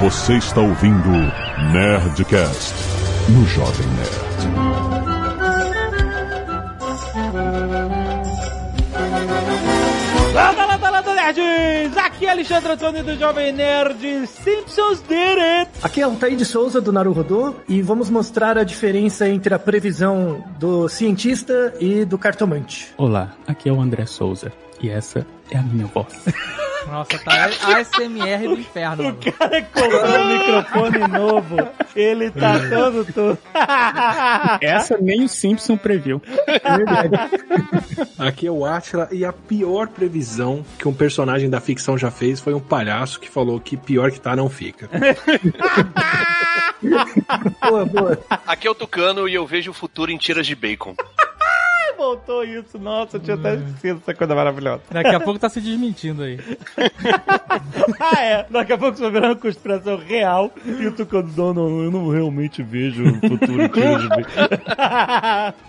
Você está ouvindo Nerdcast no Jovem Nerd. Landa, landa, landa, nerds! Aqui é Alexandre Antônio do Jovem Nerd. Simpsons did it! Aqui é o Taí de Souza do Naruhodô e vamos mostrar a diferença entre a previsão do cientista e do cartomante. Olá, aqui é o André Souza e essa é a minha voz. Nossa, tá ASMR do inferno. mano. O cara comprou um microfone novo. Ele tá todo todo. Essa nem o Simpson previu. Aqui é o Atila e a pior previsão que um personagem da ficção já fez foi um palhaço que falou que pior que tá não fica. Boa, boa. Aqui é o Tucano e eu vejo o futuro em tiras de bacon. Voltou isso. Nossa, eu tinha até esquecido essa coisa maravilhosa. Daqui a pouco tá se desmentindo aí. ah, é. Daqui a pouco isso vai virar uma conspiração real. E o não, não, eu não realmente vejo o futuro de bacon.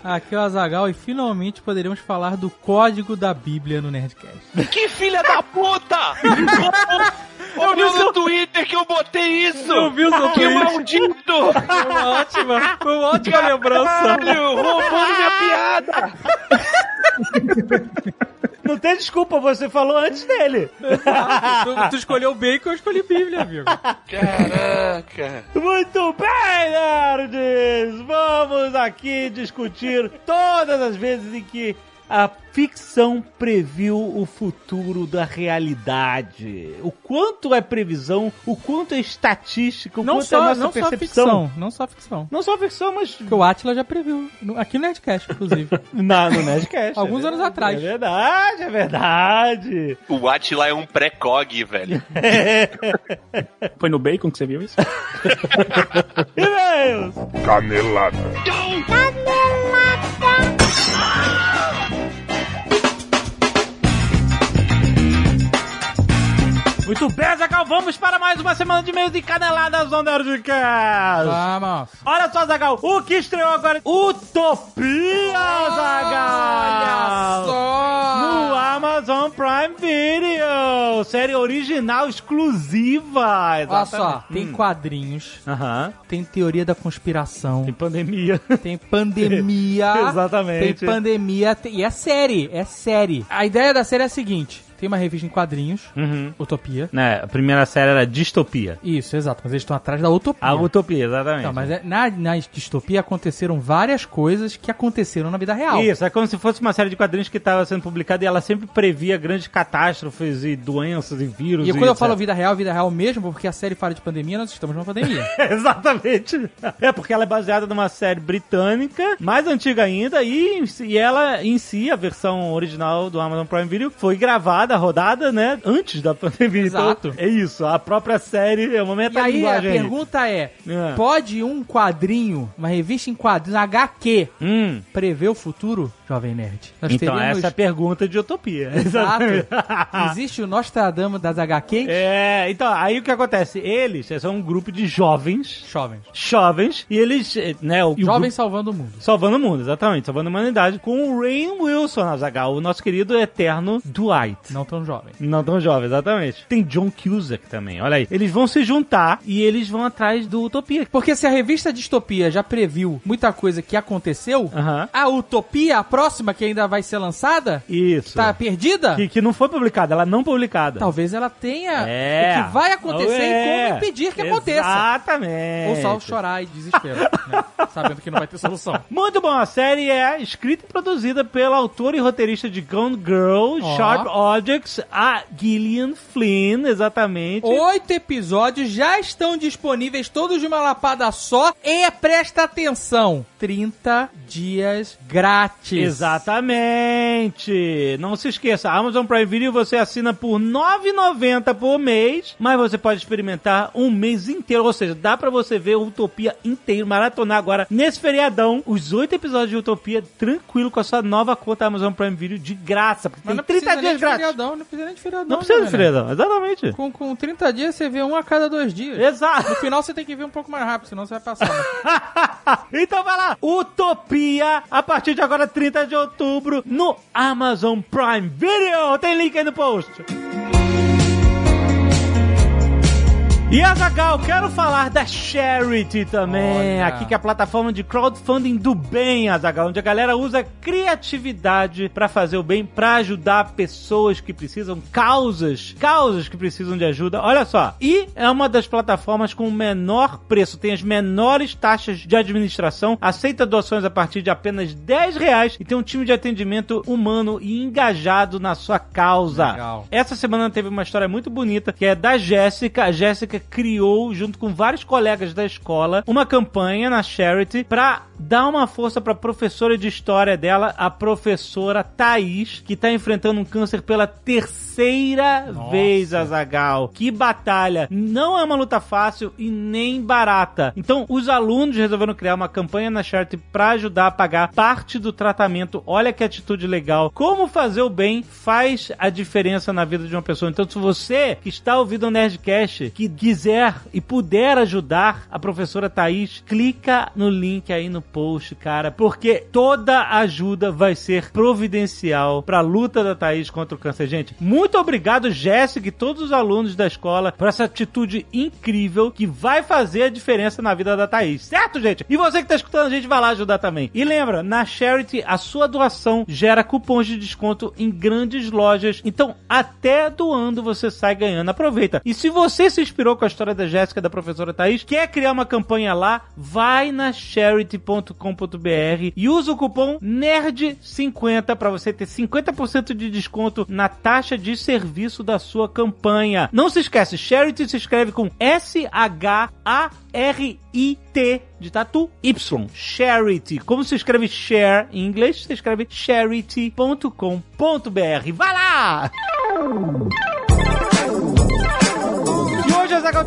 Aqui é o Azagal e finalmente poderíamos falar do código da Bíblia no Nerdcast. Que filha da puta! Olha no Twitter que eu botei isso! Eu vi o seu Que maldito! Foi uma ótima, foi uma ótima lembrança. Caralho, roubou minha piada! Não tem desculpa, você falou antes dele. tu, tu escolheu o bacon, eu escolhi Bíblia, amigo. Caraca! Muito bem, nerds! Vamos aqui discutir todas as vezes em que a ficção previu o futuro da realidade. O quanto é previsão, o quanto é estatística, o Não quanto é só, nossa não só percepção. ficção, não só ficção. Não só ficção, mas Porque o Atila já previu, aqui no Nerdcast, inclusive. na, no Nerdcast. Alguns é anos atrás. É verdade, é verdade. O Atila é um pré-cog, velho. Foi no Bacon que você viu isso? E-mails! Canelada. Muito bem, Zagal, vamos para mais uma semana de e-mails e caneladas on Nerdcast. Vamos. Olha só, Zagal, o que estreou agora? Utopia, Zagal! Olha só! No Amazon Prime Video! Série original exclusiva! Olha Exatamente. só, tem Hum. quadrinhos, Aham. tem teoria da conspiração, Tem pandemia. tem pandemia. Exatamente. Tem pandemia. tem- E é série, é série. A ideia da série é a seguinte: tem uma revista em quadrinhos, Uhum. Utopia. Né, a primeira série era Distopia. Isso, exato, mas eles estão atrás da Utopia. A Utopia, exatamente. Não, mas é- na, na distopia aconteceram várias coisas que aconteceram na vida real. Isso, é como se fosse uma série de quadrinhos que estava sendo publicada e ela sempre previa grandes catástrofes e doenças e vírus. E quando eu etc. falo vida real, vida real mesmo, porque a série fala de pandemia, nós estamos numa pandemia. Exatamente. É porque ela é baseada numa série britânica, mais antiga ainda, e, e ela em si, a versão original do Amazon Prime Video, foi gravada, rodada, né, antes da pandemia. Exato. Então, é isso, a própria série é uma E aí a metalinguagem. aí. pergunta é: É. pode um quadrinho, uma revista em quadrinhos, HQ, Hum, prever o futuro, Jovem Nerd? Nós então teríamos- essa é a pergunta de Utopia. Exato. Existe o Nostradamus das HQs? É, então, aí o que acontece? Eles são um grupo de jovens, Jovens. jovens, e eles, eh, né, o, e o Jovens salvando o mundo. Salvando o mundo, exatamente, salvando a humanidade, com o Rain Wilson, Azagal, o nosso querido eterno Dwight. Não tão jovem. Não tão jovem, exatamente. Tem John Cusack também, olha aí. Eles vão se juntar e eles vão atrás do Utopia. Porque se a revista Distopia já previu muita coisa que aconteceu, a Utopia, a próxima que ainda vai ser lançada, Isso. tá perdida? Que, que não foi publicada, ela não publicada. Talvez ela tenha É. o que vai acontecer É. e como impedir que aconteça. Exatamente. Ou só chorar e desespero, né? Sabendo que não vai ter solução. Muito bom, a série é escrita e produzida pela autora e roteirista de Gone Girl, Ó. Sharp Objects, a Gillian Flynn, exatamente. Oito episódios já estão disponíveis, todos de uma lapada só. E presta atenção: 30 dias grátis. Exatamente. Não se esqueça, a Amazon Prime Video você assina por R$ 9,90 por mês, mas você pode experimentar um mês inteiro, ou seja, dá pra você ver Utopia inteiro, maratonar agora nesse feriadão os oito episódios de Utopia tranquilo com a sua nova conta Amazon Prime Video de graça, porque Mas tem não 30 precisa nem dias de grátis. feriadão, não precisa nem de feriadão. Não precisa de né, feriadão, exatamente. Com, com 30 dias você vê um a cada dois dias. Exato. No final você tem que ver um pouco mais rápido, senão você vai passar. né? então vai lá, Utopia, a partir de agora, 30 de outubro, no Amazon Prime Video. Tem link aí no post. E Azagal, quero falar da Charity também. Olha. Aqui que é a plataforma de crowdfunding do bem, Azagal, onde a galera usa criatividade pra fazer o bem, pra ajudar pessoas que precisam, causas, causas que precisam de ajuda. Olha só. E é uma das plataformas com o menor preço, tem as menores taxas de administração, aceita doações a partir de apenas 10 reais e tem um time de atendimento humano e engajado na sua causa. Legal. Essa semana teve uma história muito bonita, que é da Jéssica. A Jéssica criou, junto com vários colegas da escola, uma campanha na Charity pra dar uma força pra professora de história dela, a professora Thaís, que tá enfrentando um câncer pela terceira vez, Azagal. Que batalha! Não é uma luta fácil e nem barata. Então, os alunos resolveram criar uma campanha na Charity pra ajudar a pagar parte do tratamento. Olha que atitude legal. Como fazer o bem faz a diferença na vida de uma pessoa. Então, se você que está ouvindo o Nerdcast, que quiser e puder ajudar a professora Thaís, clica no link aí no post, cara, porque toda ajuda vai ser providencial pra luta da Thaís contra o câncer. Gente, muito obrigado, Jéssica e todos os alunos da escola por essa atitude incrível que vai fazer a diferença na vida da Thaís. Certo, gente? E você que tá escutando a gente, vai lá ajudar também. E lembra, na Charity, a sua doação gera cupons de desconto em grandes lojas. Então, até doando você sai ganhando. Aproveita. E se você se inspirou com a história da Jéssica da professora Thaís, quer criar uma campanha lá, vai na charity.com.br e usa o cupom NERD50 para você ter 50% de desconto na taxa de serviço da sua campanha. Não se esquece, Charity se escreve com S-H-A-R-I-T de tatu Y. Charity. Como se escreve share em inglês, se escreve charity.com.br. Vai lá!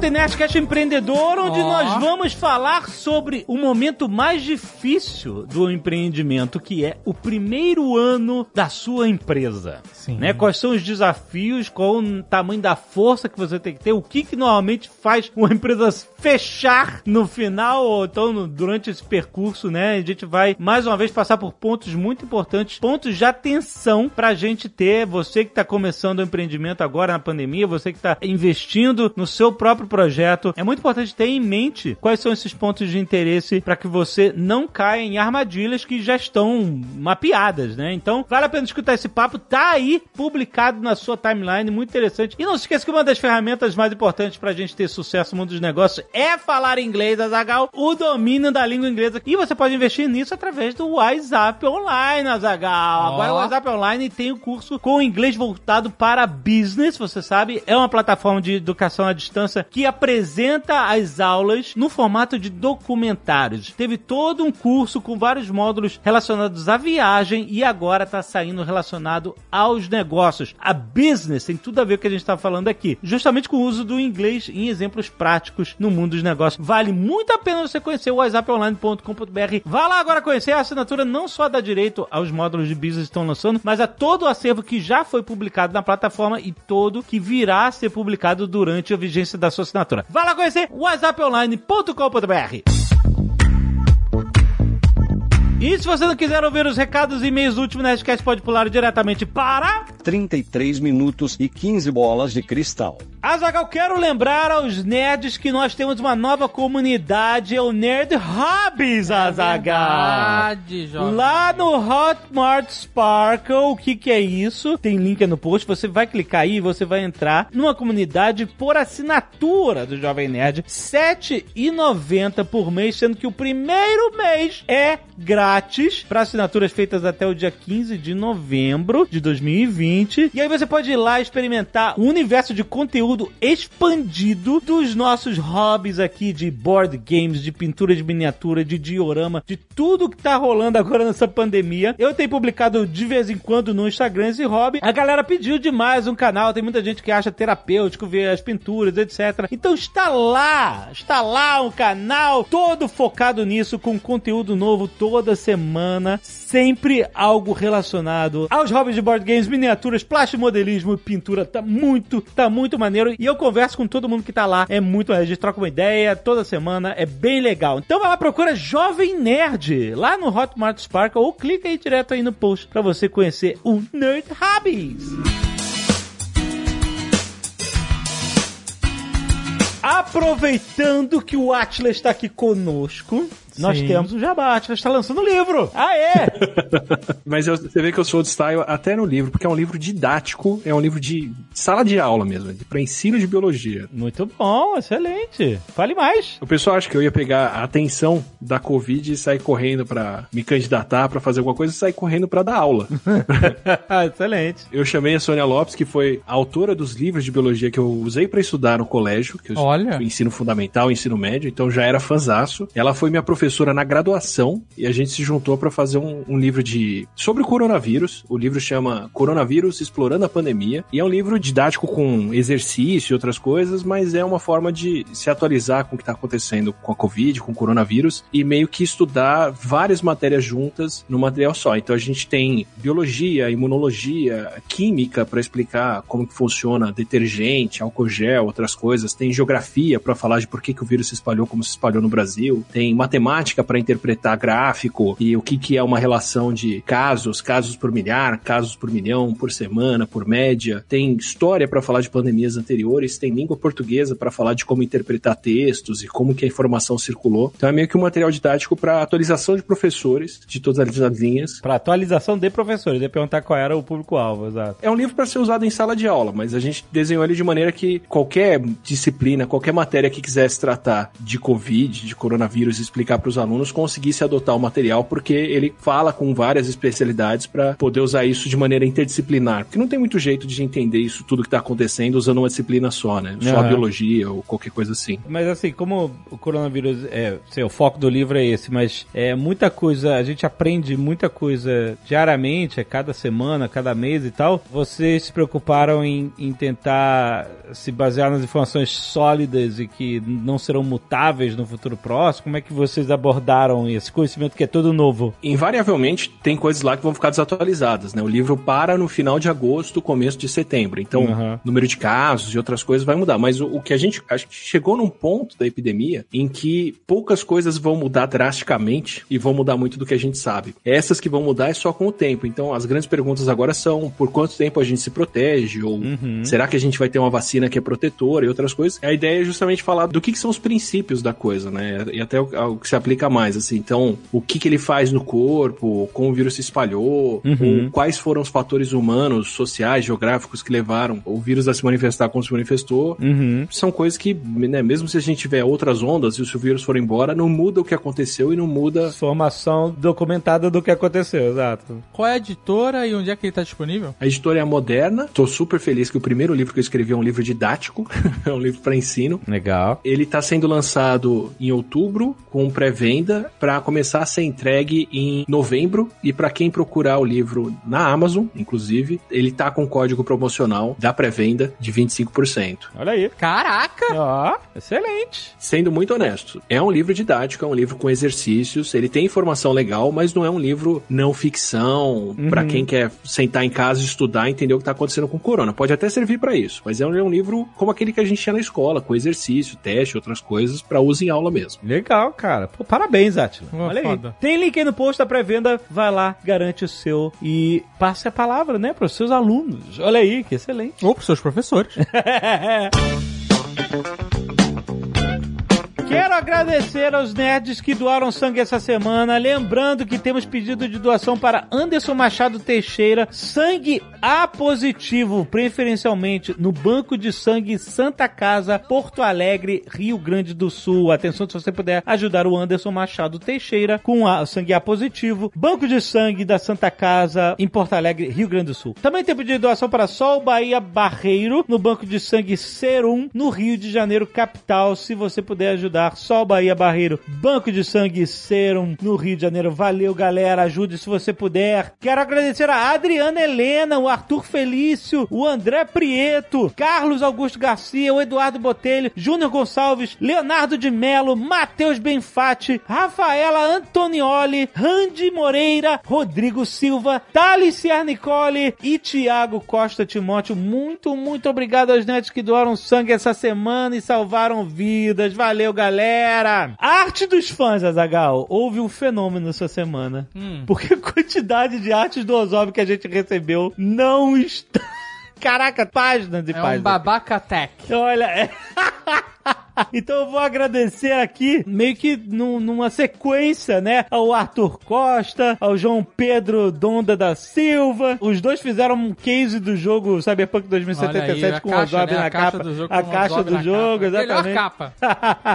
Tem Nerdcast Empreendedor, onde Ó. nós vamos falar sobre o momento mais difícil do empreendimento, que é o primeiro ano da sua empresa. Sim. Né? Quais são os desafios, qual o tamanho da força que você tem que ter, o que, que normalmente faz uma empresa fechar no final ou então no- durante esse percurso, né? A gente vai mais uma vez passar por pontos muito importantes, pontos de atenção pra gente ter, você que tá começando o empreendimento agora na pandemia, você que tá investindo no seu próprio projeto, é muito importante ter em mente quais são esses pontos de interesse para que você não caia em armadilhas que já estão mapeadas, né? Então, vale a pena escutar esse papo, tá aí publicado na sua timeline, muito interessante. E não se esqueça que uma das ferramentas mais importantes pra gente ter sucesso no mundo dos negócios é falar inglês, Azagal, o domínio da língua inglesa. E você pode investir nisso através do WhatsApp Online, Azagal. Agora o WhatsApp Online tem o curso com inglês voltado para business, você sabe, é uma plataforma de educação à distância que apresenta as aulas no formato de documentários. Teve todo um curso com vários módulos relacionados à viagem e agora está saindo relacionado aos negócios. A business tem tudo a ver com o que a gente está falando aqui, justamente com o uso do inglês em exemplos práticos no mundo dos negócios. Vale muito a pena você conhecer o whatsapponline.com.br. Vá lá agora conhecer a assinatura não só dá direito aos módulos de business que estão lançando, mas a todo o acervo que já foi publicado na plataforma e todo que virá a ser publicado durante a vigência da sua assinatura. Vá lá conhecer whatsapponline.com.br. E se você não quiser ouvir os recados e e-mails do último Nerdcast, pode pular diretamente para... 33 minutos e 15 bolas de cristal. Azagal, quero lembrar aos nerds que nós temos uma nova comunidade, é o Nerd Hobbies, Azagal. Verdade, jovem. Lá no Hotmart Sparkle, o que que é isso? Tem link aí no post, você vai clicar aí e você vai entrar numa comunidade por assinatura do Jovem Nerd, R$ 7,90 por mês, sendo que o primeiro mês é grátis para assinaturas feitas até o dia 15 de novembro de 2020. E aí você pode ir lá experimentar o universo de conteúdo expandido dos nossos hobbies aqui de board games, de pintura de miniatura, de diorama, de tudo que tá rolando agora nessa pandemia. Eu tenho publicado de vez em quando no Instagram esse hobby. A galera pediu demais um canal, tem muita gente que acha terapêutico ver as pinturas, etc. Então está lá, está lá um canal todo focado nisso, com conteúdo novo toda semana, sempre algo relacionado aos hobbies de board games, miniaturas, plastimodelismo e pintura. Tá muito, tá muito maneiro. E eu converso com todo mundo que tá lá. É muito, a gente troca uma ideia toda semana, é bem legal. Então vai lá, procura Jovem Nerd lá no Hotmart Sparkle ou clica aí direto aí no post pra você conhecer o Nerd Hobbies. aproveitando que o Atlas está aqui conosco, nós Sim. temos o Jabá. Atlas está lançando livro. Aê! Mas eu- você vê que eu sou de style até no livro, porque é um livro didático, é um livro de sala de aula mesmo, para ensino de biologia. Muito bom, excelente. Fale mais. O pessoal acha que eu ia pegar a atenção da Covid e sair correndo pra me candidatar pra fazer alguma coisa e sair correndo pra dar aula. excelente. Eu chamei a Sônia Lopes, que foi a autora dos livros de biologia que eu usei pra estudar no colégio, que eu Olha. ensino fundamental, ensino médio, então já era fanzaço. Ela foi minha professora na graduação e a gente se juntou pra fazer um, um livro de sobre o coronavírus. O livro chama Coronavírus Explorando a Pandemia e é um livro didático com exercício e outras coisas, mas é uma forma de se atualizar com o que está acontecendo com a Covid, com o coronavírus e meio que estudar várias matérias juntas no material só. Então a gente tem biologia, imunologia, química para explicar como que funciona detergente, álcool gel, outras coisas. Tem geografia para falar de por que, que o vírus se espalhou como se espalhou no Brasil. Tem matemática para interpretar gráfico e o que, que é uma relação de casos, casos por milhar, casos por milhão, por semana, por média. Tem história para falar de pandemias anteriores. Tem língua portuguesa para falar de como interpretar textos e como que a informação circulou. Então é meio que um material didático para atualização de professores de todas as linhas. Para atualização de professores. Ia perguntar qual era o público-alvo, exato. É um livro para ser usado em sala de aula, mas a gente desenhou ele de maneira que qualquer disciplina, qualquer matéria que quisesse tratar de Covid, de coronavírus, explicar para os alunos, conseguisse adotar o material, porque ele fala com várias especialidades para poder usar isso de maneira interdisciplinar. Porque não tem muito jeito de entender isso tudo que está acontecendo usando uma disciplina só, né? Só a Aham. biologia ou qualquer coisa assim. Mas assim, como o coronavírus é, sei, o foco do livro é esse, mas é muita coisa, a gente aprende muita coisa diariamente, a cada semana, cada mês e tal. Vocês se preocuparam em, em tentar se basear nas informações sólidas e que não serão mutáveis no futuro próximo? Como é que vocês abordaram esse conhecimento que é todo novo? Invariavelmente, tem coisas lá que vão ficar desatualizadas, né? O livro para no final de agosto, começo de setembro. Então, Uhum. número de casos e outras coisas vai mudar. Mas o, o que a gente acho que chegou num ponto da epidemia em que poucas coisas vão mudar drasticamente e vão mudar muito do que a gente sabe. Essas que vão mudar é só com o tempo. Então, as grandes perguntas agora são por quanto tempo a gente se protege ou será que a gente vai ter uma vacina que é protetora e outras coisas. A ideia é justamente falar do que, que são os princípios da coisa, né? E até o, o que se aplica mais, assim. Então, o que, que ele faz no corpo, como o vírus se espalhou, ou quais foram os fatores humanos, sociais, geográficos que levaram o vírus a se manifestar como se manifestou. Uhum. São coisas que, né, mesmo se a gente tiver outras ondas e se o vírus for embora, não muda o que aconteceu e não muda Informação documentada do que aconteceu, exato. Qual é a editora e onde é que ele tá disponível? A editora é a Moderna. Tô super feliz que o primeiro livro que eu escrevi é um livro didático, é um livro para ensino. Legal. Ele está sendo lançado em outubro com pré-venda para começar a ser entregue em novembro e para quem procurar o livro na Amazon, inclusive, ele tá com código promocional da pré-venda de 25%. Olha aí. Caraca! Ó, excelente. Sendo muito honesto, é um livro didático, é um livro com exercícios, ele tem informação legal, mas não é um livro não ficção pra Uhum. quem quer sentar em casa e estudar e entender o que tá acontecendo com o corona. Pode até servir pra isso, mas é um, é um livro como aquele que a gente tinha na escola, com exercício, teste, outras coisas, pra uso em aula mesmo. Legal, cara. Pô, parabéns, Atila. Pô, Olha foda. aí. Tem link aí no post da pré-venda. Vai lá, garante o seu e passe a palavra, né, para os seus alunos. Olha aí, que excelente. Ou pros seus professores. Quero agradecer aos nerds que doaram sangue essa semana. Lembrando que temos pedido de doação para Anderson Machado Teixeira, sangue A positivo, preferencialmente no Banco de Sangue Santa Casa, Porto Alegre, Rio Grande do Sul. Atenção se você puder ajudar o Anderson Machado Teixeira com a sangue A positivo, Banco de Sangue da Santa Casa em Porto Alegre, Rio Grande do Sul. Também tem pedido doação para Sol Bahia Barreiro, no Banco de Sangue Serum, no Rio de Janeiro, capital. Se você puder ajudar, Sol Bahia Barreiro, Banco de Sangue Serum, no Rio de Janeiro. Valeu, galera. Ajude se você puder. Quero agradecer a Adriana Helena, o Arthur Felício, o André Prieto, Carlos Augusto Garcia, o Eduardo Botelho, Júnior Gonçalves, Leonardo de Melo, Matheus Benfatti, Rafaela Antonioli, Randy Moreira, Rodrigo Silva, Thales Nicole e Tiago Costa Timóteo. Muito, muito obrigado aos netos que doaram sangue essa semana e salvaram vidas. Valeu, galera! Arte dos fãs, Azagal. Houve um fenômeno essa semana. Porque a quantidade de artes do Ozob que a gente recebeu não está. Caraca, páginas e É um páginas. babaca tech. Olha, é... então eu vou agradecer aqui, meio que num- numa sequência, né? Ao Arthur Costa, ao João Pedro Donda da Silva. Os dois fizeram um case do jogo Cyberpunk 2077 Olha aí, com o Ozob né? na A capa. do jogo a caixa do jogo, capa. Melhor exatamente. capa.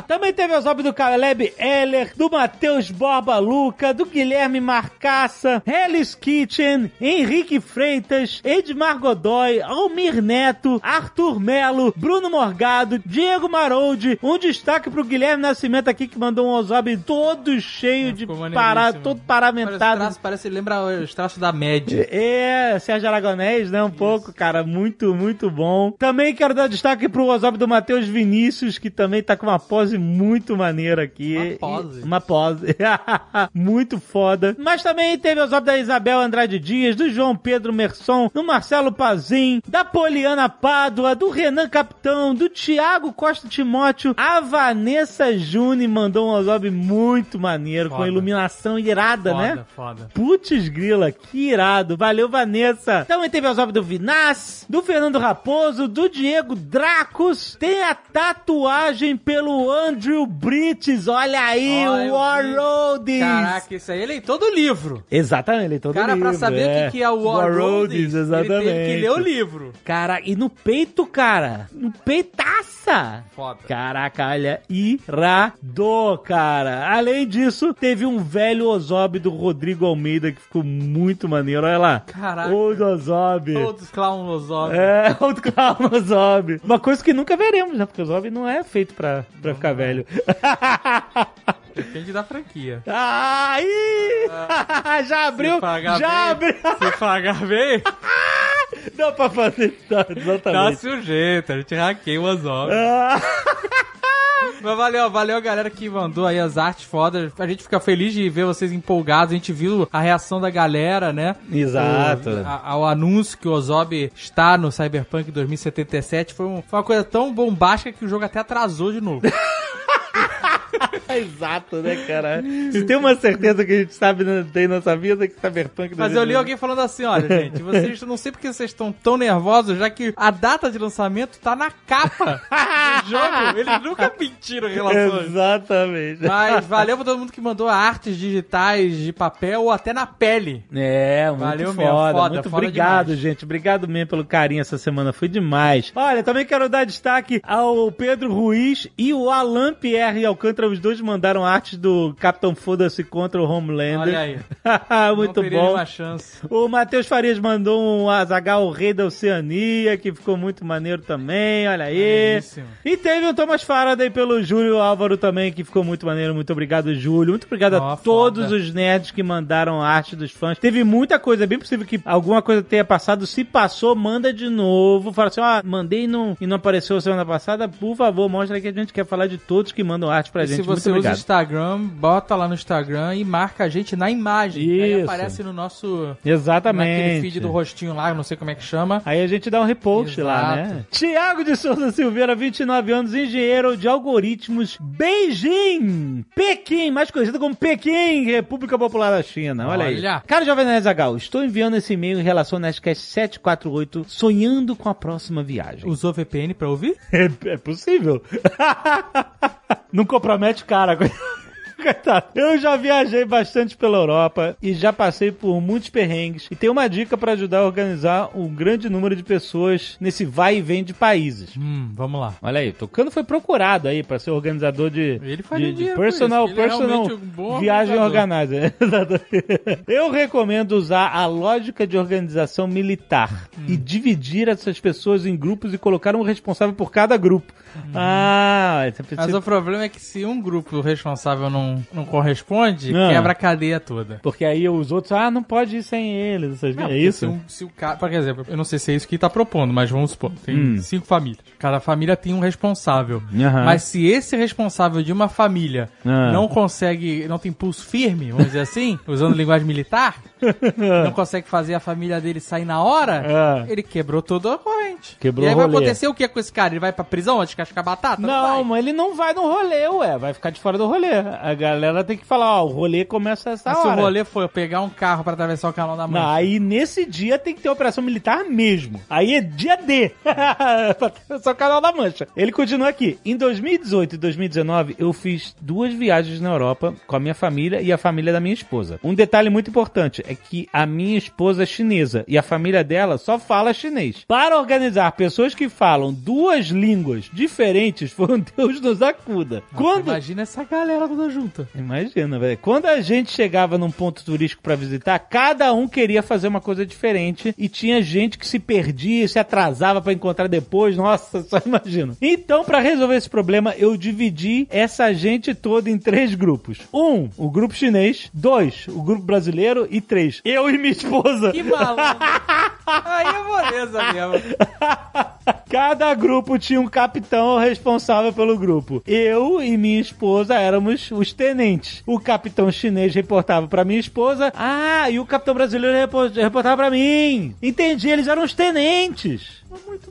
Também teve o Ozob do Caleb Eller, do Matheus Borba Luca, do Guilherme Marcaça, Hellis Kitchen, Henrique Freitas, Edmar Godoy, Almir Neto, Arthur Melo, Bruno Morgado, Diego Maroldi. Um destaque pro Guilherme Nascimento aqui que mandou um Ozob todo cheio de parado, todo Parece, paramentado. traço, parece lembra os traços da média. É, Sérgio Aragonés, né? Um pouco, cara. Muito, muito bom. Também quero dar destaque pro Ozob do Matheus Vinícius, que também tá com uma pose muito maneira aqui. Uma pose. E- Uma pose. muito foda. Mas também teve o Ozob da Isabel Andrade Dias, do João Pedro Merson, do Marcelo Pazin, da Poliana Pádua, do Renan Capitão, do Thiago Costa Timóteo, a Vanessa Juni mandou um Ozob muito maneiro, com Foda. iluminação irada, né? Foda, foda. Putz grila, que irado. Valeu, Vanessa. Também teve as obras do Vinas, do Fernando Raposo, do Diego Dracos. Tem a tatuagem pelo Andrew Brites. Olha aí, Ó, o eu War vi. Roadies. Caraca, isso aí ele é todo o livro. Exatamente, ele todo Cara, pra livro, saber é. o que, que é o War, Roadies, exatamente. ele teve que ler o livro. Cara, e no peito, cara. No peitaça. Foda. Caraca, olha, irado, cara. Além disso, teve um velho Ozob do Rodrigo Almeida que ficou muito maneiro. Olha lá. Caraca. O Ozob. Todos clown Ozob. É, o Clown Ozob. Uma coisa que nunca veremos, né? Porque o Ozob não é feito pra, pra ficar velho. Depende da franquia. Aí! já abriu! Se pagar Já bem, abriu! Se pagar bem, Dá pra fazer tá, dá exatamente. sujeito. A gente hackeia o Ozob. Ah, Mas valeu, valeu a galera que mandou aí as artes fodas. A gente fica feliz de ver vocês empolgados. A gente viu a reação da galera, né? Exato. O- a- ao anúncio que o Ozob está no Cyberpunk 2077. Foi, um- foi uma coisa tão bombástica que o jogo até atrasou de novo. Exato, né, cara? Se tem uma certeza que a gente sabe, né, tem nossa vida, que Cyberpunk... Mas eu li alguém falando assim, olha, gente, vocês não sei porque vocês estão tão nervosos, já que a data de lançamento tá na capa do jogo. Eles nunca mentiram em relação. Exatamente. Mas valeu pra todo mundo que mandou artes digitais de papel ou até na pele. É, muito Valeu foda, mesmo, foda, muito foda obrigado, demais. gente. Obrigado mesmo pelo carinho essa semana, foi demais. Olha, também quero dar destaque ao Pedro Ruiz e o Alan Pierre Alcântara, os dois mandaram artes do Capitão Foda-se contra o Homelander. Olha aí. muito bom. nenhuma chance. O Matheus Farias mandou um Azagal, o rei da Oceania, que ficou muito maneiro também, olha aí. E teve o Thomas Faraday pelo Júlio Álvaro também, que ficou muito maneiro. Muito obrigado, Júlio. Muito obrigado Ó, a todos foda. os nerds que mandaram arte dos fãs. Teve muita coisa, é bem possível que alguma coisa tenha passado. Se passou, manda de novo. Fala assim, ó, mandei e não, e não apareceu semana passada. Por favor, mostra aí que a gente quer falar de todos que mandam arte pra E gente. se muito você usa o obrigado. Instagram, bota lá no Instagram e marca a gente na imagem. que Aí Isso. aparece no nosso. Exatamente. Naquele feed do rostinho lá, não sei como é que chama. Aí a gente dá um repost lá, né? Tiago de Souza Silveira, 29 anos, engenheiro de algoritmos, Beijing, Pequim, mais conhecido como Pequim, República Popular da China. Olha, Olha. aí. Cara Jovem Nerd Zagal, estou enviando esse e-mail em relação ao Nerdcast 748, sonhando com a próxima viagem. Usou VPN pra ouvir? É, é possível. Não compromete o cara. Coitado. Eu já viajei bastante pela Europa e já passei por muitos perrengues. E tem uma dica pra ajudar a organizar um grande número de pessoas nesse vai e vem de países. Hum, vamos lá. Olha aí, Tocando foi procurado aí pra ser organizador de, Ele de, de personal, ele é personal bom viagem. Exatamente. Eu recomendo usar a lógica de organização militar Hum. e dividir essas pessoas em grupos e colocar um responsável por cada grupo. Ah, você precisa... Mas o problema é que se um grupo responsável não, não corresponde, Ah. quebra a cadeia toda. Porque aí os outros, ah, não pode ir sem eles. essas- Não, é porque isso? Se, um- se o cara, por exemplo, eu não sei se é isso que tá propondo, mas vamos supor, tem Hum. cinco famílias. Cada família tem um responsável. Aham. Mas se esse responsável de uma família Ah. não consegue, não tem pulso firme, vamos dizer assim, usando linguagem militar, não consegue fazer a família dele sair na hora, Ah. ele quebrou toda a corrente. Quebrou e aí o vai rolê. acontecer o que com esse cara? Ele vai pra prisão antes de cascar batata? Não, vai. mas ele não vai no rolê, ué. Vai ficar de fora do rolê. A galera tem que falar, ó, o rolê começa essa Mas hora. se o rolê for pegar um carro pra atravessar o canal da Não, Mancha. aí nesse dia tem que ter operação militar mesmo. Aí é dia D. pra atravessar o canal da Mancha. Ele continua aqui. Em 2018 e 2019, eu fiz duas viagens na Europa com a minha família e a família da minha esposa. Um detalhe muito importante é que a minha esposa é chinesa e a família dela só fala chinês. Para organizar pessoas que falam duas línguas diferentes, foi um Deus nos acuda. Quando... Imagina essa galera toda junta. Imagina, velho. Quando a gente chegava num ponto turístico pra visitar, cada um queria fazer uma coisa diferente e tinha gente que se perdia, se atrasava pra encontrar depois. Nossa, só imagino. Então, pra resolver esse problema, eu dividi essa gente toda em três grupos. Um, o grupo chinês. Dois, o grupo brasileiro. E três, eu e minha esposa. Que malandro. Aí é moleza mesmo. Cada grupo tinha um capitão responsável pelo grupo. Eu e minha esposa éramos os tenentes. O capitão chinês reportava pra minha esposa. Ah, e o capitão brasileiro repo- reportava pra mim. Entendi, eles eram os tenentes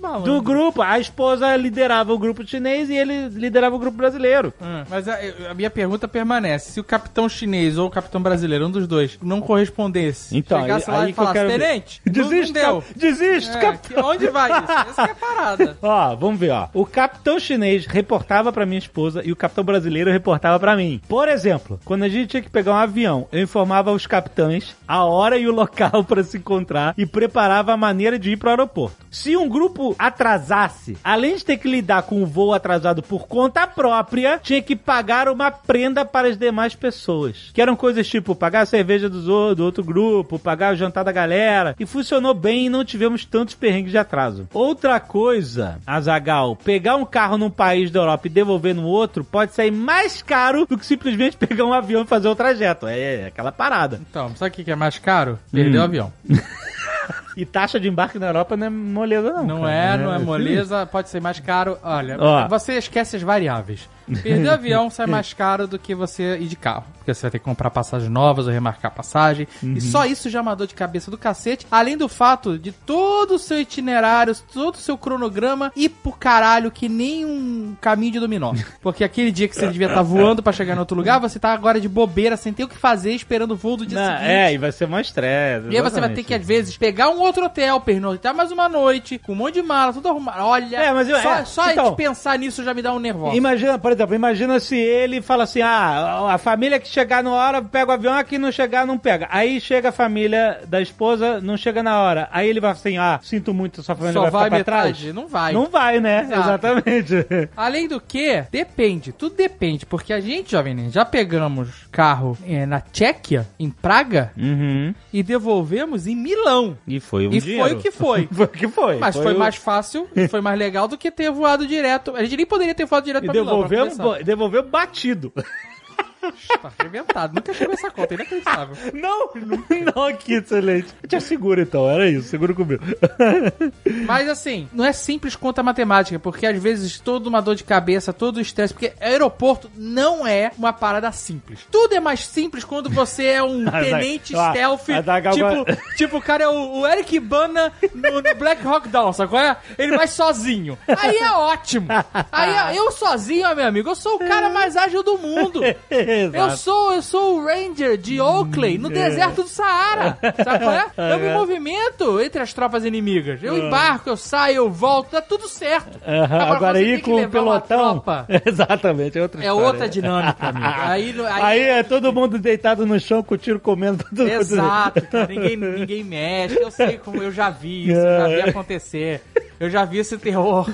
malandro. do grupo. A esposa liderava o grupo chinês e ele liderava o grupo brasileiro. Hum, Mas a, a minha pergunta permanece. Se o capitão chinês ou o capitão brasileiro, um dos dois, não correspondesse, Então, chegasse aí- lá aí e falasse, quero tenente, Desiste, não cap- desiste, É, capitão. que- onde vai isso? Essa que é a parada. Ó, vamos ver, ó. O capitão chinês reportava pra minha esposa e o capitão brasileiro reportava pra mim. Por exemplo, quando a gente tinha que pegar um avião, eu informava os capitães a hora e o local pra se encontrar e preparava a maneira de ir pro aeroporto. Se um grupo atrasasse, além de ter que lidar com o voo atrasado por conta própria, tinha que pagar uma prenda para as demais pessoas. Que eram coisas tipo pagar a cerveja dos o- do outro grupo, pagar o jantar da galera. E funcionou bem e não tivemos tantos perrengues de atraso. Outra coisa, Azagal, pegar um carro num país da Europa e devolver no outro pode sair mais caro do que simplesmente pegar um avião e fazer o trajeto. É, é aquela parada. Então, sabe o que que é mais caro? Perder Hum. o avião. E taxa de embarque na Europa não é moleza, não. Não cara. é, não é moleza, pode ser mais caro. Olha, Ó. você esquece as variáveis. Perder o avião sai mais caro do que você ir de carro. Porque você vai ter que comprar passagens novas ou remarcar passagem. Uhum. E só isso já é uma dor de cabeça do cacete. Além do fato de todo o seu itinerário, todo o seu cronograma ir pro caralho que nem um caminho de dominó. Porque aquele dia que você devia estar voando pra chegar em outro lugar, você tá agora de bobeira, sem ter o que fazer, esperando o voo do dia Não, seguinte. é, e vai ser mais estresse. E aí você vai ter que, às vezes, pegar um outro hotel, pernoitar mais uma noite, com um monte de mala, tudo arrumado. Olha, É, mas eu- só, é, só então- de pensar nisso já me dá um nervoso. Imagina, por exemplo, imagina se ele fala assim: ah, a família que chegar na hora pega o avião, a que não chegar não pega. Aí chega a família da esposa, não chega na hora. Aí ele vai assim: ah, sinto muito, sua família Só vai, vai ficar pra metade? trás. Não vai. Não vai, né? Exato. Exatamente. Além do que, depende, tudo depende, porque a gente, Jovem Nerd, já pegamos carro eh, na Tchequia, em Praga, Uhum. e devolvemos em Milão. E foi um E dinheiro. foi o que foi. foi o que foi. Mas foi, o- mais fácil, foi mais legal do que ter voado direto. A gente nem poderia ter voado direto E pra Milão. pra devolveu, batido. Tá arrebentado. Nunca chegou essa conta, inacreditável. Não, não, que excelente. Tinha seguro então, era isso, seguro comigo. Mas assim, não é simples quanto a matemática, porque às vezes toda uma dor de cabeça, todo o estresse, porque aeroporto não é uma parada simples. Tudo é mais simples quando você é um tenente ó, stealth, a Zagal tipo, tipo o cara é o, o Eric Bana no, no Black Hawk Down, sabe qual é? Ele vai sozinho. Aí é ótimo. Aí eu sozinho, meu amigo, eu sou o cara mais ágil do mundo. Eu sou, eu sou o Ranger de Oakley, no deserto do Saara. Sabe qual é? Eu me movimento entre as tropas inimigas. Eu embarco, eu saio, eu volto, dá tudo certo. Agora, tem que com o pelotão. Exatamente, é outra É história. outra dinâmica, amigo. Aí, aí, Aí é todo mundo deitado no chão com o tiro comendo mundo. Exato, cara. Ninguém, ninguém mexe. Eu sei como, eu já vi isso, já vi acontecer. Eu já vi esse terror.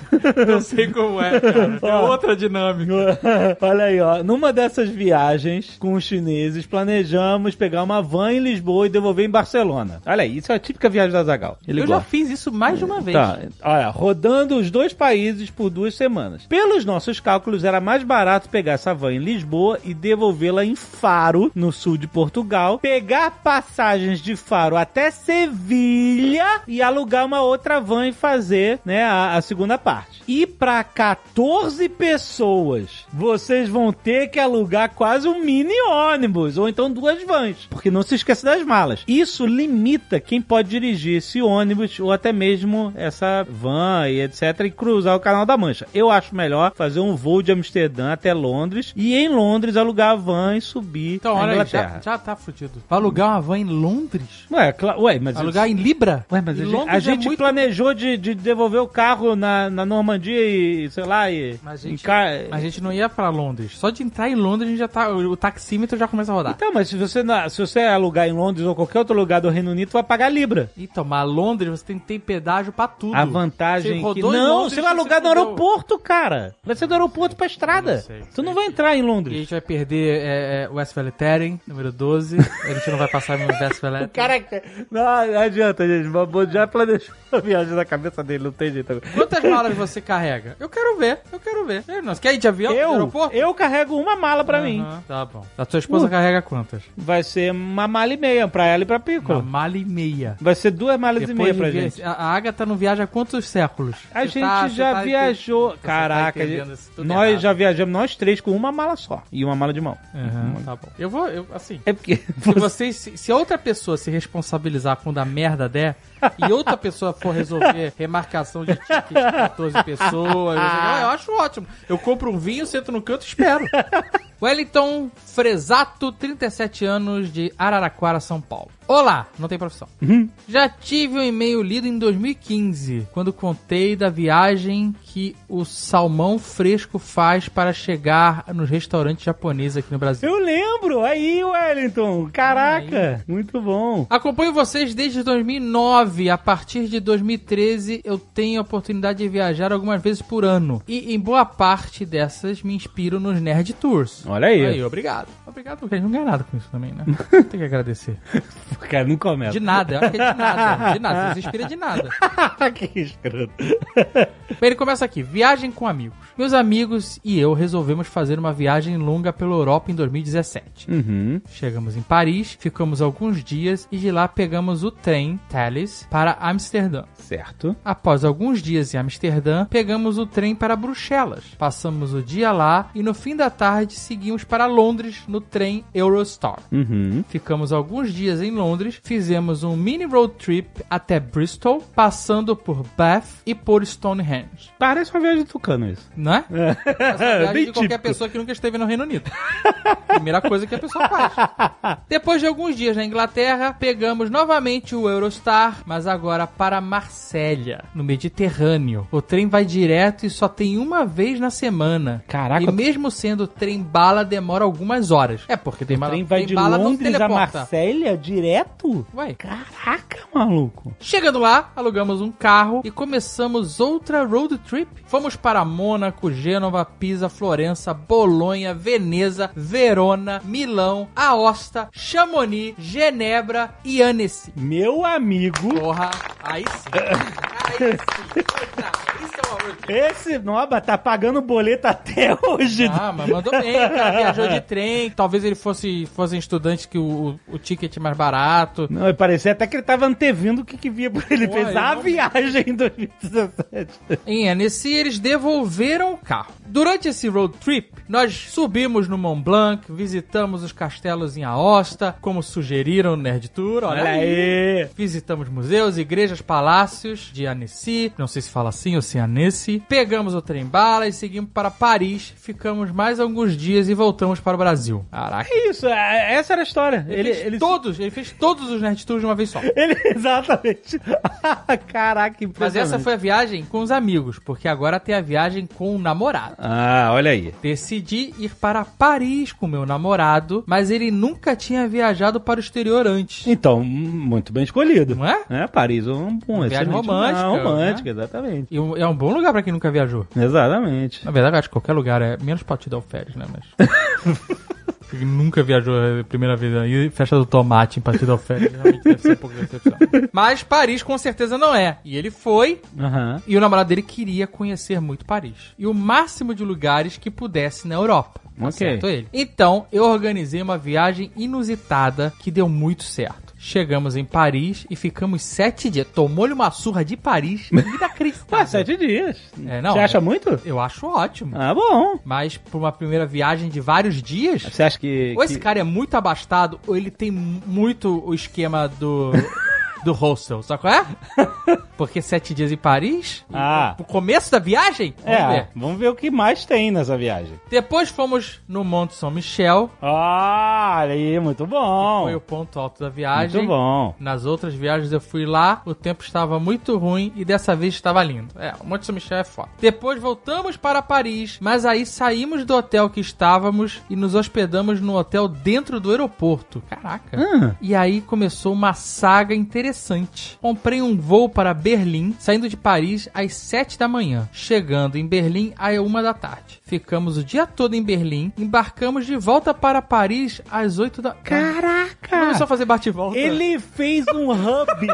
Eu sei como é, cara. É outra dinâmica. Olha aí, ó. Numa dessas viagens com os chineses, planejamos pegar uma van em Lisboa e devolver em Barcelona. Olha aí, isso é a típica viagem da Zagal. Ele eu já gosta. fiz isso mais de uma vez. Tá, olha, rodando os dois países por duas semanas. Pelos nossos cálculos, era mais barato pegar essa van em Lisboa e devolvê-la em Faro, no sul de Portugal, pegar passagens de Faro até Sevilha e alugar uma outra van e fazer né, a, a segunda parte. E pra 14 pessoas, vocês vão ter que alugar quase um mini ônibus, ou então duas vans, porque não se esqueça das malas. Isso limita quem pode dirigir esse ônibus, ou até mesmo essa van e etc, e cruzar o Canal da Mancha. Eu acho melhor fazer um voo de Amsterdã até Londres, e em Londres alugar a van e subir Então, olha aí, já, já tá fudido. Vai alugar uma van em Londres? Ué, cla- ué, mas... Alugar em Libra? Ué, mas E a gente, a é gente muito- planejou de, de devolver o carro na, na Normandia e, sei lá, e... Mas a em gente, ca- a gente não ia pra Londres. Só de entrar em Londres, a gente já tá. O taxímetro já começa a rodar. Então, mas se você, se você alugar em Londres ou qualquer outro lugar do Reino Unido, tu vai pagar Libra. Então, mas Londres você tem que ter pedágio pra tudo. A vantagem Você que... rodou em Não, Londres, você vai você alugar no fudeu. aeroporto, cara. Vai ser do aeroporto pra estrada. sei, tu não vai entrar em E a Londres. gente vai perder é, é, West número 12. a gente não vai passar no West Valleteren. Caraca, não, não adianta, gente. Babô já planejou a viagem na cabeça dele, não tem jeito. Quantas malas você carrega? Eu quero ver, eu quero ver. Nós quer ir de avião? Eu, aeroporto? eu carrego uma mala pra mim. Aham, Tá bom. A tua esposa Uh. carrega quantas? Vai ser uma mala e meia pra ela e pra Pico. Uma mala e meia. Vai ser duas malas e meia pra gente. A, a Agatha não viaja há quantos séculos? A Você gente tá- você já tá viajou. você tá Caraca, entendendo gente- isso tudo nós errado. já viajamos, nós três, com uma mala só. E uma mala de mão. Aham, tá bom. Eu vou, eu, assim. É porque. Se, vocês, se, se outra pessoa se responsabilizar quando a merda der, e outra pessoa for resolver remarcação de ticket de 14 pessoas, sei lá, eu acho ótimo. Eu compro um vinho, sento no canto e espero. Wellington Fresato, 37 anos, de Araraquara, São Paulo. Olá, não tem profissão. Já tive um e-mail lido em 2015, quando contei da viagem que o salmão fresco faz para chegar nos restaurantes japoneses aqui no Brasil. Eu lembro! Aí, Wellington! Caraca! Muito bom! Acompanho vocês desde 2009. A partir de 2013, eu tenho a oportunidade de viajar algumas vezes por ano. E em boa parte dessas me inspiro nos Nerd Tours. Olha aí. Aí, obrigado. Obrigado, porque a gente não ganha nada com isso também, né? Tem que agradecer. Cara, não começa. De nada, eu acho que é de nada. De nada, você se inspira de nada. que escroto. Bem, ele começa aqui: viagem com amigos. Meus amigos e eu resolvemos fazer uma viagem longa pela Europa em 2017. Uhum. Chegamos em Paris, ficamos alguns dias e de lá pegamos o trem Thalys para Amsterdã. Certo. Após alguns dias em Amsterdã, pegamos o trem para Bruxelas. Passamos o dia lá e no fim da tarde seguimos para Londres no trem Eurostar. Uhum. Ficamos alguns dias em Londres, fizemos um mini road trip até Bristol, passando por Bath e por Stonehenge. Parece uma viagem de tucano isso. Não é? É a viagem Bem de qualquer típico. pessoa que nunca esteve no Reino Unido. Primeira coisa que a pessoa faz. Depois de alguns dias na Inglaterra, pegamos novamente o Eurostar, mas agora para Marsella, no Mediterrâneo. O trem vai direto e só tem uma vez na semana. Caraca. E mesmo sendo trem bala, demora algumas horas. É porque tem O bala, trem vai trem de bala Londres a teleporta. Marselha direto? Ué. Caraca, maluco. Chegando lá, alugamos um carro e começamos outra road trip. Fomos para Mônaco, Gênova, Pisa, Florença, Bolonha, Veneza, Verona, Milão, Aosta, Chamonix, Genebra e Annecy. Meu amigo. Porra, aí sim. Aí. Esse Noba tá pagando boleto até hoje. Ah, mas mandou bem, cara. Viajou de trem. Talvez ele fosse fossem estudantes que o, o, o ticket é mais barato. Não, parecia até que ele tava antevendo o que, que via por ele. Pô, fez a não- viagem em 2017. Em Annecy, eles devolveram o carro. Durante esse road trip, nós subimos no Mont Blanc, visitamos os castelos em Aosta, como sugeriram no Nerd Tour. Olha, Olha aí. Visitamos museus, igrejas, palácios de Annecy, não sei se fala assim ou se é Annecy. Pegamos o trem bala e seguimos para Paris. Ficamos mais alguns dias e voltamos para o Brasil. Caraca. É isso, é- essa era a história. Ele, Ele, fez ele, todos, ele fez todos os Nerd Tours de uma vez só. ele exatamente. Caraca, que Mas essa foi a viagem com os amigos, porque agora tem a viagem com o namorado. Ah, olha aí. Decidi ir para Paris com meu namorado, mas ele nunca tinha viajado para o exterior antes. Então, muito bem escolhido. Não é? É, Paris é um bom, viagem romântica, romântica, né? exatamente. E é um bom lugar para quem nunca viajou. Exatamente. Na verdade, eu acho que qualquer lugar é menos Patio del Férias, né? Mas. Nunca viajou a primeira vez aí, festa do tomate em Patio del Férias, realmente deve ser um pouco decepção. Mas Paris com certeza não é. E ele foi, Aham. e o namorado dele queria conhecer muito Paris. E o máximo de lugares que pudesse na Europa. Tá Ok. certo ele? Então, eu organizei uma viagem inusitada que deu muito certo. Chegamos em Paris e ficamos sete dias. Tomou-lhe uma surra de Paris. Inacreditável. Ué, sete dias. É, não, Você acha é- muito? Eu acho ótimo. Ah, bom. Mas por uma primeira viagem de vários dias, Você acha que. ou esse que- cara é muito abastado, ou ele tem muito o esquema do. Do hostel, sabe qual é? Porque sete dias em Paris? Ah. O começo da viagem? Vamos É, ver. vamos ver o que mais tem nessa viagem. Depois fomos no Monte São Michel. Ah, olha aí, muito bom. Foi o ponto alto da viagem. Muito bom. Nas outras viagens eu fui lá, o tempo estava muito ruim e dessa vez estava lindo. É, o Monte São Michel é foda. Depois voltamos para Paris, mas aí saímos do hotel que estávamos e nos hospedamos no hotel dentro do aeroporto. Caraca. Ah. E aí começou uma saga interessante. Comprei um voo para Berlim, saindo de Paris às 7 da manhã, chegando em Berlim às 1 da tarde. Ficamos o dia todo em Berlim, embarcamos de volta para Paris às 8 da... Caraca! Começou a fazer bate e volta. Ele fez um hub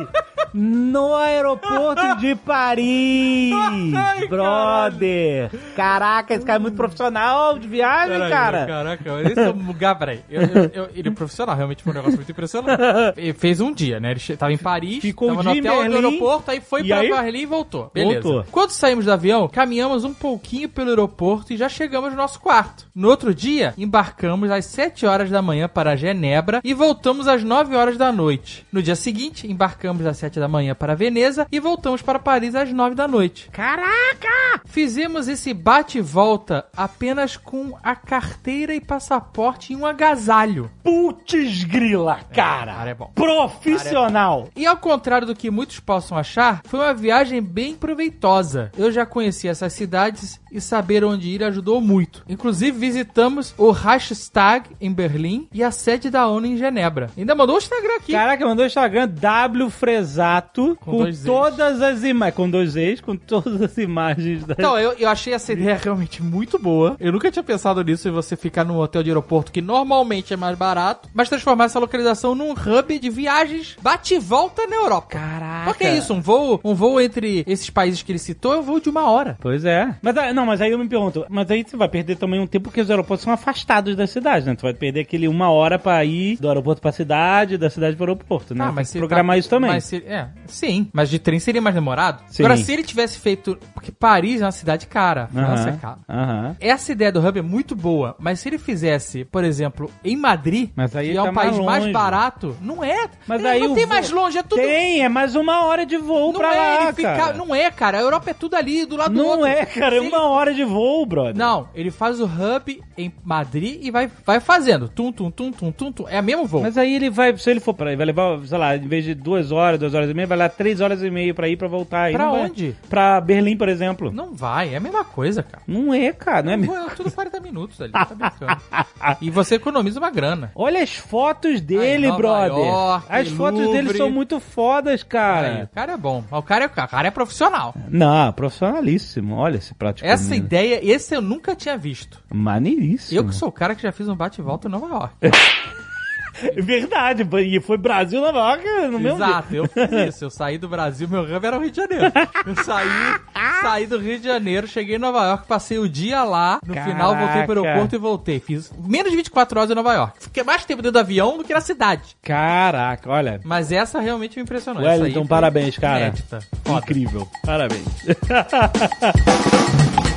no aeroporto de Paris, brother. Caraca, esse cara é muito profissional de viagem, cara. Caraca, esse é um peraí. Eu, eu, eu- ele é profissional, realmente foi um negócio muito impressionante. Ele fez um dia, né? Ele tava em Paris, Ficou tava um no hotel Berlim, aeroporto, aí foi pra aí? Berlim e voltou. Beleza. Voltou. Quando saímos do avião, caminhamos um pouquinho pelo aeroporto e já chegamos no nosso quarto. No outro dia, embarcamos às 7 horas da manhã para Genebra e voltamos às 9 horas da noite. No dia seguinte, embarcamos às 7 da manhã para Veneza e voltamos para Paris às 9 da noite. Caraca! Fizemos esse bate e volta apenas com a carteira e passaporte e um agasalho. Putz grila, cara. cara é bom. Profissional. E ao contrário do que muitos possam achar, foi uma viagem bem proveitosa. Eu já conheci essas cidades e saber onde ir ajudou muito. Inclusive visitamos o Reichstag em Berlim e a sede da ONU em Genebra. Ainda mandou o Instagram aqui. Caraca, mandou o Instagram W Fresato Com com, todas as imagens. Com dois Zs, com todas as imagens da. Então, eu, eu achei essa ideia realmente muito boa. Eu nunca tinha pensado nisso em você ficar num hotel de aeroporto que normalmente é mais barato, mas transformar essa localização num hub de viagens bate e volta na Europa. Caraca. Porque é isso, um voo, um voo entre esses países que ele citou é um voo de uma hora. Pois é. Mas ah, não, mas aí eu me pergunto, mas aí você vai perder também um tempo porque os aeroportos são afastados das cidades, né? Tu vai perder aquele uma hora pra ir do aeroporto pra cidade, da cidade pro aeroporto, né? Ah, mas se programar tá- isso também. Mas se- é, sim, mas de trem seria mais demorado. Sim. Agora, se ele tivesse feito. Porque Paris é uma cidade cara, França é Aham, cara. aham. Essa ideia do hub é muito boa, mas se ele fizesse, por exemplo, em Madrid, Mas aí que é tá um país mais mais barato, não é. Mas É, aí não o tem mais longe, é tudo. Tem, é mais uma hora de voo não pra é, lá, fica- cara. Não é, cara. A Europa é tudo ali, do lado do Não outro. é, cara, é uma hora de voo, brother. Não, ele faz o hub em Madrid e vai, vai fazendo. Tum, tum, tum, tum, tum, tum. É o mesmo voo. Mas aí ele vai, se ele for pra aí, vai levar, sei lá, em vez de duas horas, duas horas e meia, vai lá três horas e meia pra ir pra voltar. Aí Pra não vai- onde? Pra Berlim, por exemplo. Não vai, é a mesma coisa, cara. Não é, cara, não é mesmo. É tudo 40 minutos ali, tá brincando. E você economiza uma grana. Olha as fotos dele, Nova brother. York, as fotos dele Louvre. são muito fodas, Aí, cara. o cara é bom. O cara é, o cara é profissional. Não, profissionalíssimo. Olha esse de Essa ideia, esse eu nunca tinha visto. Maneiríssimo. Eu que sou o cara que já fiz um bate-volta em Nova York. Verdade, e foi Brasil, Nova York no mesmo dia. Exato, eu fiz isso. Eu saí do Brasil, meu hub era o Rio de Janeiro. Eu saí, saí do Rio de Janeiro, cheguei em Nova York, passei o dia lá. No Caraca. final, voltei pro aeroporto e voltei. Fiz menos de 24 horas em Nova York. Fiquei mais tempo dentro do avião do que na cidade. Caraca, olha. Mas essa realmente me impressionou. Wellington, parabéns, cara. inédita. Incrível. Parabéns.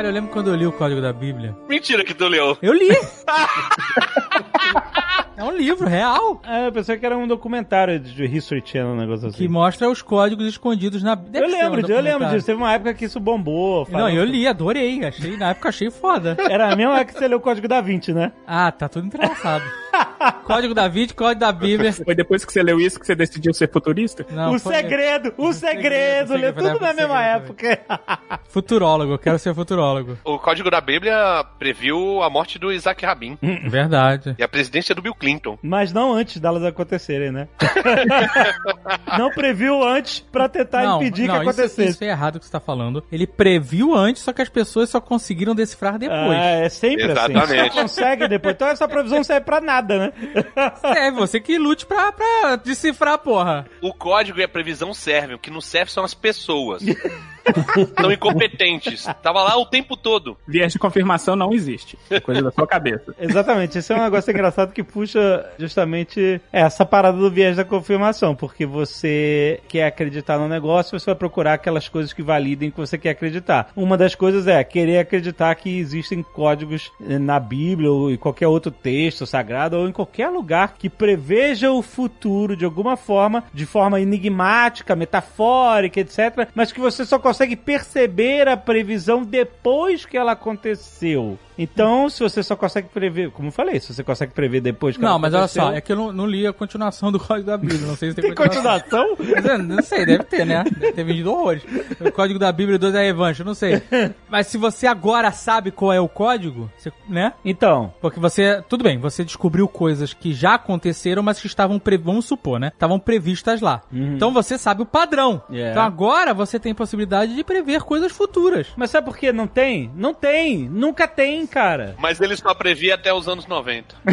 Cara, eu lembro quando eu li o código da Bíblia. Mentira que tu leu. Eu li! é um livro real Ah, eu pensei que era um documentário de History Channel, um negócio assim. que mostra os códigos escondidos na Bíblia. Eu lembro, disso, eu lembro disso. Teve uma época que isso bombou. Não, eu li, adorei. Achei, na época achei foda. Era a mesma época que você leu o Código da Vinci, né? Ah, tá tudo entrelaçado. código da Vídeo, código da Bíblia. Foi depois que você leu isso que você decidiu ser futurista? Não, o foi- segredo, o segredo, segredo, leu tudo na mesma época. Futurólogo, eu quero ser futurólogo. O código da Bíblia previu a morte do Isaac Rabin Verdade. e a presidência do Bill Clinton. Mas não antes delas acontecerem, né? não previu antes pra tentar impedir que isso- acontecesse. Isso, é errado o que você tá falando. Ele previu antes, só que as pessoas só conseguiram decifrar depois. Ah, é sempre assim. Exatamente. Só consegue depois. Então essa previsão não serve pra nada, né? É, você que lute pra, pra decifrar, porra. O código e a previsão servem, o que não serve são as pessoas. São incompetentes. Tava lá o tempo todo. Viés de confirmação não existe. É coisa da sua cabeça. Exatamente, esse é um negócio engraçado que puxa justamente essa parada do viés da confirmação, porque você quer acreditar no negócio, você vai procurar aquelas coisas que validem que você quer acreditar. Uma das coisas é querer acreditar que existem códigos eh, na Bíblia ou em qualquer outro texto sagrado ou em qualquer lugar que preveja o futuro de alguma forma, de forma enigmática, metafórica, etc, mas que você só consegue perceber a previsão depois que ela aconteceu. Então, se você só consegue prever, como eu falei, se você consegue prever depois que Não, mas olha só, é que eu não, não li a continuação do Código da Bíblia. Não sei se tem, Tem continuação? Eu Não sei, deve ter, né? Deve ter vendido horrores. O código da Bíblia 2 é Evangelho, não sei. Mas se você agora sabe qual é o código, você- né? Então, Porque você, tudo bem, você descobriu coisas que já aconteceram, mas que estavam, pre, vamos supor, né? Estavam previstas lá. Então você sabe o padrão. Yeah. Então agora você tem possibilidade de prever coisas futuras. mas sabe por que não tem? Não tem, nunca tem, cara. Mas ele só previa até os anos 90.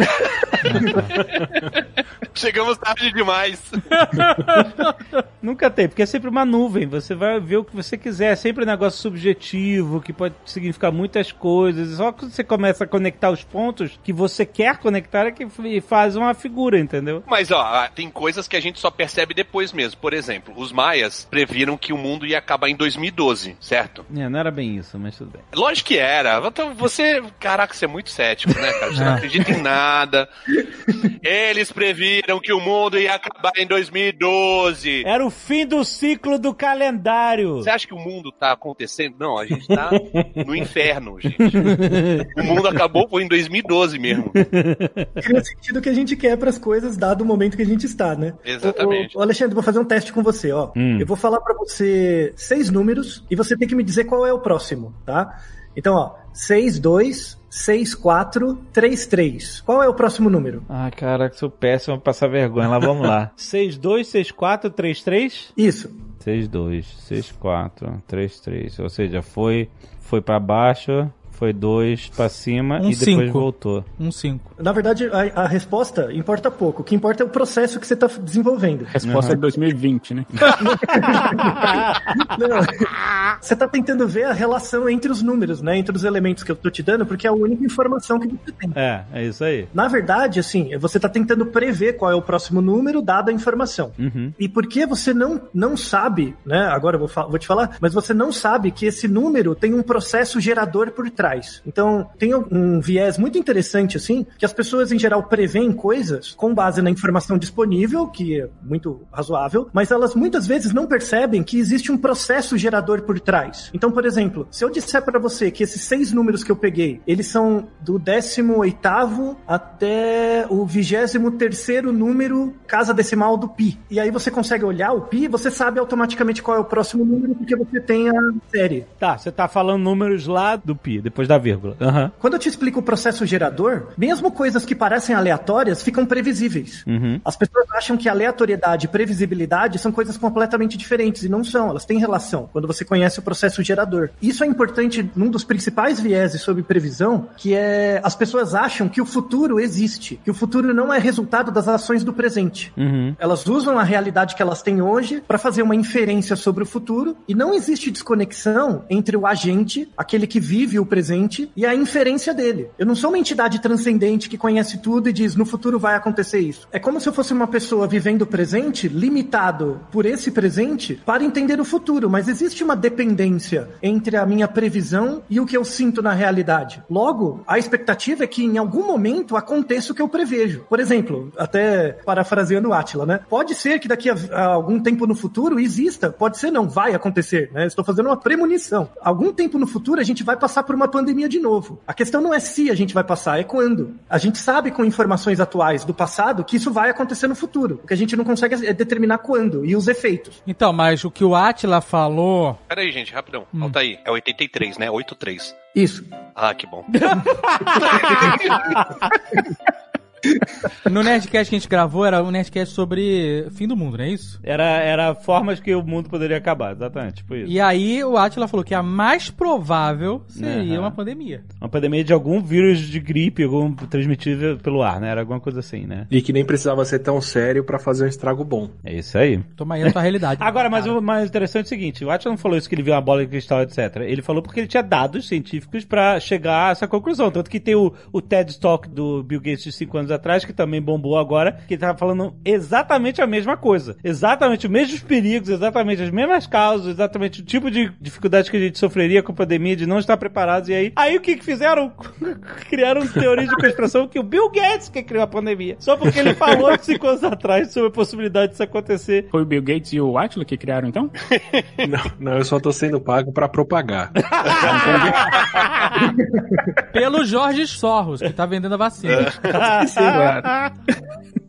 Chegamos tarde demais. Nunca tem, porque é sempre uma nuvem. Você vai ver o que você quiser. É sempre um negócio subjetivo, que pode significar muitas coisas. Só que você começa a conectar os pontos que você quer conectar é que faz uma figura, entendeu? Mas ó, tem coisas que a gente só percebe depois mesmo. Por exemplo, os maias previram que o mundo ia acabar em 2012, certo? É, não era bem isso, mas tudo bem. Lógico que era. Então, Você, caraca, você é muito cético, né, cara? Você não É. acredita em nada. Eles previram que o mundo ia acabar em 2012. Era o fim do ciclo do calendário. Você acha que o mundo tá acontecendo? Não, a gente tá no inferno, gente. O mundo acabou foi em 2012 mesmo. Cria sentido que a gente quer para as coisas, dado o momento que a gente está, né? Exatamente. Ô, ô, Alexandre, vou fazer um teste com você, ó. Eu vou falar para você seis números e você tem que me dizer qual é o próximo, tá? Então, ó, 6, 2, 6, 4, 3, 3. Qual é o próximo número? Ai, caraca, sou péssimo pra passar vergonha. Lá vamos lá. 626433? Isso. 62, 64, 33. Ou seja, foi foi para baixo, foi 2 pra cima Um e depois cinco. voltou. Um 5. Na verdade, a, a resposta importa pouco. O que importa é o processo que você está desenvolvendo. Resposta de 2020, né? Não. Você está tentando ver a relação entre os números, né? Entre os elementos que eu tô te dando, porque é a única informação que você tem. É, é isso aí. Na verdade, assim, você está tentando prever qual é o próximo número, dada a informação. Uhum. E porque você não, não sabe, né? Agora eu vou, vou te falar, mas você não sabe que esse número tem um processo gerador por trás. Então, tem um, um viés muito interessante, assim, que as pessoas em geral preveem coisas com base na informação disponível, que é muito razoável, mas elas muitas vezes não percebem que existe um processo gerador por trás. Então, por exemplo, se eu disser para você que esses seis números que eu peguei, eles são do 18 até o 23 número casa decimal do pi. E aí você consegue olhar o pi, você sabe automaticamente qual é o próximo número porque você tem a série. Tá, você tá falando números lá do pi, depois da vírgula. Aham. Quando eu te explico o processo gerador, mesmo coisas que parecem aleatórias ficam previsíveis. Uhum. As pessoas acham que aleatoriedade e previsibilidade são coisas completamente diferentes e não são, elas têm relação quando você conhece o processo gerador. Isso é importante num dos principais vieses sobre previsão, que é as pessoas acham que o futuro existe, que o futuro não é resultado das ações do presente. Uhum. Elas usam a realidade que elas têm hoje para fazer uma inferência sobre o futuro e não existe desconexão entre o agente, aquele que vive o presente, e a inferência dele. Eu não sou uma entidade transcendente que conhece tudo e diz no futuro vai acontecer isso. É como se eu fosse uma pessoa vivendo o presente, limitado por esse presente, para entender o futuro, mas existe uma dependência entre a minha previsão e o que eu sinto na realidade. Logo, a expectativa é que em algum momento aconteça o que eu prevejo. Por exemplo, até parafraseando o Atila, né? Pode ser que daqui a, a algum tempo no futuro exista, pode ser não, vai acontecer, né? Estou fazendo uma premonição. Algum tempo no futuro a gente vai passar por uma pandemia de novo. A questão não é se a gente vai passar, é quando. A gente sabe com informações atuais do passado que isso vai acontecer no futuro. O que a gente não consegue é determinar quando e os efeitos. Então, mas o que o Atila falou. Pera aí, gente, rapidão. Volta aí. É 83, né? 83. Isso. Ah, que bom. No Nerdcast que a gente gravou, era um Nerdcast sobre fim do mundo, não é isso? Era, era formas que o mundo poderia acabar, exatamente, tipo isso. E aí o Atila falou que a mais provável seria Aham. uma pandemia. Uma pandemia de algum vírus de gripe, algum transmitido pelo ar, né? Era alguma coisa assim, né? E que nem precisava ser tão sério pra fazer um estrago bom. É isso aí. Toma aí a tua realidade. Agora, mas o mais interessante é o seguinte, o Atila não falou isso que ele viu uma bola de cristal, etc. Ele falou porque ele tinha dados científicos pra chegar a essa conclusão. Tanto que tem o, o TED Talk do Bill Gates de 5 anos atrás, que também bombou agora, que tava falando exatamente a mesma coisa. Exatamente os mesmos perigos, exatamente as mesmas causas, exatamente o tipo de dificuldade que a gente sofreria com a pandemia, de não estar preparados. E aí, aí o que que fizeram? Criaram teoria de conspiração que o Bill Gates que criou a pandemia. Só porque ele falou 5 anos atrás sobre a possibilidade disso acontecer. Foi o Bill Gates e o Atila que criaram, então? Não, não, eu só tô sendo pago pra propagar. Pelo Jorge Sorros, que tá vendendo a vacina chegado.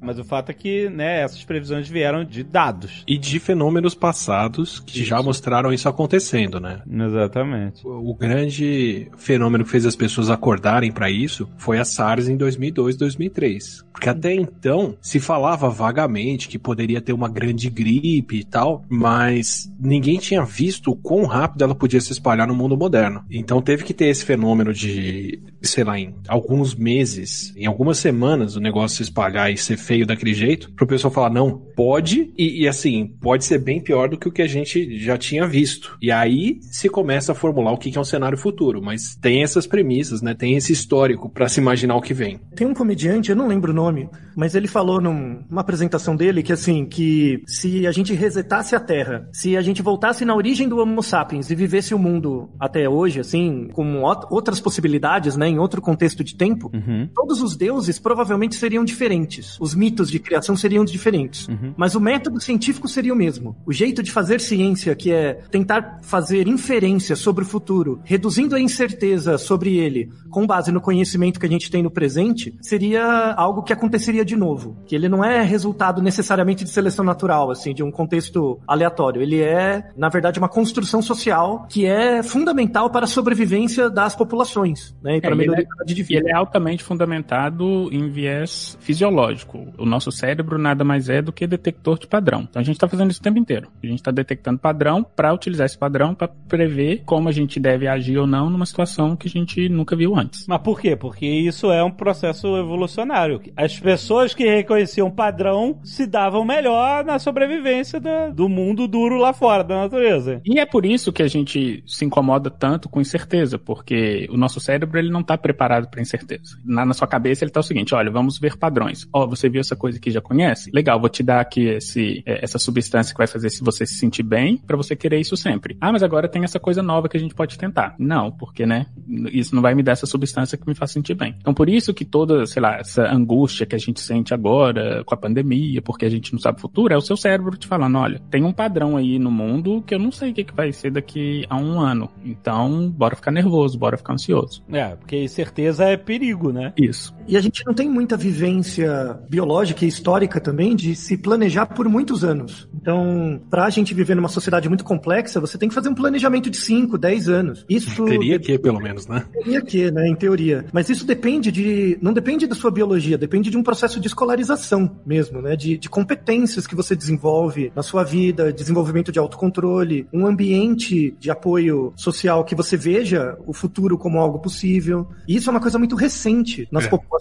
Mas o fato é que, né, essas previsões vieram de dados. E de fenômenos passados que já mostraram isso acontecendo, né? Exatamente. O grande fenômeno que fez as pessoas acordarem pra isso foi a SARS em 2002, 2003. Porque até então se falava vagamente que poderia ter uma grande gripe e tal, mas ninguém tinha visto o quão rápido ela podia se espalhar no mundo moderno. Então teve que ter esse fenômeno de, sei lá, em alguns meses, em algumas semanas, o negócio se espalhar e ser feio daquele jeito, pro pessoal falar, não, pode, e, e assim, pode ser bem pior do que o que a gente já tinha visto. E aí se começa a formular o que é um cenário futuro, mas tem essas premissas, né? Tem esse histórico pra se imaginar o que vem. Tem um comediante, eu não lembro o nome, mas ele falou num- numa apresentação dele que assim, que se a gente resetasse a Terra, se a gente voltasse na origem do Homo sapiens e vivesse o mundo até hoje, assim, com ot- outras possibilidades, né, em outro contexto de tempo, todos os deuses provavelmente seriam diferentes. Os mitos de criação seriam diferentes. Mas o método científico seria o mesmo. O jeito de fazer ciência, que é tentar fazer inferência sobre o futuro, reduzindo a incerteza sobre ele, com base no conhecimento que a gente tem no presente, seria algo que aconteceria de novo. Que ele não é resultado necessariamente de seleção natural, assim, de um contexto aleatório. Ele é, na verdade, uma construção social que é fundamental para a sobrevivência das populações, né? E para É, a melhoria é- de vida. ele é altamente fundamentado em viés fisiológico. O nosso cérebro nada mais é do que detector de padrão. Então a gente está fazendo isso o tempo inteiro. A gente está detectando padrão para utilizar esse padrão para prever como a gente deve agir ou não numa situação que a gente nunca viu antes. Mas por quê? Porque isso é um processo evolucionário. As pessoas que reconheciam padrão se davam melhor na sobrevivência da- do mundo duro lá fora, da natureza. E é por isso que a gente se incomoda tanto com incerteza, porque o nosso cérebro ele não está preparado para incerteza. Na, na sua cabeça ele tá o seguinte, olha, vamos ver padrões. Ó, você viu essa coisa que já conhece? Legal, vou te dar aqui esse, é, essa substância que vai fazer se você se sentir bem, para você querer isso sempre. Ah, mas agora tem essa coisa nova que a gente pode tentar. Não, porque, né, isso não vai me dar essa substância que me faz sentir bem. Então por isso que toda, sei lá, essa angústia que a gente sente agora com a pandemia, porque a gente não sabe o futuro, é o seu cérebro te falando, olha, tem um padrão aí no mundo que eu não sei o que, que vai ser daqui a um ano. Então, bora ficar nervoso, bora ficar ansioso. É, porque certeza é perigo, né? Isso. E a gente não tem muita vivência biológica e histórica também de se planejar por muitos anos. Então, para a gente viver numa sociedade muito complexa, você tem que fazer um planejamento de 5, 10 anos. Isso Teria que, pelo menos, né? Teria que, né, em teoria. Mas isso depende de. Não depende da sua biologia, depende de um processo de escolarização mesmo, né? De, de competências que você desenvolve na sua vida, desenvolvimento de autocontrole, um ambiente de apoio social que você veja o futuro como algo possível. E isso é uma coisa muito recente nas É. populações.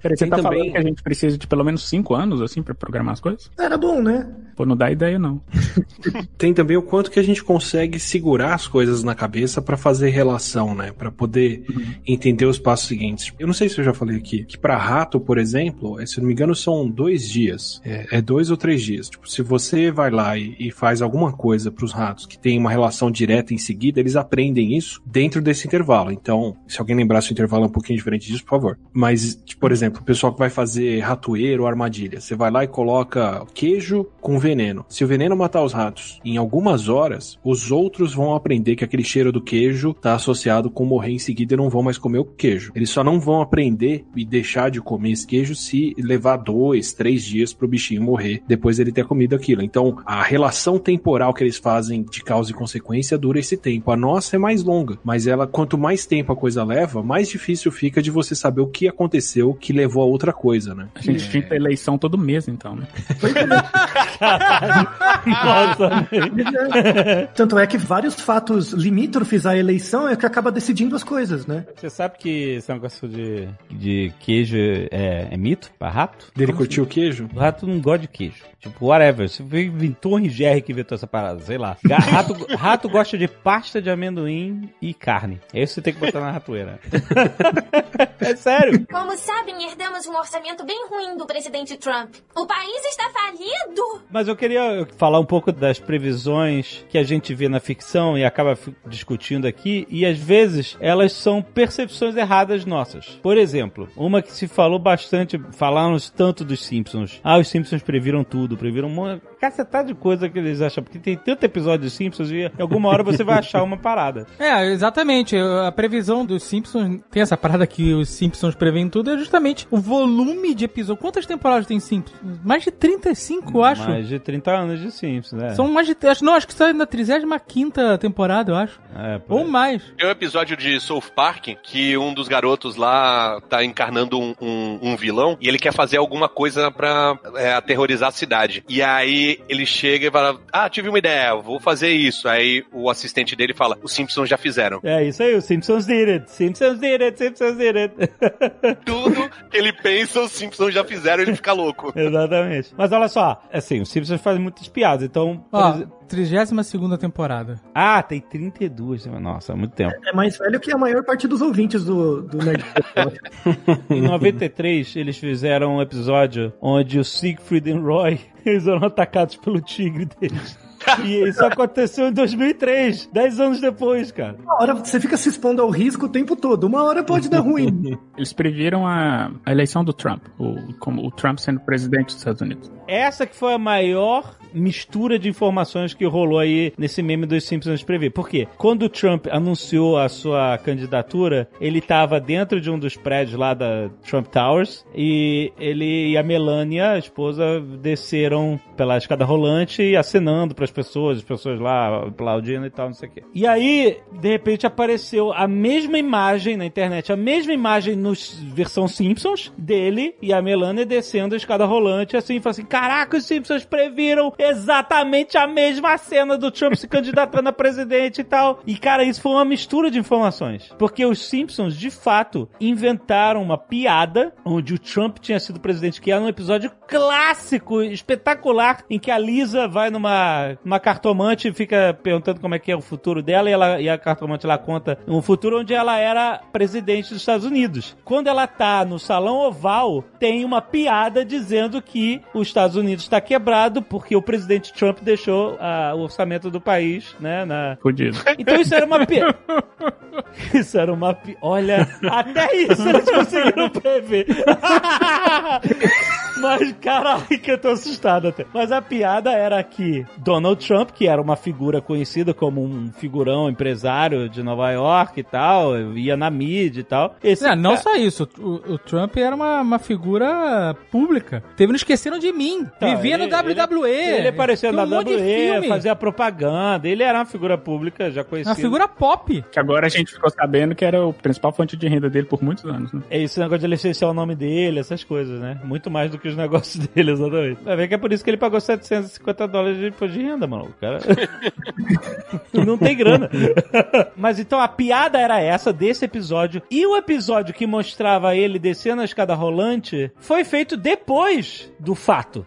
Peraí, você Tem tá também- falando que a gente precisa de pelo menos cinco anos, assim, pra programar as coisas? Era bom, né? Pô, não dá ideia, não. Tem também o quanto que a gente consegue segurar as coisas na cabeça pra fazer relação, né? Pra poder entender os passos seguintes. Eu não sei se eu já falei aqui, que pra rato, por exemplo, é, se eu não me engano, são dois dias. É, é dois ou três dias. Tipo, se você vai lá e, e faz alguma coisa pros ratos que tem uma relação direta em seguida, eles aprendem isso dentro desse intervalo. Então, se alguém lembrar se o intervalo é um pouquinho diferente disso, por favor. Mas, tipo, por exemplo, o pessoal que vai fazer ratoeiro ou armadilha, você vai lá e coloca queijo com veneno. Se o veneno matar os ratos em algumas horas, os outros vão aprender que aquele cheiro do queijo tá associado com morrer em seguida e não vão mais comer o queijo. Eles só não vão aprender e deixar de comer esse queijo se levar dois, três dias pro bichinho morrer depois dele ter comido aquilo. Então, a relação temporal que eles fazem de causa e consequência dura esse tempo. A nossa é mais longa, mas ela, quanto mais tempo a coisa leva, mais difícil fica de você saber o que aconteceu aconteceu que levou a outra coisa, né? A gente tinha eleição todo mês, então, né? Nossa, Tanto é que vários fatos limítrofes à eleição é que acaba decidindo as coisas, né? Você sabe que esse negócio de, de queijo é, é mito pra rato? Dele curtiu o queijo? O rato não gosta de queijo. Tipo, whatever. Você inventou o RGR que inventou essa parada, sei lá. Rato, rato gosta de pasta de amendoim e carne. É isso que você tem que botar na ratoeira. é sério. Como sabem, herdamos um orçamento bem ruim do presidente Trump. O país está falido. Mas eu queria falar um pouco das previsões que a gente vê na ficção e acaba discutindo aqui, e às vezes elas são percepções erradas nossas. Por exemplo, uma que se falou bastante, falaram tanto dos Simpsons. Ah, os Simpsons previram tudo, previram uma cacetada de coisa que eles acham, porque tem tanto episódio dos Simpsons e em alguma hora você vai achar uma parada. É, exatamente. A previsão dos Simpsons tem essa parada que os Simpsons preveem tudo, é justamente o volume de episódios. Quantas temporadas tem Simpsons? Mais de 35, eu acho. Mais de 30 anos de Simpsons, né? São mais de. Acho, não, acho que está na 35 temporada, eu acho. É, Ou mais. Tem um episódio de South Park que um dos garotos lá tá encarnando um, um- um vilão e ele quer fazer alguma coisa pra é, aterrorizar a cidade. E aí ele chega e fala: Ah, tive uma ideia, vou fazer isso. Aí o assistente dele fala: Os Simpsons já fizeram. É isso aí, os Simpsons did it. Simpsons did it, Simpsons did it. Tudo que ele pensa, os Simpsons já fizeram, ele fica louco. Exatamente. Mas olha só, assim, os Simpsons fazem muitas piadas, então. por Ó, exemplo- 32 temporada. Ah, tem 32, né? nossa, há muito tempo. É mais velho que a maior parte dos ouvintes do, do Nerd. Em 93, eles fizeram um episódio onde o Siegfried e o Roy eles eram atacados pelo tigre deles. E isso aconteceu em 2003, 10 anos depois, cara. Uma hora você fica se expondo ao risco o tempo todo. Uma hora pode dar ruim. Eles previram a, a eleição do Trump, o, como o Trump sendo presidente dos Estados Unidos. Essa que foi a maior mistura de informações que rolou aí nesse meme dos Simpsons prever. Por quê? Quando o Trump anunciou a sua candidatura, ele estava dentro de um dos prédios lá da Trump Towers e ele e a Melania, a esposa, desceram pela escada rolante e acenando para as pessoas, as pessoas lá aplaudindo e tal, não sei o quê. E aí, de repente, apareceu a mesma imagem na internet, a mesma imagem no versão Simpsons dele e a Melania descendo a escada rolante, assim, falou assim: caraca, os Simpsons previram exatamente a mesma cena do Trump se candidatando a presidente e tal. E, cara, isso foi uma mistura de informações. Porque os Simpsons, de fato, inventaram uma piada onde o Trump tinha sido presidente, que era um episódio clássico, espetacular, em que a Lisa vai numa, numa cartomante e fica perguntando como é que é o futuro dela, e, ela, e a cartomante lá conta um futuro onde ela era presidente dos Estados Unidos. Quando ela tá no salão oval, tem uma piada dizendo que os Estados Unidos está quebrado porque o presidente Trump deixou ah, o orçamento do país, né, na, Fudido. então isso era uma pi... Isso era uma pi... Olha, até isso eles conseguiram prever. Mas, caralho, que eu tô assustado até. Mas a piada era que Donald Trump, que era uma figura conhecida como um figurão empresário de Nova York e tal, ia na mídia e tal. Esse Não, não ca- só isso. O, o Trump era uma, uma figura pública. Teve no Esqueceram de Mim. Então, Vivia ele- no WWE. Ele aparecia Tem na um monte de WWE, filme. fazia propaganda. Ele era uma figura pública já conhecida. Uma figura pop. Que agora a gente ficou sabendo que era a principal fonte de renda dele por muitos anos, né? É esse negócio de licenciar o nome dele, essas coisas, né? Muito mais do que os negócios dele, exatamente. Vai ver que é por isso que ele pagou 750 dólares de imposto de renda, mano. O cara. não tem grana. Mas então a piada era essa desse episódio. E o episódio que mostrava ele descendo a escada rolante foi feito depois do fato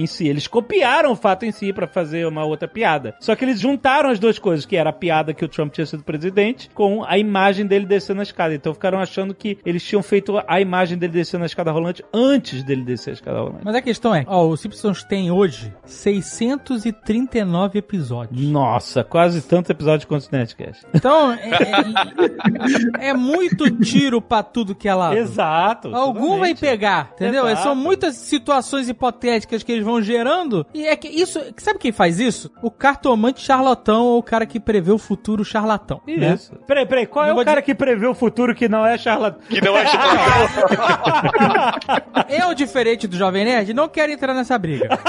em si. Eles copiaram o fato em si pra fazer uma outra piada. Só que eles juntaram as duas coisas, que era a piada que o Trump tinha sido presidente, com a imagem dele descendo a escada. Então ficaram achando que eles tinham feito a imagem dele descendo a escada rolante antes dele descer a escada rolante. Mas a questão é, ó, o Simpsons tem hoje 639 episódios. Nossa, quase tanto episódio quanto o Nerdcast. Então, é, é- é muito tiro pra tudo que é lado. Exato. Algum vai pegar, entendeu? Exato. São muitas situações hipotéticas que eles vão gerando. E é que isso. Sabe quem faz isso? O cartomante charlatão ou o cara que prevê o futuro charlatão. né? Isso. Peraí, peraí, qual é Não o vou cara que prevê o futuro que não é charlatão? Que não é tipo. Eu, diferente do Jovem Nerd, não quero entrar nessa briga.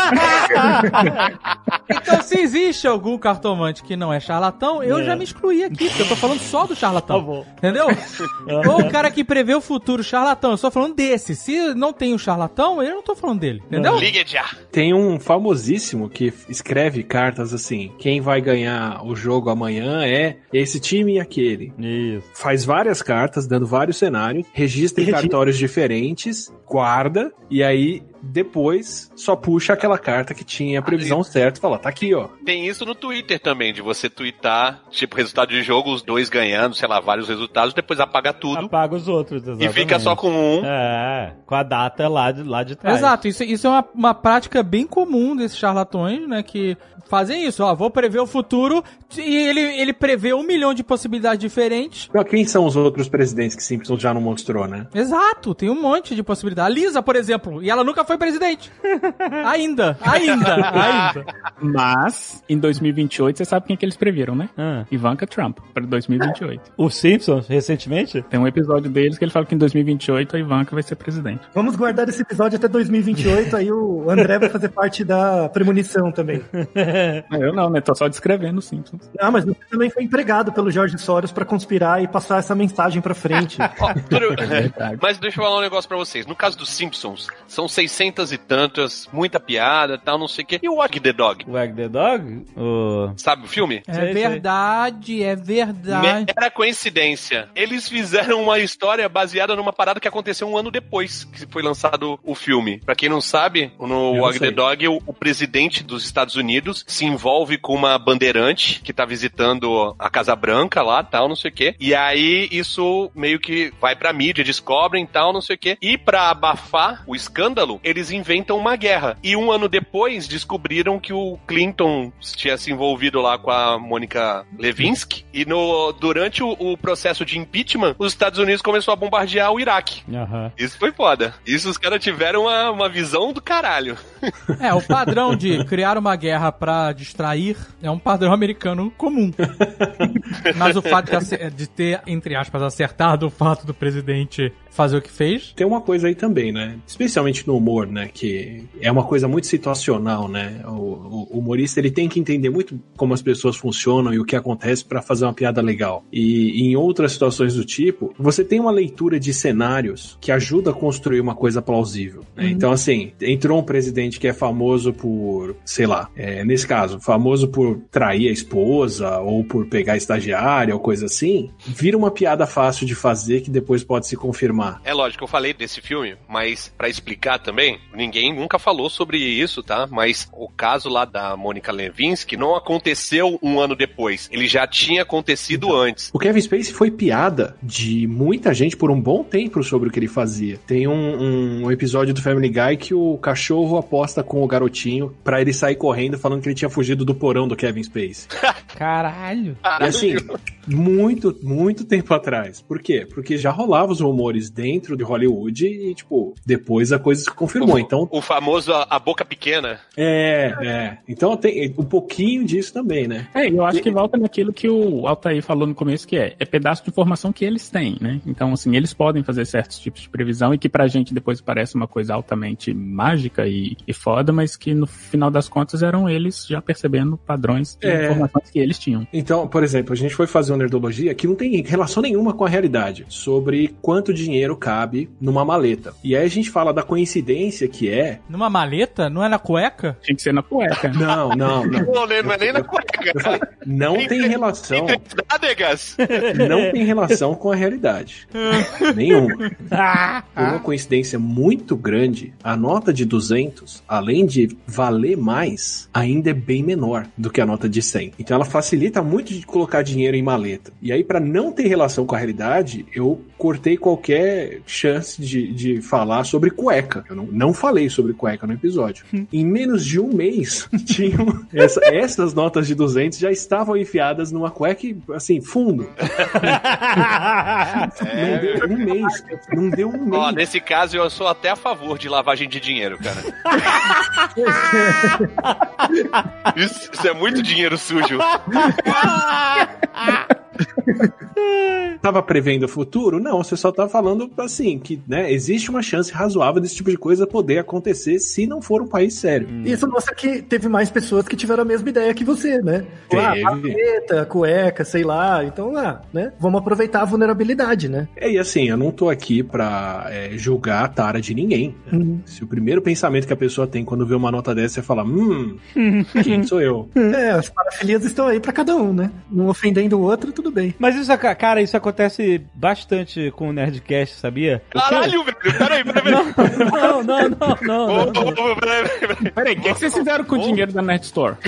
Então, se existe algum cartomante que não é charlatão, eu É. já me excluí aqui, porque eu tô falando só do charlatão. Tá bom. Entendeu? Ou o cara que prevê o futuro charlatão, eu só falando desse. Se não tem o charlatão, eu não tô falando dele. Entendeu? Ligue já. Tem um famosíssimo que escreve cartas assim: quem vai ganhar o jogo amanhã é esse time e aquele. Isso. Faz várias cartas, dando vários cenários, registra em cartórios diferentes, guarda, e aí depois só puxa aquela carta que tinha a previsão certa e fala: tá aqui, ó. Tem isso no Twitter também, de você twittar, tipo, resultado de jogo, os dois ganhando, sei lá, vários resultados, depois apaga tudo Apaga os outros, e exatamente. fica só com um. É, com a data lá de, lá de trás. Exato, isso, isso é uma, uma prática bem comum desses charlatões, né? Que fazem isso, ó, vou prever o futuro e ele, ele prevê um milhão de possibilidades diferentes. Então, Quem são os outros presidentes que Simpsons já não mostrou, né? Exato, tem um monte de possibilidades. A Lisa, por exemplo, e ela nunca foi presidente. ainda, ainda, ainda. Mas, em 2028, você sabe quem que eles previram, né? Ah. Ivanka Trump, para 2028. Os Simpsons, recentemente? Tem um episódio deles que ele fala que em 2028 a Ivanka vai ser presidente. Vamos guardar esse episódio até 2028, aí o André vai fazer parte da premonição também. Eu não, né? Tô só descrevendo os Simpsons. Ah, mas você também foi empregado pelo Jorge Soros pra conspirar e passar essa mensagem pra frente. Ó, tudo- verdade. Mas deixa eu falar um negócio pra vocês. No caso dos Simpsons, são 600 e tantas, muita piada tal, não sei o quê. E o Wag the Dog? Wag the Dog? O... Sabe o filme? É Sei, sei. verdade, é verdade. Mera coincidência. Eles fizeram uma história baseada numa parada que aconteceu um ano depois que foi lançado o filme. Pra quem não sabe, no Wag sei. the Dog, o, o presidente dos Estados Unidos se envolve com uma bandeirante que tá visitando a Casa Branca lá, tal, não sei o quê. E aí isso meio que vai pra mídia, descobrem tal, não sei o quê. E pra abafar o escândalo, eles inventam uma guerra. E um ano depois descobriram que o Clinton tinha se envolvido lá com a Mônica Levinsky. E no, durante o, o processo de impeachment, os Estados Unidos começou a bombardear o Iraque. Aham. Isso foi foda. Isso os caras tiveram uma, uma visão do caralho. É, o padrão de criar uma guerra pra distrair é um padrão americano comum. Mas o fato de, ter, entre aspas, acertado o fato do presidente fazer o que fez. Tem uma coisa aí também, né? Especialmente no humor, né? Que é uma coisa muito situacional, né? O, o humorista ele tem que entender muito como as pessoas funcionam e o que acontece pra fazer uma piada legal. E em outras situações do tipo, você tem uma leitura de cenários que ajuda a construir uma coisa plausível. né? Então, assim, entrou um presidente que é famoso por, sei lá, é, nesse caso, famoso por trair a esposa ou por pegar estagiária ou coisa assim, vira uma piada fácil de fazer que depois pode se confirmar. É lógico, eu falei desse filme, mas pra explicar também, ninguém nunca falou sobre isso, tá? Mas o caso lá da Mônica Levinsky não aconteceu um ano depois. Ele já tinha acontecido antes. O Kevin Spacey foi piada de muita gente por um bom tempo sobre o que ele fazia. Tem um, um episódio do Family Guy que o cachorro aposta com o garotinho pra ele sair correndo falando que ele tinha fugido do porão do Kevin Spacey. Caralho. E assim, muito, muito tempo atrás. Por quê? Porque já rolava os rumores dentro de Hollywood e, tipo, depois a coisa se confirmou. Então, O famoso a, a boca pequena. é, é. Então tem um pouquinho disso também, né? É, eu acho que volta naquilo que o Altair falou no começo, que é, é pedaço de informação que eles têm, né? Então, assim, eles podem fazer certos tipos de previsão e que pra gente depois parece uma coisa altamente mágica e, e foda, mas que no final das contas eram eles já percebendo padrões de É. informações que eles tinham. Então, por exemplo, a gente foi fazer uma nerdologia que não tem relação nenhuma com a realidade sobre quanto dinheiro cabe numa maleta. E aí a gente fala da coincidência que é. Numa maleta? Não é na cueca? Tinha que ser na cueca. Não, não, não. Não, não é nem na cueca. Eu falei, não tem relação. Nádegas. Não tem relação com a realidade. Nenhuma. Por uma coincidência muito grande, a nota de 200, além de valer mais, ainda é bem menor do que a nota de 100. Então ela facilita muito de colocar dinheiro em maleta. E aí, para não ter relação com a realidade, eu cortei qualquer chance de, de falar sobre cueca. Eu não, não falei sobre cueca no episódio. em menos de um mês, tinham essa- essas notas de 200 já estavam enfiadas numa cueca, e, assim, fundo. Não deu um mês. Não deu um mês. Ó, nesse caso eu sou até a favor de lavagem de dinheiro, cara. Isso, isso é muito dinheiro sujo. Tava prevendo o futuro? Não, você só tá falando assim, que né, existe uma chance razoável desse tipo de coisa poder acontecer se não for um país sério. Isso mostra que teve mais pessoas que tiveram a mesma ideia que você, né? Teve. Ah, papeta, cueca, sei lá. Então, ah, né? Vamos aproveitar a vulnerabilidade, né? É, e assim, eu não tô aqui pra é, julgar a tara de ninguém. Se o primeiro pensamento que a pessoa tem quando vê uma nota dessa é falar, hum, quem sou eu? É, as parafilias estão aí pra cada um, né? Não ofendendo o outro, tudo bem. Mas isso, ca- cara, isso acontece bastante com o Nerdcast, sabia? Caralho, velho. Peraí, peraí, peraí. Não, não, não, não. Não. ô, peraí, peraí, peraí. Peraí, o que, que vocês fizeram com o dinheiro da Nerd Store?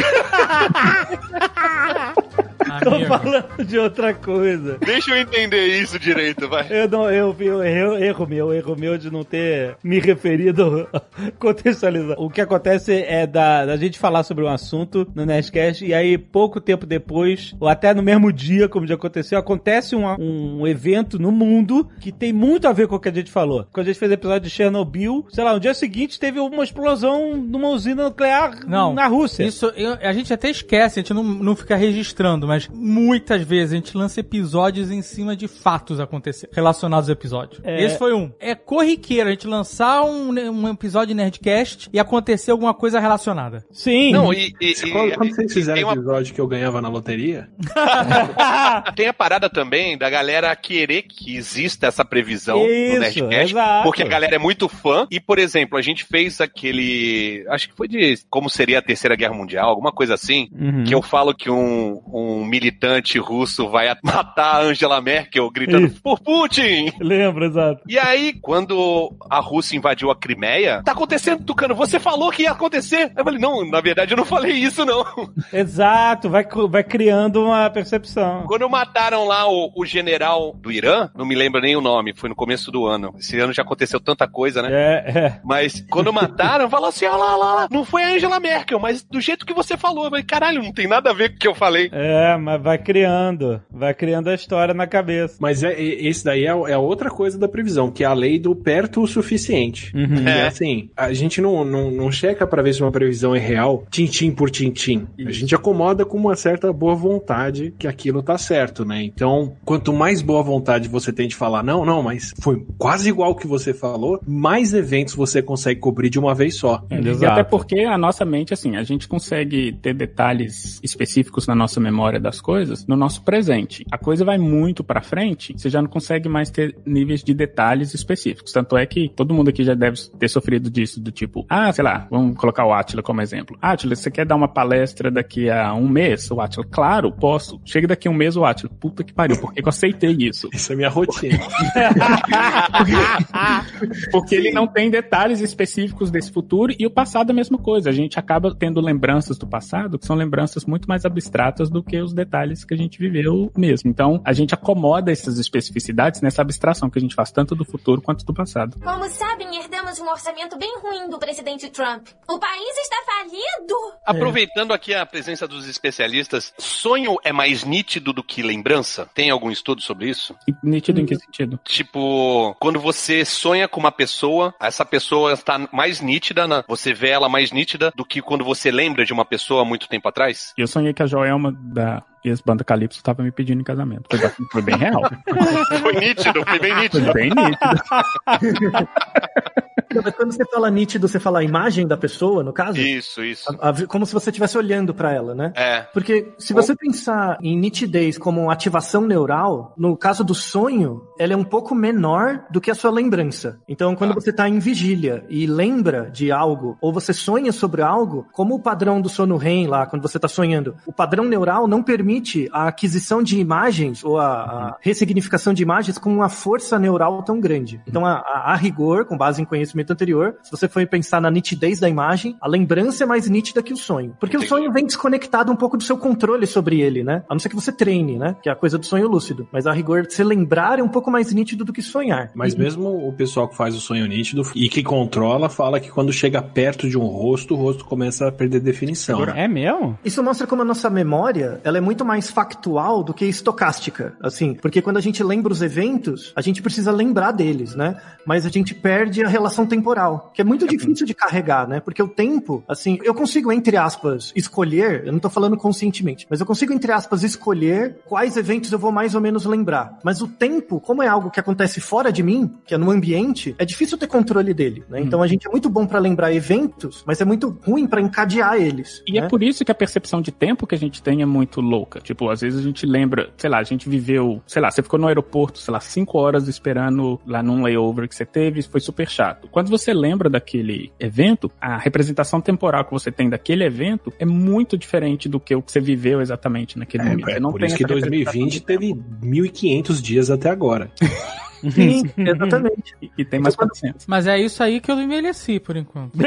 Tô Amigo. falando de outra coisa. Deixa eu entender isso direito, vai. Eu não, eu, eu, eu erro meu, erro meu de não ter me referido contextualizar. O que acontece é da, da gente falar sobre um assunto no Nerdcast e aí pouco tempo depois, ou até no mesmo dia, como já aconteceu, acontece um, um evento no mundo que tem muito a ver com o que a gente falou. Quando a gente fez o episódio de Chernobyl, sei lá, no dia seguinte teve uma explosão numa usina nuclear Não, na Rússia. Isso eu- a gente até esquece, a gente não, não fica registrando, mas muitas vezes a gente lança episódios em cima de fatos acontecer, relacionados ao episódio. É. Esse foi um. É corriqueiro a gente lançar um, um episódio de Nerdcast e acontecer alguma coisa relacionada. Sim. Não, e, e, e- Quando, quando vocês fizeram o uma episódio que eu ganhava na loteria, Tem a parada também da galera querer que exista essa previsão Isso, no Nerdcast, exato. porque a galera é muito fã. E, por exemplo, a gente fez aquele. Acho que foi de como seria a Terceira Guerra Mundial, alguma coisa assim. Uhum. Que eu falo que um, um militante russo vai matar a Angela Merkel gritando Isso. por Putin! Lembra, exato. E aí, quando a Rússia invadiu a Crimeia, tá acontecendo, Tucano, você falou que ia acontecer. Eu falei, não, na verdade eu não falei isso, não. Exato, vai, vai criando uma percepção. Quando mataram lá o, o general do Irã, não me lembro nem o nome, foi no começo do ano. Esse ano já aconteceu tanta coisa, né? É, é. Mas quando mataram, falou assim: ó lá, lá, lá, não foi a Angela Merkel, mas do jeito que você falou. Eu falei, caralho, não tem nada a ver com o que eu falei. É, mas vai criando. Vai criando a história na cabeça. mas é, é- esse daí é, é a outra coisa da previsão, que é a lei do perto o suficiente. Uhum. E É. assim, a gente não, não, não checa pra ver se uma previsão é real, tintim por tintim. A gente acomoda com uma certa boa vontade que aquilo tá certo, né? Então, quanto mais boa vontade você tem de falar, não, não, mas foi quase igual o que você falou, mais eventos você consegue cobrir de uma vez só. É, E Exato. até porque a nossa mente, assim, a gente consegue ter detalhes específicos na nossa memória das coisas no nosso presente. A coisa vai muito pra frente, você já não consegue mais ter níveis de detalhes específicos. Tanto é que todo mundo aqui já deve ter sofrido disso, do tipo, ah, sei lá, vamos colocar o Atila como exemplo. Atila, você quer dar uma palestra daqui a um mês? O Atila, claro, posso. Chega daqui a um mês, o Atila, puta que pariu, por que eu aceitei isso? Isso é minha rotina. Porque ele não tem detalhes específicos desse futuro e o passado é a mesma coisa. A gente acaba tendo lembranças do passado que são lembranças muito mais abstratas do que os detalhes que a gente viveu mesmo. Então, a gente acomoda essas especificidades nessa abstração que a gente faz tanto do futuro quanto do passado. Como sabem, herdamos um orçamento bem ruim do presidente Trump. O país está falido. Aproveitando aqui a presença dos especialistas, sonho é mais nítido do que lembrança? Tem algum estudo sobre isso? Nítido em que sentido? Tipo, quando você sonha com uma pessoa, essa pessoa está mais nítida, na- você vê ela mais nítida do que quando você lembra de uma pessoa há muito tempo atrás? Eu sonhei que a Joelma da ex-banda Calypso estava me pedindo em casamento. Foi, foi bem real. Foi nítido, foi bem nítido. Foi bem nítido. Não, mas quando você fala nítido, você fala a imagem da pessoa, no caso? Isso, isso. A- a- como se você estivesse olhando pra ela, né? É. Porque se você pensar em nitidez como ativação neural, no caso do sonho, ela é um pouco menor do que a sua lembrança. Então, quando você está em vigília e lembra de algo, ou você sonha sobre algo, como o padrão do sono REM lá, quando você está sonhando, o padrão neural não permite a aquisição de imagens ou a, a ressignificação de imagens com uma força neural tão grande. Então, a- a rigor, com base em conhecimento anterior, se você for pensar na nitidez da imagem, a lembrança é mais nítida que o sonho. Porque Entendi. o sonho vem desconectado um pouco do seu controle sobre ele, né? A não ser que você treine, né? Que é a coisa do sonho lúcido. Mas a rigor, se lembrar é um pouco mais nítido do que sonhar. Mas E- mesmo o pessoal que faz o sonho nítido e que controla, fala que quando chega perto de um rosto, o rosto começa a perder definição. né? É mesmo? Isso mostra como a nossa memória, ela é muito mais factual do que estocástica, assim, porque quando a gente lembra os eventos, a gente precisa lembrar deles, né? Mas a gente perde a relação temporal, que é muito difícil de carregar, né? Porque o tempo, assim, eu consigo, entre aspas, escolher, eu não tô falando conscientemente, mas eu consigo, entre aspas, escolher quais eventos eu vou mais ou menos lembrar. Mas o tempo, como é algo que acontece fora de mim, que é no ambiente, é difícil ter controle dele, né? Então a gente é muito bom pra lembrar eventos, mas é muito ruim pra encadear eles. E né? é por isso que a percepção de tempo que a gente tem é muito louca. Tipo, às vezes a gente lembra, sei lá, a gente viveu, sei lá, você ficou no aeroporto, sei lá, cinco horas esperando lá num layover que você teve, foi super chato. Quando você lembra daquele evento, a representação temporal que você tem daquele evento é muito diferente do que o que você viveu exatamente naquele momento. É, não por tem isso que essa representação 2020 de tempo. teve 1.500 dias até agora. Sim, exatamente. E, e tem mais 400. Mas é isso aí que eu envelheci, por enquanto.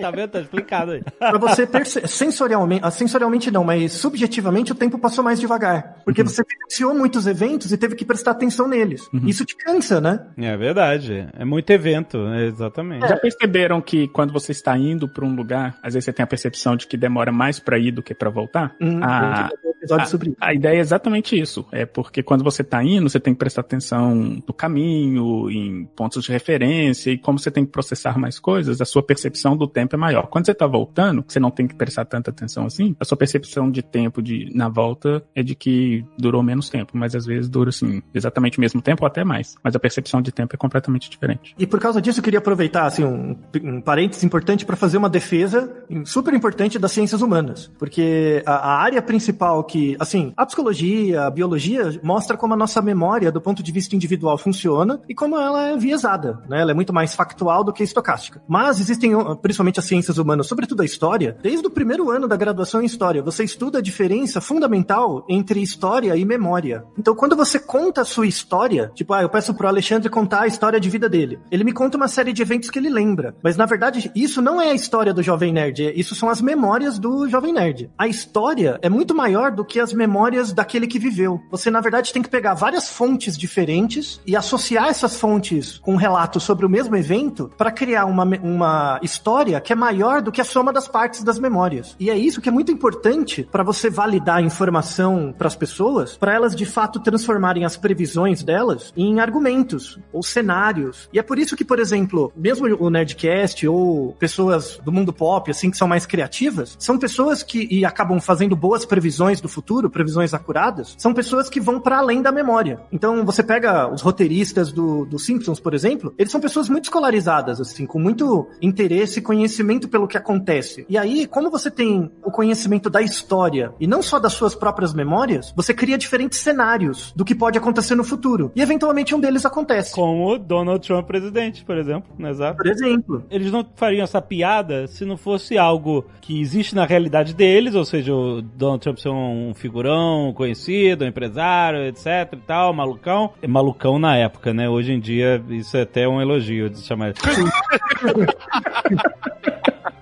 tá vendo? Tá explicado aí. Pra você perce- sensorialmente, ah, sensorialmente não, mas subjetivamente o tempo passou mais devagar. Porque você vivenciou muitos eventos e teve que prestar atenção neles. Isso te cansa, né? É verdade. É muito evento, é, exatamente. Já perceberam que quando você está indo para um lugar, às vezes você tem a percepção de que demora mais para ir do que para voltar? Hum, a, a a- a ideia é exatamente isso. É porque quando você está indo, você tem que prestar atenção no caminho, em pontos de referência, e como você tem que processar mais coisas, a sua percepção do tempo é maior. Quando você está voltando, você não tem que prestar tanta atenção assim, a sua percepção de tempo de, na volta é de que durou menos tempo, mas às vezes dura assim, exatamente o mesmo tempo ou até mais. Mas a percepção de tempo é completamente diferente. E por causa disso, eu queria aproveitar assim, um, um parênteses importante para fazer uma defesa super importante das ciências humanas. Porque a, a área principal que, assim, a psicologia, a biologia mostra como a nossa memória, do ponto de vista individual, funciona e como ela é viesada. Né? Ela é muito mais factual do que estocástica. Mas existem, uh, principalmente as ciências humanas, sobretudo a história, desde o primeiro ano da graduação em história, você estuda a diferença fundamental entre história e memória. Então, quando você conta a sua história, tipo, ah, eu peço pro Alexandre contar a história de vida dele. Ele me conta uma série de eventos que ele lembra. Mas, na verdade, isso não é a história do Jovem Nerd. é- Isso são as memórias do Jovem Nerd. A história é muito maior do que as memórias daquele que viveu. Você, na verdade, tem que pegar várias fontes diferentes e associar essas fontes com um relato sobre o mesmo evento para criar uma, uma história que é maior do que a soma das partes das memórias. E é isso que é muito importante para você validar a informação para as pessoas, para elas de fato transformarem as previsões delas em argumentos ou cenários. E é por isso que, por exemplo, mesmo o Nerdcast ou pessoas do mundo pop, assim, que são mais criativas, são pessoas que e acabam fazendo boas previsões do futuro, previsões acuradas, são pessoas que vão para além da memória. Então, você pega os roteiristas do, do Simpsons, por exemplo, eles são pessoas muito escolarizadas, assim, com muito interesse e conhecimento pelo que acontece. E aí, como você tem o conhecimento da história e não só das suas próprias memórias, você cria diferentes cenários do que pode acontecer no futuro. E eventualmente um deles acontece. Como Donald Trump presidente, por exemplo. né, Exato. Por exemplo. Eles não fariam essa piada se não fosse algo que existe na realidade deles, ou seja, o Donald Trump ser um figurão conhecido, um empresário, etc e tal, malucão. É malucão na época, né? Hoje em dia isso é até um elogio de chamar.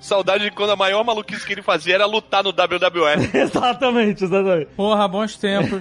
Saudade de quando a maior maluquice que ele fazia era lutar no WWE. exatamente, exatamente. Porra, bons tempos.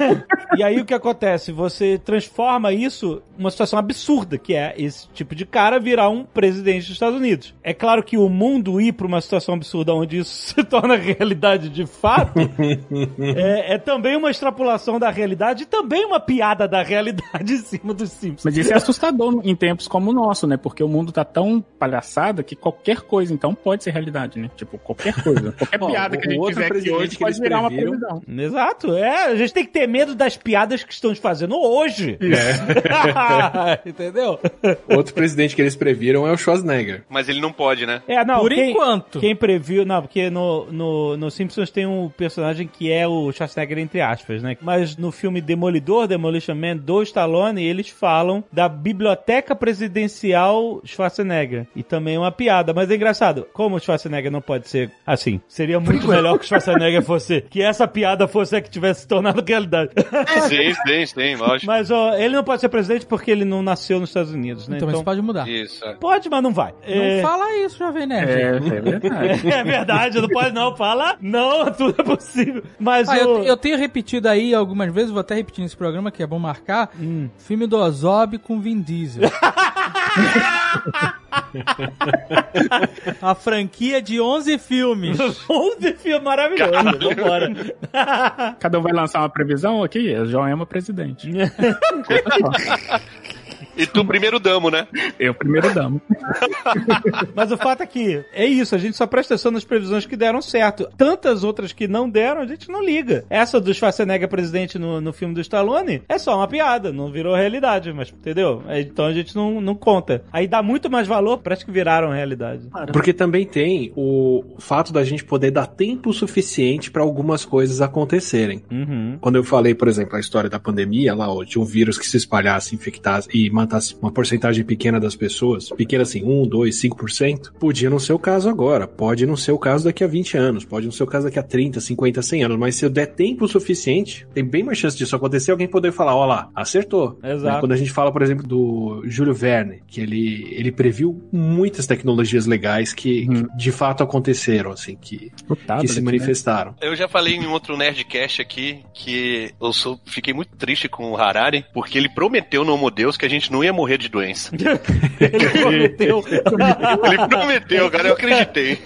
E aí o que acontece? Você transforma isso numa situação absurda, que é esse tipo de cara virar um presidente dos Estados Unidos. É claro que o mundo ir para uma situação absurda onde isso se torna realidade de fato é, é também uma extrapolação da realidade e também uma piada da realidade em cima dos Simpsons. Mas isso é assustador em tempos como o nosso, né? Porque o mundo tá tão palhaçada que qualquer coisa, então, pode ser realidade, né? Tipo, qualquer coisa. Qualquer Ó, piada que a o gente outro fizer aqui presidente hoje que pode virar uma previsão. Exato, é. A gente tem que ter medo das piadas que estão fazendo hoje. Entendeu? Outro presidente que eles previram é o Schwarzenegger. Mas ele não pode, né? É, não, Por quem, enquanto. Quem previu, não, porque no, no, no Simpsons tem um personagem que é o Schwarzenegger, entre aspas, né? Mas no filme Demolidor, Demolition Man, do Stallone, eles falam da biblioteca presidencial Schwarzenegger. E também é uma piada, mas é engraçado. Como o Schwarzenegger não pode ser assim? Seria muito melhor que o Schwarzenegger fosse, que essa piada fosse a que tivesse se tornado realidade. Sim, sim, sim, lógico. mas, ó, ele não pode ser presidente porque ele não nasceu nos Estados Unidos, né? Então, isso pode mudar. Isso. é. Pode, mas não vai. Não fala isso, Jovem Nerd. É, é verdade. É verdade, não pode não. Fala, não, tudo é possível. Mas Ah, o... eu, eu tenho repetido aí algumas vezes, vou até repetir nesse programa, que é bom marcar, Hum. filme do Ozob com Vin Diesel. A franquia de 11 filmes. 11 filme maravilhoso. Vambora. Cada um vai lançar uma previsão aqui, é Joelma presidente. E tu primeiro damo, né? Eu primeiro damo. Mas o fato é que é isso, a gente só presta atenção nas previsões que deram certo. Tantas outras que não deram, a gente não liga. Essa do Schwarzenegger presidente no, no filme do Stallone é só uma piada, não virou realidade, mas entendeu? Então a gente não, não conta. Aí dá muito mais valor para as que viraram realidade. Porque também tem o fato da gente poder dar tempo suficiente para algumas coisas acontecerem. Uhum. Quando eu falei, por exemplo, a história da pandemia, lá, ó, de um vírus que se espalhasse, infectasse e matasse uma porcentagem pequena das pessoas, pequena assim, 1, 2, 5%, podia não ser o caso agora, pode não ser o caso daqui a 20 anos, pode não ser o caso daqui a 30, 50, 100 anos, mas se eu der tempo suficiente, tem bem mais chance disso acontecer, alguém poder falar, ó lá, acertou. Exato. Né? Quando a gente fala, por exemplo, do Júlio Verne, que ele, ele previu muitas tecnologias legais que, Uhum. que de fato aconteceram, assim, que, O que se né? manifestaram. Eu já falei em outro Nerdcast aqui que eu sou, fiquei muito triste com o Harari, porque ele prometeu no Homo Deus que a gente não ia morrer de doença. Ele prometeu. Ele prometeu, cara, eu acreditei.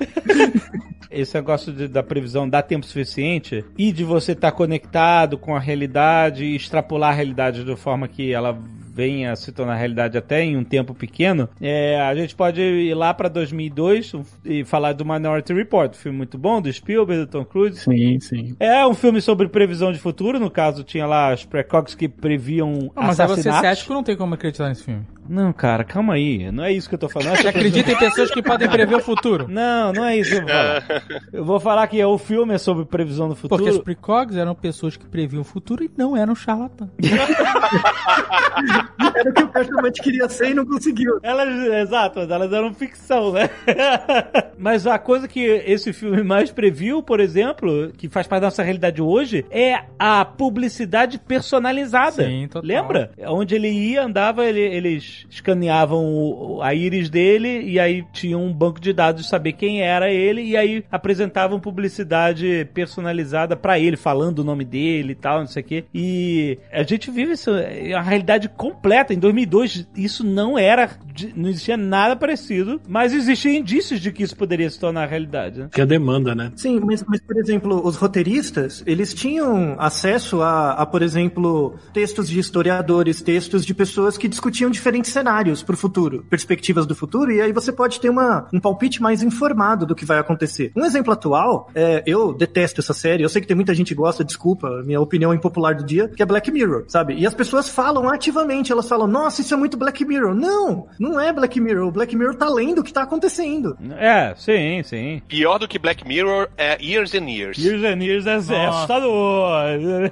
Esse negócio de- da previsão dá tempo suficiente e de você estar conectado com a realidade e extrapolar a realidade de forma que ela venha a se tornar realidade até em um tempo pequeno, é, a gente pode ir lá para 2002 e falar do Minority Report, um filme muito bom, do Spielberg, do Tom Cruise. Sim, sim. É um filme sobre previsão de futuro, no caso tinha lá os precogs que previam Ah, mas aí você assassinatos. cético não tem como acreditar nesse filme. Não, cara, calma aí, não é isso que eu tô falando. Você acredita em pessoas que podem prever o futuro? Não, não é isso que eu vou falar. Eu vou falar que o filme é sobre previsão do futuro. Porque os precogs eram pessoas que previam o futuro e não eram charlatãs. Era o que o Cartomante queria ser e não conseguiu. Elas, exato, elas eram ficção, né? Mas a coisa que esse filme mais previu, por exemplo, que faz parte da nossa realidade hoje, é a publicidade personalizada. Sim, total. Lembra? Onde ele ia, andava, ele- eles escaneavam a íris dele e aí tinha um banco de dados de saber quem era ele e aí apresentavam publicidade personalizada pra ele, falando o nome dele e tal, não sei o quê. E a gente vive isso, é a realidade completa. Em 2002, isso não era, não existia nada parecido, mas existiam indícios de que isso poderia se tornar realidade, né? Que a demanda, né? Sim, mas, mas, por exemplo, os roteiristas, eles tinham acesso a, a, por exemplo, textos de historiadores, textos de pessoas que discutiam diferentes cenários para o futuro, perspectivas do futuro, e aí você pode ter uma, um palpite mais informado do que vai acontecer. Um exemplo atual, é, eu detesto essa série, eu sei que tem muita gente que gosta, desculpa, minha opinião impopular do dia, que é Black Mirror, sabe? E as pessoas falam ativamente, elas falam, nossa, isso é muito Black Mirror. Não, não é Black Mirror, o Black Mirror tá lendo o que tá acontecendo. É, sim, sim. Pior do que Black Mirror é Years and Years. Years and Years é, é assustador.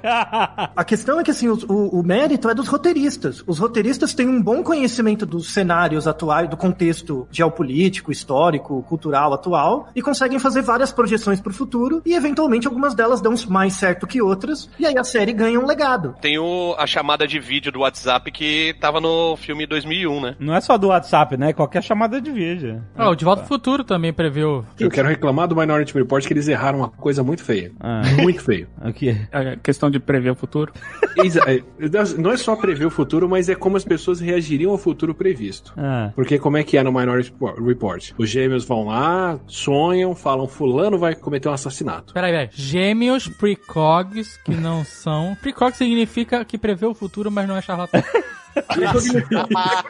A questão é que assim, os- o, o mérito é dos roteiristas. Os roteiristas têm um bom conhecimento dos cenários atuais, do contexto geopolítico, histórico, cultural atual, e conseguem fazer várias projeções para o futuro, e eventualmente algumas delas dão mais certo que outras, e aí a série ganha um legado. Tem o, a chamada de vídeo do WhatsApp que tava no filme 2001, né? Não é só do WhatsApp, né? Qualquer chamada de vídeo. Ah, o De Volta ao Futuro também previu. Eu quero reclamar do Minority Report que eles erraram uma coisa muito feia. Ah. Muito feio. O quê? A questão de prever o futuro. É, Não é só prever o futuro, mas é como as pessoas reagiriam ao futuro previsto. Ah. Porque como é que é no Minority Report? Os gêmeos vão lá, sonham, falam fulano vai cometer um assassinato. Peraí, peraí. Gêmeos precogs que não são. Precog significa que prevê o futuro, mas não é charlatão.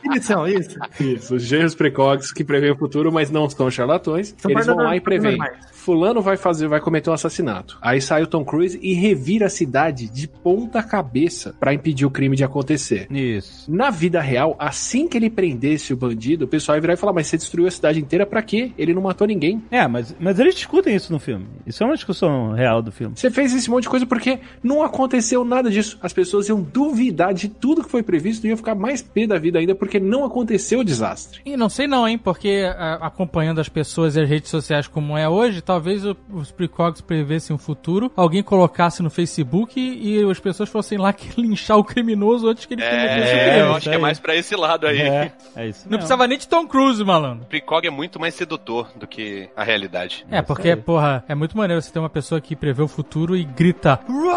Definição, isso. Isso, os gêmeos precogs que preveem o futuro, mas não são charlatões. São eles vão lá e preveem. Fulano vai fazer, vai cometer um assassinato. Aí sai o Tom Cruise e revira a cidade de ponta cabeça pra impedir o crime de acontecer. Isso. Na vida real, assim que ele prendesse o bandido, o pessoal ia virar e falar: Mas você destruiu a cidade inteira pra quê? Ele não matou ninguém. É, mas, mas eles discutem isso no filme. Isso é uma discussão real do filme. Você fez esse monte de coisa porque não aconteceu nada disso. As pessoas iam duvidar de tudo que foi previsto iam ficar mais pé da vida ainda porque não aconteceu o desastre. E não sei não, hein? Porque a- acompanhando as pessoas e as redes sociais como é hoje, talvez o- os precogs prevessem o futuro, alguém colocasse no Facebook e, e as pessoas fossem lá que linchar o criminoso antes que ele cometesse o É, crime. eu acho que é mais pra esse lado aí. É, é isso Não mesmo. precisava nem de Tom Cruise, malandro. O Precog é muito mais sedutor do que a realidade. É, porque, porra, é muito maneiro você ter uma pessoa que prevê o futuro e grita. "Run!"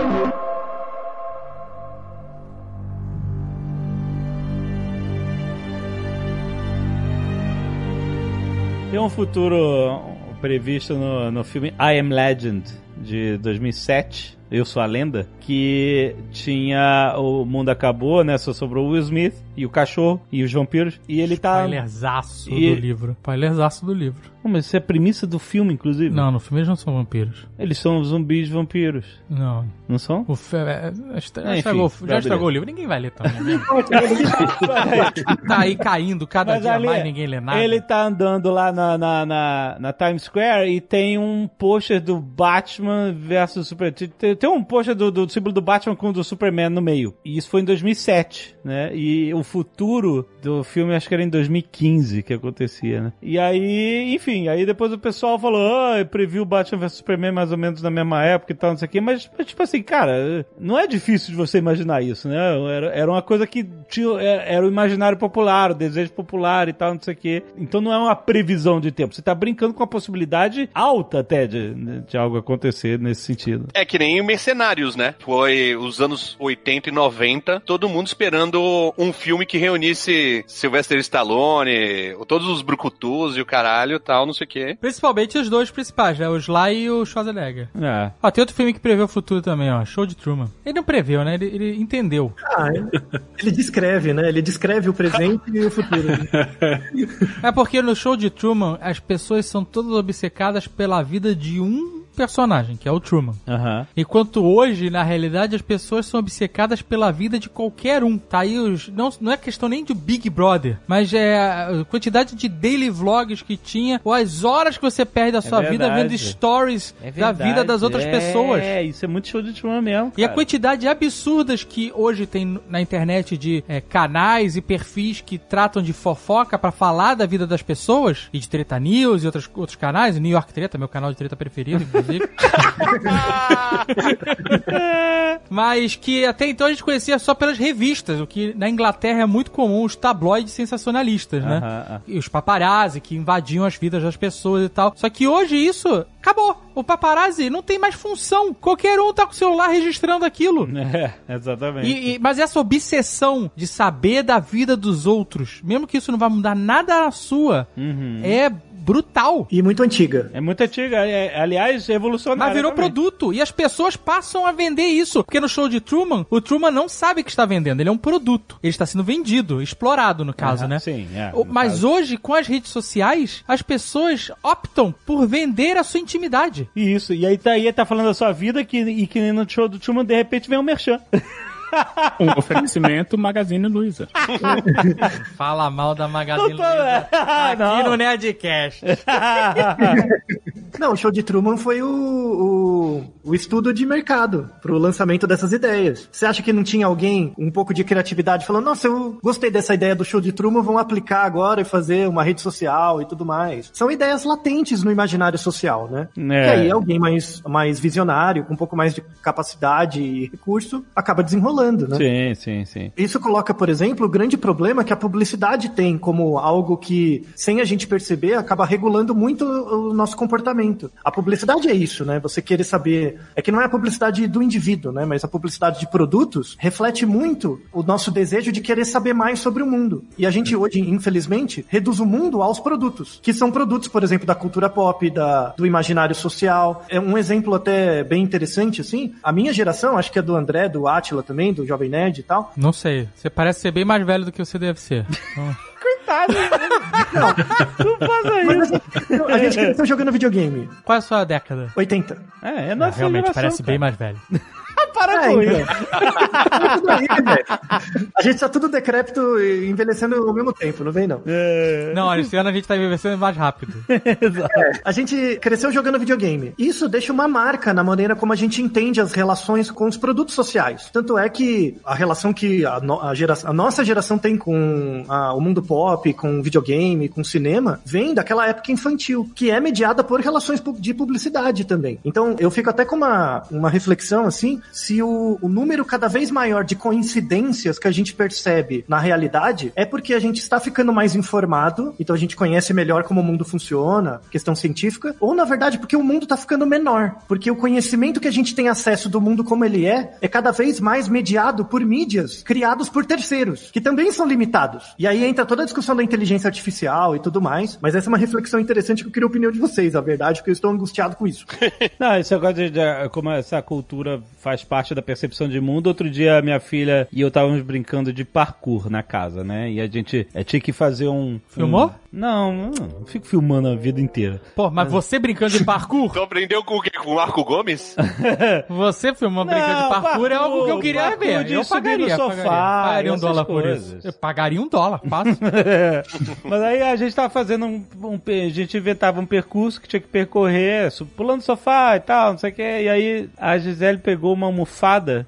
Um futuro previsto no, no filme I Am Legend, de 2007. Eu Sou a Lenda, que tinha o mundo acabou, né? Só sobrou o Will Smith e o cachorro e os vampiros. E ele tá. Spoilerzaço E- do livro. Spoilerzaço do livro. Pô, mas isso é a premissa do filme, inclusive. Não, no filme eles não são vampiros. Eles são zumbis vampiros. Não. Não são? O é, estra- É, enfim, estragou, tá, já estragou o livro. Ninguém vai ler também mesmo. tá aí caindo cada Mas dia ali, mais, ninguém lê nada. Ele tá andando lá na, na, na, na Times Square e tem um pôster do Batman versus Super... Tem, tem um pôster do, do símbolo do Batman com o do Superman no meio. E isso foi em 2007, né? E o futuro do filme acho que era em 2015 que acontecia, né? E aí, enfim, aí depois o pessoal falou, ah, previu Batman vs Superman mais ou menos na mesma época e tal, não sei o quê. Mas, mas, tipo assim, cara, não é difícil de você imaginar isso, né? Era, era uma coisa que tinha, era, era o imaginário popular, o desejo popular e tal, não sei o quê. Então não é uma previsão de tempo. Você tá brincando com a possibilidade alta até de, de algo acontecer nesse sentido. É que nem Mercenários, né? Foi os anos 80 e 90, todo mundo esperando um filme que reunisse Sylvester Stallone, todos os brucutus e o caralho e tal, não sei o quê. Principalmente os dois principais, né? O Sly e o Schwarzenegger. É. Ó, tem outro filme que prevê o futuro também, ó. Show de Truman. Ele não preveu, né? Ele, ele entendeu. Ah, ele, ele descreve, né? Ele descreve o presente e o futuro. É porque no show de Truman, as pessoas são todas obcecadas pela vida de um personagem, que é o Truman. Enquanto hoje, na realidade, as pessoas são obcecadas pela vida de qualquer um. Tá aí os. Não, não é questão nem de Big Brother, mas é a quantidade de daily vlogs que tinha, ou as horas que você perde da sua vida verdade. vendo stories É da vida das outras É, pessoas. É, isso é muito show de Truman mesmo. E a quantidade absurdas que hoje tem na internet de é, canais e perfis que tratam de fofoca pra falar da vida das pessoas, e de Treta News e outros, outros canais, New York Treta, meu canal de treta preferido, inclusive. Mas que até então a gente conhecia só pelas revistas, o que na Inglaterra é muito comum, os tabloides sensacionalistas, né? Aham, aham. E os paparazzi que invadiam as vidas das pessoas e tal. Só que hoje isso acabou. O paparazzi não tem mais função. Qualquer um tá com o celular registrando aquilo. É, exatamente. E- e- mas essa obsessão de saber da vida dos outros, mesmo que isso não vai mudar nada na sua, Uhum. é brutal. E muito antiga. É muito antiga, é, aliás, revolucionária. Mas virou também. produto e as pessoas passam a vender isso. Porque no show de Truman, o Truman não sabe que está vendendo, ele é um produto. Ele está sendo vendido, explorado no caso, Ah, né? Sim, é. Mas caso. hoje, com as redes sociais, as pessoas optam por vender a sua intimidade. Isso, e aí tá, aí tá falando da sua vida que, e que nem no show do Truman, de repente vem um merchan. Um oferecimento Magazine Luiza. Fala mal da Magazine tô- Luiza aqui Não. no Nerdcast. Não, o show de Truman foi o, o, o estudo de mercado pro lançamento dessas ideias. Você acha que não tinha alguém com um pouco de criatividade falando, nossa, eu gostei dessa ideia do show de Truman, vamos aplicar agora e fazer uma rede social e tudo mais. São ideias latentes no imaginário social, né? É. E aí alguém mais, mais visionário, com um pouco mais de capacidade e recurso, acaba desenrolando, né? sim, sim, sim. Isso coloca, por exemplo, o grande problema que a publicidade tem como algo que, sem a gente perceber, acaba regulando muito o nosso comportamento. A publicidade é isso, né? Você querer saber. É que não é a publicidade do indivíduo, né? Mas a publicidade de produtos reflete muito o nosso desejo de querer saber mais sobre o mundo. E a gente hoje, infelizmente, reduz o mundo aos produtos, que são produtos, por exemplo, da cultura pop, da, do imaginário social. É um exemplo até bem interessante, assim. A minha geração, acho que é do André, do Atila também, do Jovem Nerd e tal. Não sei. Você parece ser bem mais velho do que você deve ser. Coitado, não faça Mas isso. a gente cresceu jogando videogame. Qual é a sua década? 80. É, é nossa Realmente geração, parece cara. bem mais velho. Para É, com então. isso. A gente tá tudo decrépito e envelhecendo ao mesmo tempo, não vem não. Não, esse ano a gente tá envelhecendo mais rápido. A gente cresceu jogando videogame. Isso deixa uma marca na maneira como a gente entende as relações com os produtos sociais. Tanto é que a relação que a, no- a gera- a nossa geração tem com a- o mundo pop, com videogame, com cinema, vem daquela época infantil, que é mediada por relações de publicidade também. Então, eu fico até com uma, uma reflexão assim, se se o, o número cada vez maior de coincidências que a gente percebe na realidade é porque a gente está ficando mais informado, então a gente conhece melhor como o mundo funciona, questão científica, ou na verdade porque o mundo está ficando menor, porque o conhecimento que a gente tem acesso do mundo como ele é é cada vez mais mediado por mídias criados por terceiros, que também são limitados. E aí entra toda a discussão da inteligência artificial e tudo mais, mas essa é uma reflexão interessante que eu queria a opinião de vocês, a verdade, porque eu estou angustiado com isso. Não, esse negócio de, de como essa cultura faz parte da percepção de mundo. Outro dia, minha filha e eu estávamos brincando de parkour na casa, né? E a gente é, tinha que fazer um. Filmou? um- Não, não, não fico filmando a vida inteira. Pô, mas você brincando de parkour? Tu aprendeu com o quê? Com o Marco Gomes? Você filmou brincando de Não, parkour, é algo que eu parkour, queria parkour ver. de Eu no pagaria, sofá, pagaria. Pagaria um dólar por coisas. isso. Eu pagaria um dólar, fácil. Mas aí a gente tava fazendo um, um A gente inventava um percurso que tinha que percorrer, pulando sofá e tal, não sei o que. E aí a Gisele pegou uma almofada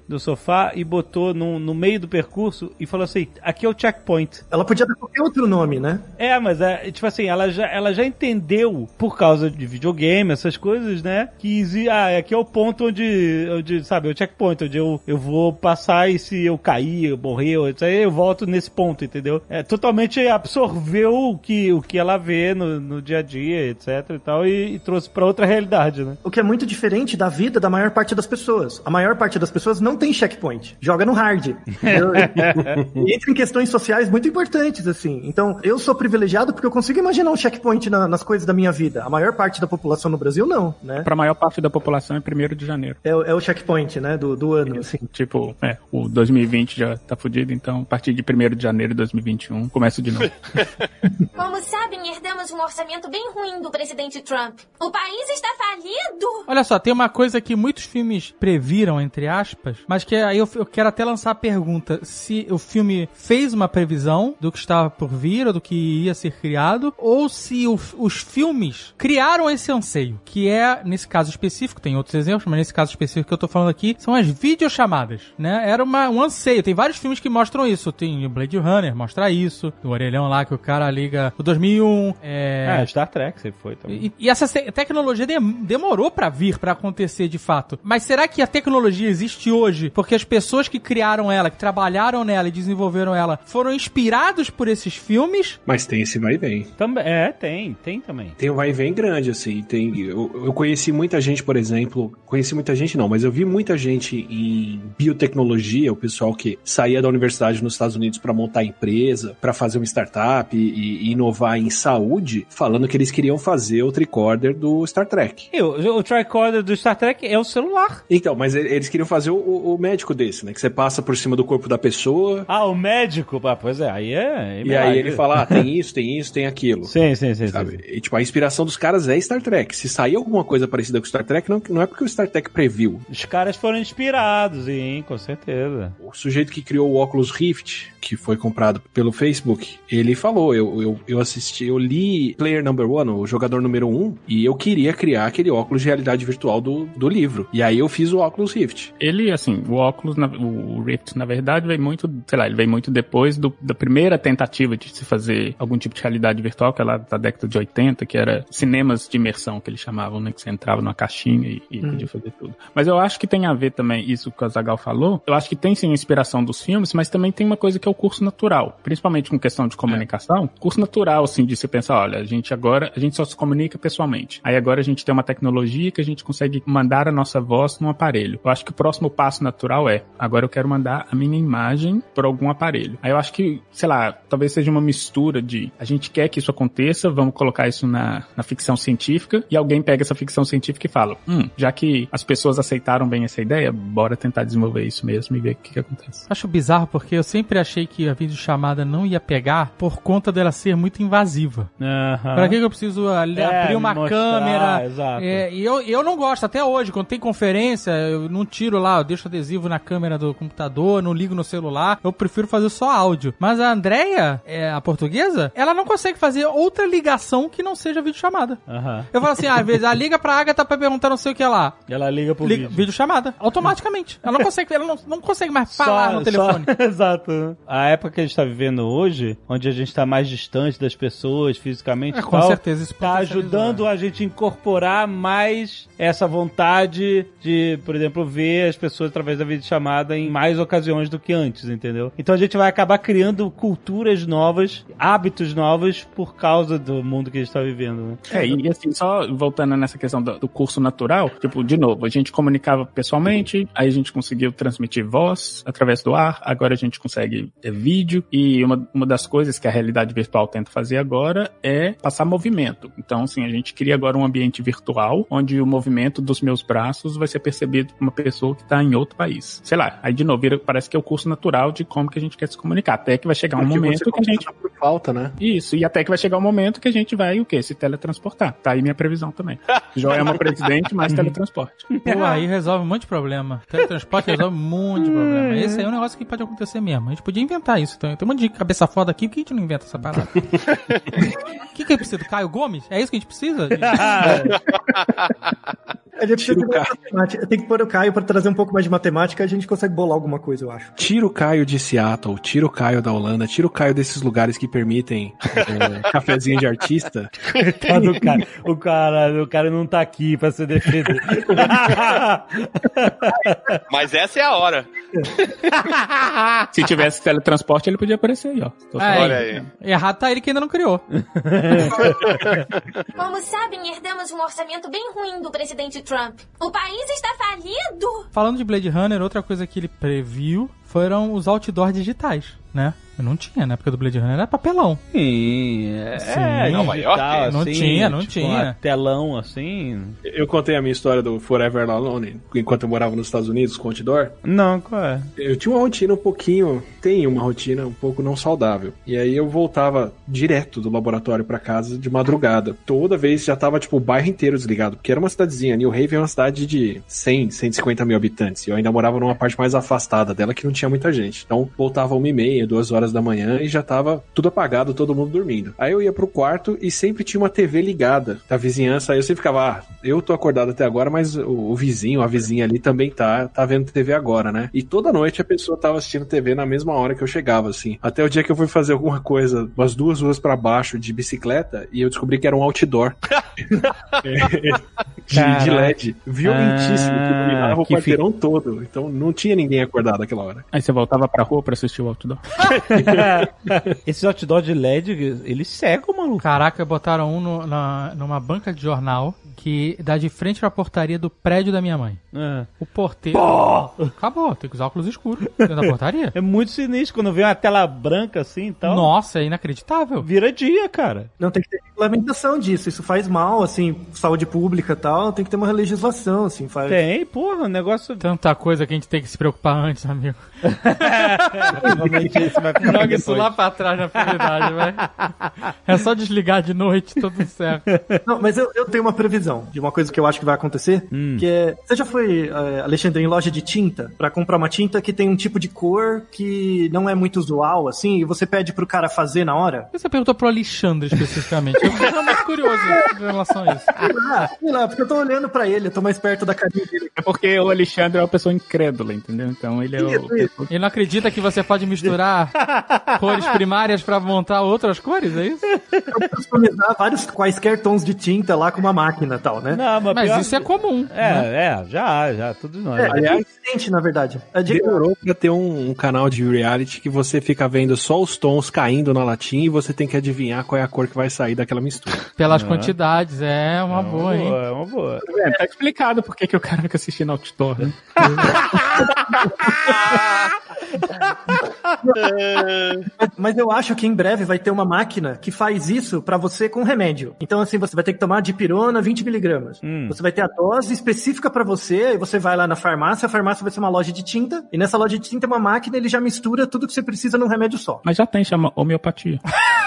do sofá e botou no, no meio do percurso e falou assim: aqui é o checkpoint. Ela podia dar qualquer outro nome, né? É, mas é, tipo assim, ela já, ela já entendeu, por causa de videogame, essas coisas, né? Que exi- ah, aqui é o ponto onde, onde sabe, é o checkpoint, onde eu, eu vou passar e se eu cair, eu morrer, eu- isso aí eu volto nesse ponto, entendeu? É totalmente absorveu o que, o que ela vê no, no dia a dia, etc e tal, e, e trouxe pra outra realidade, né? O que é muito diferente da vida da maior parte das pessoas. A maior parte das pessoas não tem checkpoint. Joga no hard. e entra em questões sociais muito importantes, assim. Então, eu sou privilegiado porque eu consigo imaginar um checkpoint na- nas coisas da minha vida. A maior parte da população no Brasil, não, né? Pra maior parte da população é 1 de janeiro. É, o- é o checkpoint, né, do, do ano, assim. Tipo, é, o 2020 já tá fudido, então a partir de 1 de janeiro de 2021 começa de novo. Como sabem, herdamos um orçamento bem ruim do presidente Trump. O país está falido. Olha só, tem uma coisa que muitos filmes previram, entre aspas, mas que aí eu, eu quero até lançar a pergunta: se o filme fez uma previsão do que estava por vir ou do que ia ser criado, ou se o- os filmes criaram esse anseio, que é, nesse caso específico, tem outros exemplos, mas nesse caso específico que eu tô falando aqui, são as videochamadas, né? Era uma, um anseio. Tem vários filmes que mostram isso. Tem o Blade Runner, mostra isso. Do orelhão lá que o cara liga. O 2001. É, É, Star Trek você foi também. e, e essa te- tecnologia dem- demorou pra vir, pra acontecer de fato. Mas será que a tecnologia existe hoje porque as pessoas que criaram ela, que trabalharam nela e desenvolveram ela, foram inspirados por esses filmes? Mas tem esse vai e vem. Também, é, tem, tem também. Tem um vai e vem grande, assim. Tem, eu, eu conheci muita gente, por exemplo. Conheci muita gente, não, mas eu vi muita gente em biotecnologia, o pessoal que saía da universidade nos Estados Unidos para montar empresa, para fazer uma startup e, e inovar em saúde, falando que eles queriam fazer o tricorder do Star Trek. E o, o tricorder do Star Trek é o celular. Então, mas eles queriam fazer o, o- médico desse, né? Que você passa por cima do corpo da pessoa. Ah, o médico? Ah, pois é, aí é. E aí ele fala, ah, tem isso, tem isso, tem aquilo. Sim, sim, sim. Sabe? sim. E, tipo, a inspiração dos caras é Star Trek. Se sair alguma coisa parecida com Star Trek, não, não é porque o Star Trek previu. Os caras foram inspirados, sim, com certeza. O sujeito que criou o óculos Rift, que foi comprado pelo Facebook, ele falou: eu, eu, eu assisti, eu li Player Number One, o jogador número um, e eu queria criar aquele óculos de realidade virtual do, do livro. E aí eu fiz o óculos Rift. Ele, assim, o óculos, o Rift, na verdade, veio muito, sei lá, ele veio muito depois do- da primeira tentativa de se fazer algum tipo de realidade virtual, que é lá da década de 80, que era cinemas de imersão, que eles chamavam, né? Que você entrava numa caixinha e, e podia fazer tudo. Mas eu acho que tem a ver também, isso que o Zagal falou, eu acho que tem sim a inspiração dos filmes, mas também tem uma coisa que é o curso natural. Principalmente com questão de comunicação, curso natural, assim, de se pensar, olha, a gente agora, a gente só se comunica pessoalmente. Aí agora a gente tem uma tecnologia que a gente consegue mandar a nossa voz num aparelho. Eu acho que o próximo passo natural é, agora eu quero mandar a minha imagem por algum aparelho. Aí eu acho que, sei lá, talvez seja uma mistura de a gente quer que isso aconteça, vamos colocar isso na, na ficção científica, e alguém pega essa ficção científica e fala, hum, já que as pessoas aceitaram bem essa ideia, bora tentar desenvolver isso mesmo e ver o que, que acontece. Acho bizarro porque eu sempre achei que a videochamada não ia pegar por conta dela ser muito invasiva. Aham. Pra que, que eu preciso ali, É, abrir uma mostrar, câmera? exato. É, e eu, eu não gosto, até hoje, quando tem conferência, eu não tiro lá, eu deixo adesivo na câmera do computador, não ligo no celular, eu prefiro fazer só áudio. Mas a Andrea, é, a portuguesa, ela não consegue fazer outra ligação que não seja videochamada. Aham. Eu falo assim, ah, às vezes, ah, liga pra Agatha pra perguntar não sei o que lá. Ela liga pro Liga, vídeo. videochamada, automaticamente. Ela não consegue, ela não, não consegue mais falar Só- no telefone. só- exato. A época que a gente tá vivendo hoje, onde a gente tá mais distante das pessoas fisicamente, É, com tal, certeza isso tá ajudando a gente a incorporar mais essa vontade de, por exemplo, ver ver as pessoas através da videochamada em mais ocasiões do que antes, entendeu? Então a gente vai acabar criando culturas novas, hábitos novos por causa do mundo que a gente tá vivendo, né? É, e assim, só voltando nessa questão do, do curso natural, tipo, de novo, a gente comunicava pessoalmente, aí a gente conseguiu transmitir voz através do ar, agora a gente consegue é, vídeo, e uma, uma das coisas que a realidade virtual tenta fazer agora é passar movimento. Então, assim, a gente cria agora um ambiente virtual, onde o movimento dos meus braços vai ser percebido por uma pessoa que está em outro país. Sei lá, aí de novo, vira- parece que é o curso natural de como que a gente quer se comunicar, até que vai chegar um Porque momento que a gente... por falta, né? Isso, e até que vai chegar um momento que a gente vai, o quê? Se teletransportar. Tá aí minha previsão também. Joelma presidente, mais teletransporte. Pô, aí resolve um monte de problema. Teletransporte resolve um monte de problema. Esse aí é um negócio que pode acontecer mesmo. A gente podia inventar isso. Então, tem um monte de cabeça foda aqui, por que a gente não inventa essa parada? O que, que a gente precisa? Do Caio Gomes? É isso que a gente precisa? A gente precisa. Tem que pôr o Caio pra trazer um pouco mais de matemática, a gente consegue bolar alguma coisa, eu acho. Tira o Caio de Seattle, tira o Caio da Holanda, tira o Caio desses lugares que permitem é, cafezinho de artista. Do cara. O cara, o cara não tá aqui pra ser defendido. Mas essa é a hora. Se tivesse teletransporte, ele podia aparecer aí, ó. Tô É, Olha aí. Errado tá ele que ainda não criou. Como sabem, herdamos um orçamento bem ruim do presidente Trump. O país está falido. Falando de Blade Runner, outra coisa que ele previu foram os outdoors digitais, né? Eu não tinha, na época do Blade Runner, era papelão. Sim, é. Sim. é, Nova digital, York? Não assim, tinha, não tipo, tinha. telão assim. Eu contei a minha história do Forever Alone enquanto eu morava nos Estados Unidos com o outdoor. Não, qual é? Eu tinha uma rotina um pouquinho, tem uma rotina um pouco não saudável. E aí eu voltava direto do laboratório pra casa de madrugada. Toda vez já tava tipo o bairro inteiro desligado, porque era uma cidadezinha. New Haven é uma cidade de 100, 150 mil habitantes. E eu ainda morava numa parte mais afastada dela que não tinha muita gente. Então voltava uma e meia, duas horas da manhã e já tava tudo apagado, todo mundo dormindo. Aí eu ia pro quarto e sempre tinha uma TV ligada da vizinhança. Aí eu sempre ficava, ah, eu tô acordado até agora, mas o, o vizinho, a vizinha ali também tá, tá vendo TV agora, né? E toda noite a pessoa tava assistindo TV na mesma hora que eu chegava, assim. Até o dia que eu fui fazer alguma coisa, umas duas ruas pra baixo de bicicleta, e eu descobri que era um outdoor. de, de. LED. Violentíssimo, que Ah, iluminava o que quarteirão todo. Então não tinha ninguém acordado aquela hora. Aí você voltava pra rua pra assistir o outdoor. Esses outdoor de LED, eles cegam, maluco. Caraca, botaram um no- na, numa banca de jornal que dá de frente pra portaria do prédio da minha mãe. É. O porteiro. Acabou, tem que usar óculos escuros dentro da portaria. É muito sinistro quando vê uma tela branca assim e tal. Nossa, é inacreditável. Vira dia, cara. Não tem que ter regulamentação disso. Isso faz mal, assim, saúde pública e tal. Tem que ter uma legislação, assim. Faz... Tem, porra, o negócio. Tanta coisa que a gente tem que se preocupar antes, amigo. Provavelmente isso vai ficar Joga isso lá pra trás na prioridade, vai. É só desligar de noite, tudo certo. Não, mas eu, eu tenho uma previsão de uma coisa que eu acho que vai acontecer, que é... Você já foi, eh, Alexandre, em loja de tinta pra comprar uma tinta que tem um tipo de cor que não é muito usual, assim, e você pede pro cara fazer na hora? Você perguntou pro Alexandre especificamente. Eu fico realmente curioso em relação a isso. Ah, sei lá, porque eu tô olhando pra ele, eu tô mais perto da carinha dele. É porque o Alexandre é uma pessoa incrédula, entendeu? Então ele é o. Ele não acredita que você pode misturar cores primárias pra montar outras cores, é isso? Eu customizar vários quaisquer tons de tinta lá com uma máquina e tal, né? Não, mas, Mas pior- isso é comum. né? É, é, já, já, todos nós. É, aliás, é diferente, na verdade. É de- Demorou pra ter um, um canal de reality que você fica vendo só os tons caindo na latinha e você tem que adivinhar qual é a cor que vai sair daquela mistura. Pelas quantidades, é uma boa, hein? É uma boa. É, tá explicado por que que o cara fica assistindo outdoor, né? Mas eu acho que em breve vai ter uma máquina que faz isso pra você com remédio. Então, assim, você vai ter que tomar dipirona 20 miligramas. Hum. Você vai ter a dose específica pra você, e você vai lá na farmácia, a farmácia vai ser uma loja de tinta, e nessa loja de tinta é uma máquina, ele já mistura tudo que você precisa num remédio só. Mas já tem, chama homeopatia.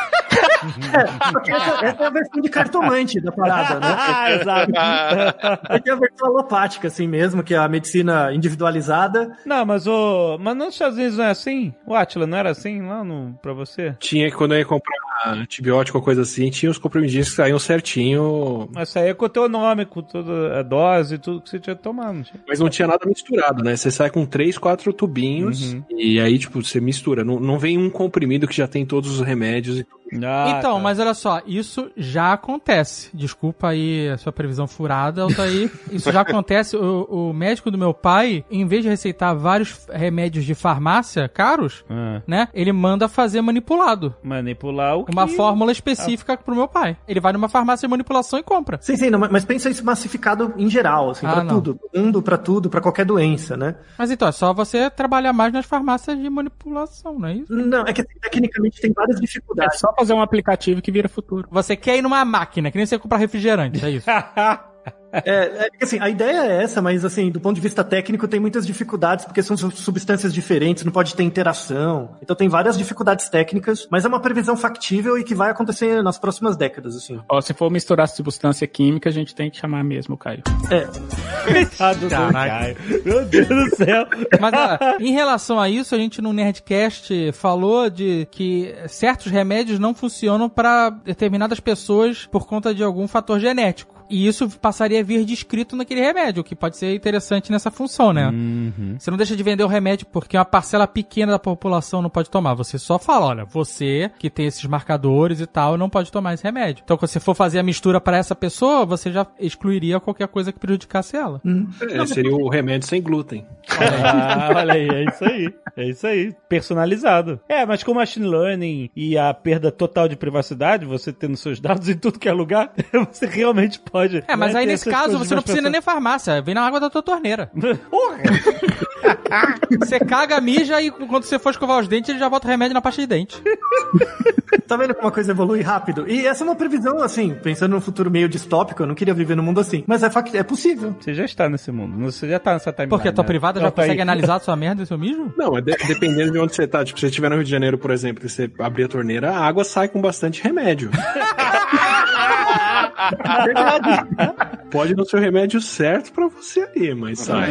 É, essa, essa é a versão de cartomante da parada, né? Ah, exato. Vai ter a versão alopática, assim mesmo, que é a medicina individualizada. Não, mas o. Mas nos Estados Unidos não é assim? O Atila não era assim lá no, pra você? Tinha que quando eu ia comprar antibiótico ou coisa assim, tinha os comprimidinhos que saíam certinho, Mas isso aí é com o teu nome, com toda a dose, tudo que você tinha tomado. não tinha? mas não tinha nada misturado, né? Você sai com três, quatro tubinhos Uhum. e aí, tipo, você mistura. Não, não vem um comprimido que já tem todos os remédios e tudo Ah, então, tá. mas olha só, isso já acontece. Desculpa aí a sua previsão furada, Altair. Isso já acontece. O, o médico do meu pai, em vez de receitar vários remédios de farmácia caros, Ah, né? Ele manda fazer manipulado. manipular o que... Uma fórmula específica pro meu pai. Ele vai numa farmácia de manipulação e compra. Sim, sim, não, mas- pensa isso massificado em geral, assim, Ah, pra não. tudo. Mundo, pra tudo, pra qualquer doença, né? Mas então, é só você trabalhar mais nas farmácias de manipulação, não é isso? Não, é que tecnicamente tem várias É dificuldades. só fazer um aplicativo que vira futuro. Você quer ir numa máquina, que nem você comprar refrigerante, é isso? É, é que, assim, a ideia é essa, mas assim, do ponto de vista técnico tem muitas dificuldades, porque são sub- substâncias diferentes, não pode ter interação. Então tem várias dificuldades técnicas, mas é uma previsão factível e que vai acontecer nas próximas décadas, assim. Ó, se for misturar substância química, a gente tem que chamar mesmo o Caio. Coitado do Caio. Meu Deus do céu. Mas ó, em relação a isso, a gente no Nerdcast falou de que certos remédios não funcionam para determinadas pessoas por conta de algum fator genético. E isso passaria a vir descrito naquele remédio, o que pode ser interessante nessa função, né? Você não deixa de vender o remédio porque uma parcela pequena da população não pode tomar. Você só fala, olha, você que tem esses marcadores e tal, não pode tomar esse remédio. Então, quando você for fazer a mistura para essa pessoa, você já excluiria qualquer coisa que prejudicasse ela. É, seria o remédio sem glúten. Ah, olha aí, é isso aí. É isso aí. Personalizado. É, mas com machine learning e a perda total de privacidade, você tendo seus dados em tudo que é lugar, você realmente pode. É, mas aí nesse caso você não precisa pessoas- nem farmácia, vem na água da tua torneira. Porra! Você caga, mija e quando você for escovar os dentes, ele já bota o remédio na pasta de dente. Tá vendo como a coisa evolui rápido? E essa é uma previsão, assim, pensando num futuro meio distópico, eu não queria viver num mundo assim. Mas é, fact- é possível. Você já está nesse mundo. Você já está nessa timeline. Porque a tua né? privada já tá aí. consegue analisar a sua merda e seu mijo? Não, é de- dependendo de onde você tá. Tipo, se você estiver no Rio de Janeiro, por exemplo, e você abrir a torneira, a água sai com bastante remédio. Pode não ser o remédio certo pra você ali, mas sai.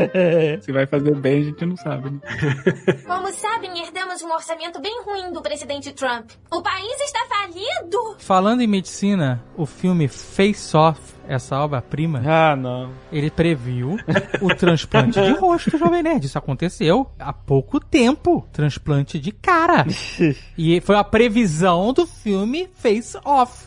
Se vai fazer bem, a gente não sabe. Né? Como sabem, herdamos um orçamento bem ruim do presidente Trump. O país está falido. Falando em medicina, o filme Face Off, essa obra-prima, Ah, não. ele previu o transplante de rosto, Jovem Nerd. Isso aconteceu há pouco tempo. Transplante de cara. E foi a previsão do filme Face Off.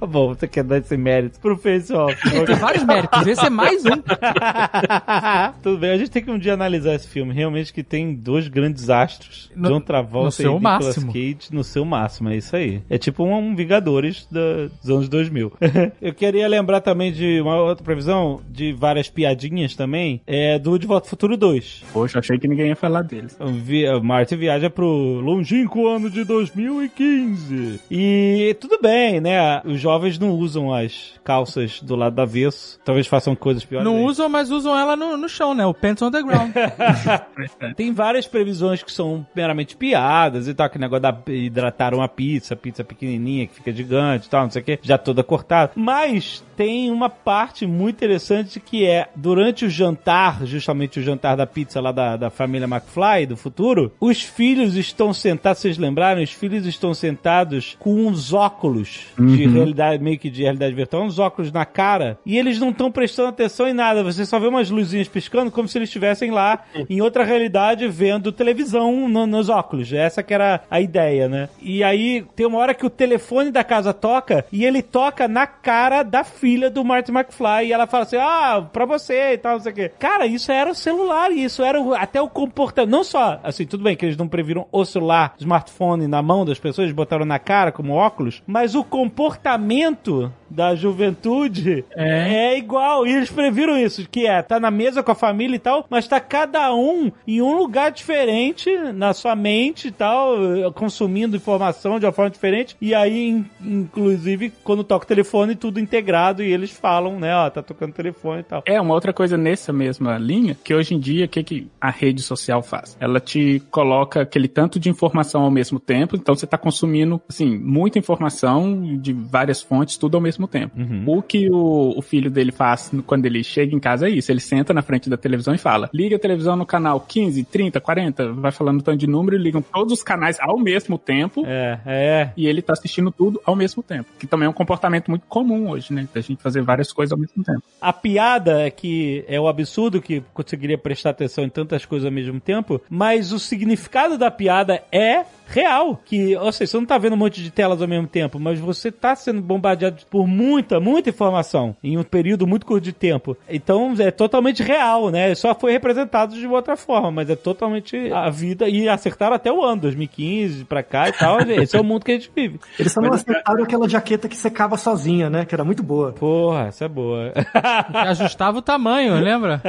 Tá bom, você quer dar esse mérito pro Face Off. Tem vários méritos, esse é mais um. Tudo bem, a gente tem que um dia analisar esse filme. Realmente que tem dois grandes astros. No- John Travolta no seu e Nicolas máximo. Cage no seu máximo. É isso aí. É tipo um, um Vingadores da- dos anos 2000. Eu queria lembrar também de uma outra previsão, de várias piadinhas também, é do De Volta ao Futuro 2. Poxa, achei que ninguém ia falar deles. O Vi- o Marty viaja pro longínquo ano de 2015. E tudo bem, né? Os jovens não usam as calças do lado do avesso. Talvez façam coisas piores. Não ainda. usam, mas usam ela no, no chão, né? O pants on the ground. Tem várias previsões que são meramente piadas e tal, que negócio da hidratar uma pizza, pizza pequenininha que fica gigante e tal, não sei o que, já toda cortada. Mas tem uma parte muito interessante que é durante o jantar, justamente o jantar da pizza lá da, da família McFly do futuro, os filhos estão sentados, vocês lembraram? Os filhos estão sentados com uns óculos de realidade, meio que de realidade virtual, uns óculos na cara, e eles não estão prestando atenção em nada. Você só vê umas luzinhas piscando como se eles estivessem lá em outra realidade vendo televisão no- nos óculos. Essa que era a ideia, né? E aí tem uma hora que o telefone da casa toca e ele toca na cara da filha do Marty McFly e ela fala assim: "Ah, pra você" e tal, não sei o quê. Cara, isso era o celular isso era o- até o comportamento, não só, assim, tudo bem que eles não previram o celular, smartphone na mão das pessoas, botaram na cara como óculos, mas o comportamento da juventude é. igual. E eles previram isso, que é, tá na mesa com a família e tal, mas tá cada um em um lugar diferente na sua mente e tal, consumindo informação de uma forma diferente. E aí, in- inclusive, quando toca o telefone, tudo integrado e eles falam, né, ó, tá tocando telefone e tal. É, uma outra coisa nessa mesma linha, que hoje em dia, o que, que a rede social faz? Ela te coloca aquele tanto de informação ao mesmo tempo, então você tá consumindo, assim, muita informação de várias fontes, tudo ao mesmo tempo. O que o, o filho dele faz quando ele chega em casa é isso, ele senta na frente da televisão e fala, liga a televisão no canal 15, 30, 40, vai falando tanto de número e ligam todos os canais ao mesmo tempo, É, é. e ele tá assistindo tudo ao mesmo tempo. Que também é um comportamento muito comum hoje, né? Da gente fazer várias coisas ao mesmo tempo. A piada é que é o absurdo que conseguiria prestar atenção em tantas coisas ao mesmo tempo, mas o significado da piada é real. Que, ou seja, você não tá vendo um monte de telas ao mesmo tempo, mas você tá sendo bombardeado por muita, muita informação em um período muito curto de tempo. Então é totalmente real, né? Só foi representado de outra forma, mas é totalmente a vida. E acertaram até o ano, 2015 pra cá e tal. Esse é o mundo que a gente vive. Eles só não acertaram aquela jaqueta que secava sozinha, né? Que era muito boa. Porra, essa é boa. Que ajustava o tamanho, lembra?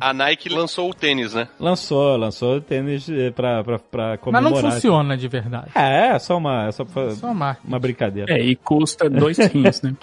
A Nike lançou o tênis, né? lançou, lançou o tênis eh, pra, pra, pra Mas comemorar. não funciona de verdade. É, é só uma, é só pra- Só uma uma brincadeira. É, e custa dois rins, né?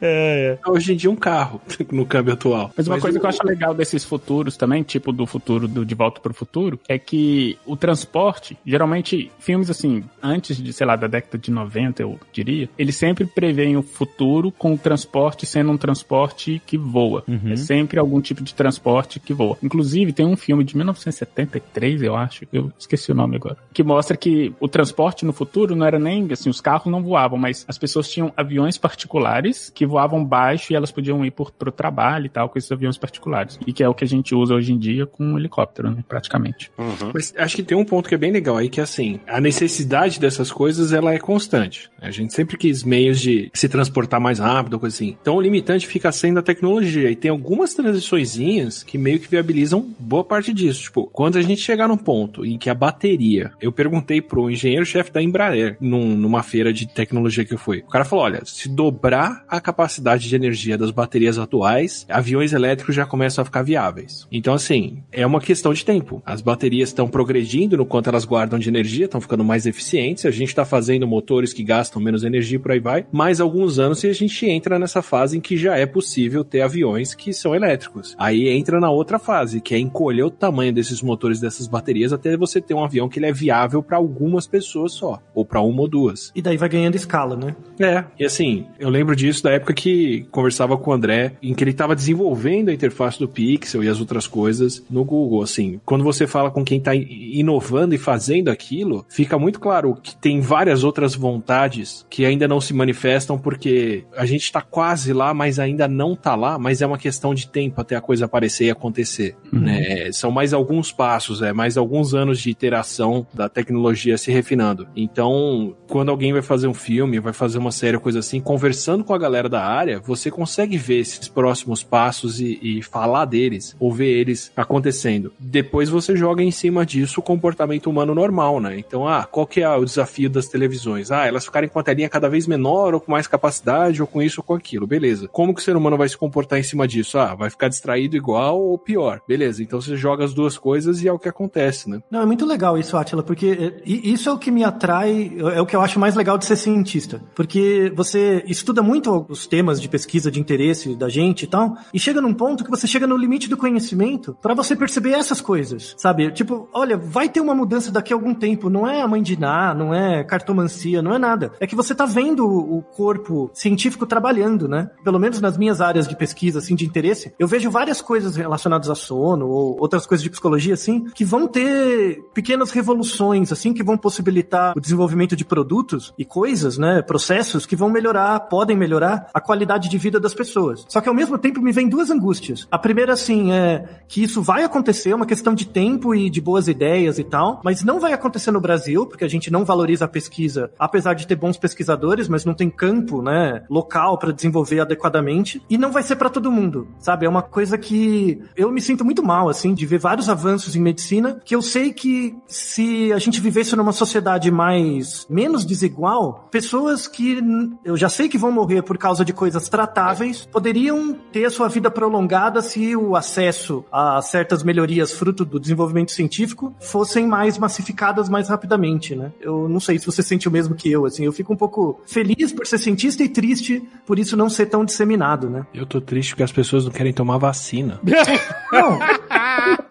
É, é. Hoje em dia um carro no câmbio atual. Mas uma coisa o- que eu acho legal desses futuros também, tipo do futuro do De Volta para o Futuro, é que o transporte, geralmente filmes assim, antes de, sei lá, da década de 90, eu diria, eles sempre preveem o futuro com o transporte sendo um transporte que voa. É sempre algum tipo de transporte que voa. Inclusive, tem um filme de 1973, eu acho, eu esqueci o nome agora, que mostra que o transporte no futuro não era nem, assim, os carros não voavam, mas as pessoas tinham aviões particulares que voavam baixo e elas podiam ir por, pro trabalho e tal com esses aviões particulares. E que é o que a gente usa hoje em dia com um helicóptero, né, praticamente. Mas acho que tem um ponto que é bem legal aí, que é assim, a necessidade dessas coisas, ela é constante. A gente sempre quis meios de se transportar mais rápido, coisa assim. Então o limitante fica sendo a tecnologia. E tem algumas transiçõezinhas que meio que viabilizam boa parte disso. Tipo, quando a gente chegar num ponto em que a bateria... Eu perguntei pro engenheiro-chefe da Embraer, num- numa feira de tecnologia que eu fui. O cara falou, olha, se dobrar a capacidade de energia das baterias atuais, aviões elétricos já começam a ficar viáveis. Então, assim, é uma questão de tempo. As baterias estão progredindo no quanto elas guardam de energia, estão ficando mais eficientes. A gente está fazendo motores que gastam menos energia, por aí vai. Mais alguns anos e a gente entra nessa fase em que já é possível ter aviões que são elétricos. Aí entra na outra fase, que é encolher o tamanho desses motores, dessas baterias, até você ter um avião que ele é viável para algumas pessoas só, ou para uma ou duas. E daí vai ganhando escala, né? É, e assim, eu lembro disso da época que conversava com o André, em que ele estava desenvolvendo a interface do Pixel e as outras coisas no Google, assim. Quando você fala com quem está inovando e fazendo aquilo, fica muito claro que tem várias outras vontades que ainda não se manifestam porque a gente está quase lá, mas ainda não tá lá, mas é uma questão de tempo até a coisa aparecer e acontecer, né? São mais alguns passos, é mais alguns anos de iteração da tecnologia se refinando. Então, quando alguém vai fazer um filme, vai fazer uma série, coisa assim, conversando com a galera da área, você consegue ver esses próximos passos e, e falar deles, ou ver eles acontecendo. Depois você joga em cima disso o comportamento humano normal, né? Então, ah, qual que é o desafio das televisões? Ah, elas ficarem com a telinha cada vez menor, ou com mais capacidade, ou com isso ou com aquilo, beleza. Como que o ser humano vai se comportar em cima disso? Ah, vai ficar distraído igual ou pior. Beleza, então você joga as duas coisas e é o que acontece, né? Não, é muito legal isso, Atila, porque i- isso é o que me atrai, é o que eu acho mais legal de ser cientista. Porque você estuda muito os temas de pesquisa de interesse da gente e tal, e chega num ponto que você chega no limite do conhecimento para você perceber essas coisas, sabe? Tipo, olha, vai ter uma mudança daqui a algum tempo, não é a mãe de Ná, não é cartomancia, não é nada. É que você tá vendo o corpo científico trabalhando, né? Pelo menos nas minhas áreas de pesquisa, assim, de interesse, eu vejo várias coisas relacionadas a sono ou outras coisas de psicologia, assim, que vão ter pequenas revoluções, assim, que vão possibilitar o desenvolvimento de produtos e coisas, né? Processos que vão melhorar, podem melhorar a qualidade de vida das pessoas. Só que ao mesmo tempo me vem duas angústias. A primeira, assim, é que isso vai acontecer, é uma questão de tempo e de boas ideias e tal, mas não vai acontecer no Brasil, porque a gente não valoriza a pesquisa, apesar de ter bons pesquisadores, mas não tem campo, né, local para desenvolver adequadamente, e não vai ser para todo mundo, sabe? É uma coisa que eu me sinto muito mal, assim, de ver vários avanços em medicina, que eu sei que se a gente vivesse numa sociedade mais menos desigual, pessoas que eu já sei que vão morrer por causa de coisas tratáveis poderiam ter a sua vida prolongada se o acesso a certas melhorias fruto do desenvolvimento científico fossem mais massificadas mais rapidamente, né? Eu não sei se você sente o mesmo que eu, assim, eu fico um pouco feliz por ser cientista e triste por isso não ser tão disseminado, né? Eu tô triste porque as pessoas não querem tomar vacina. Não,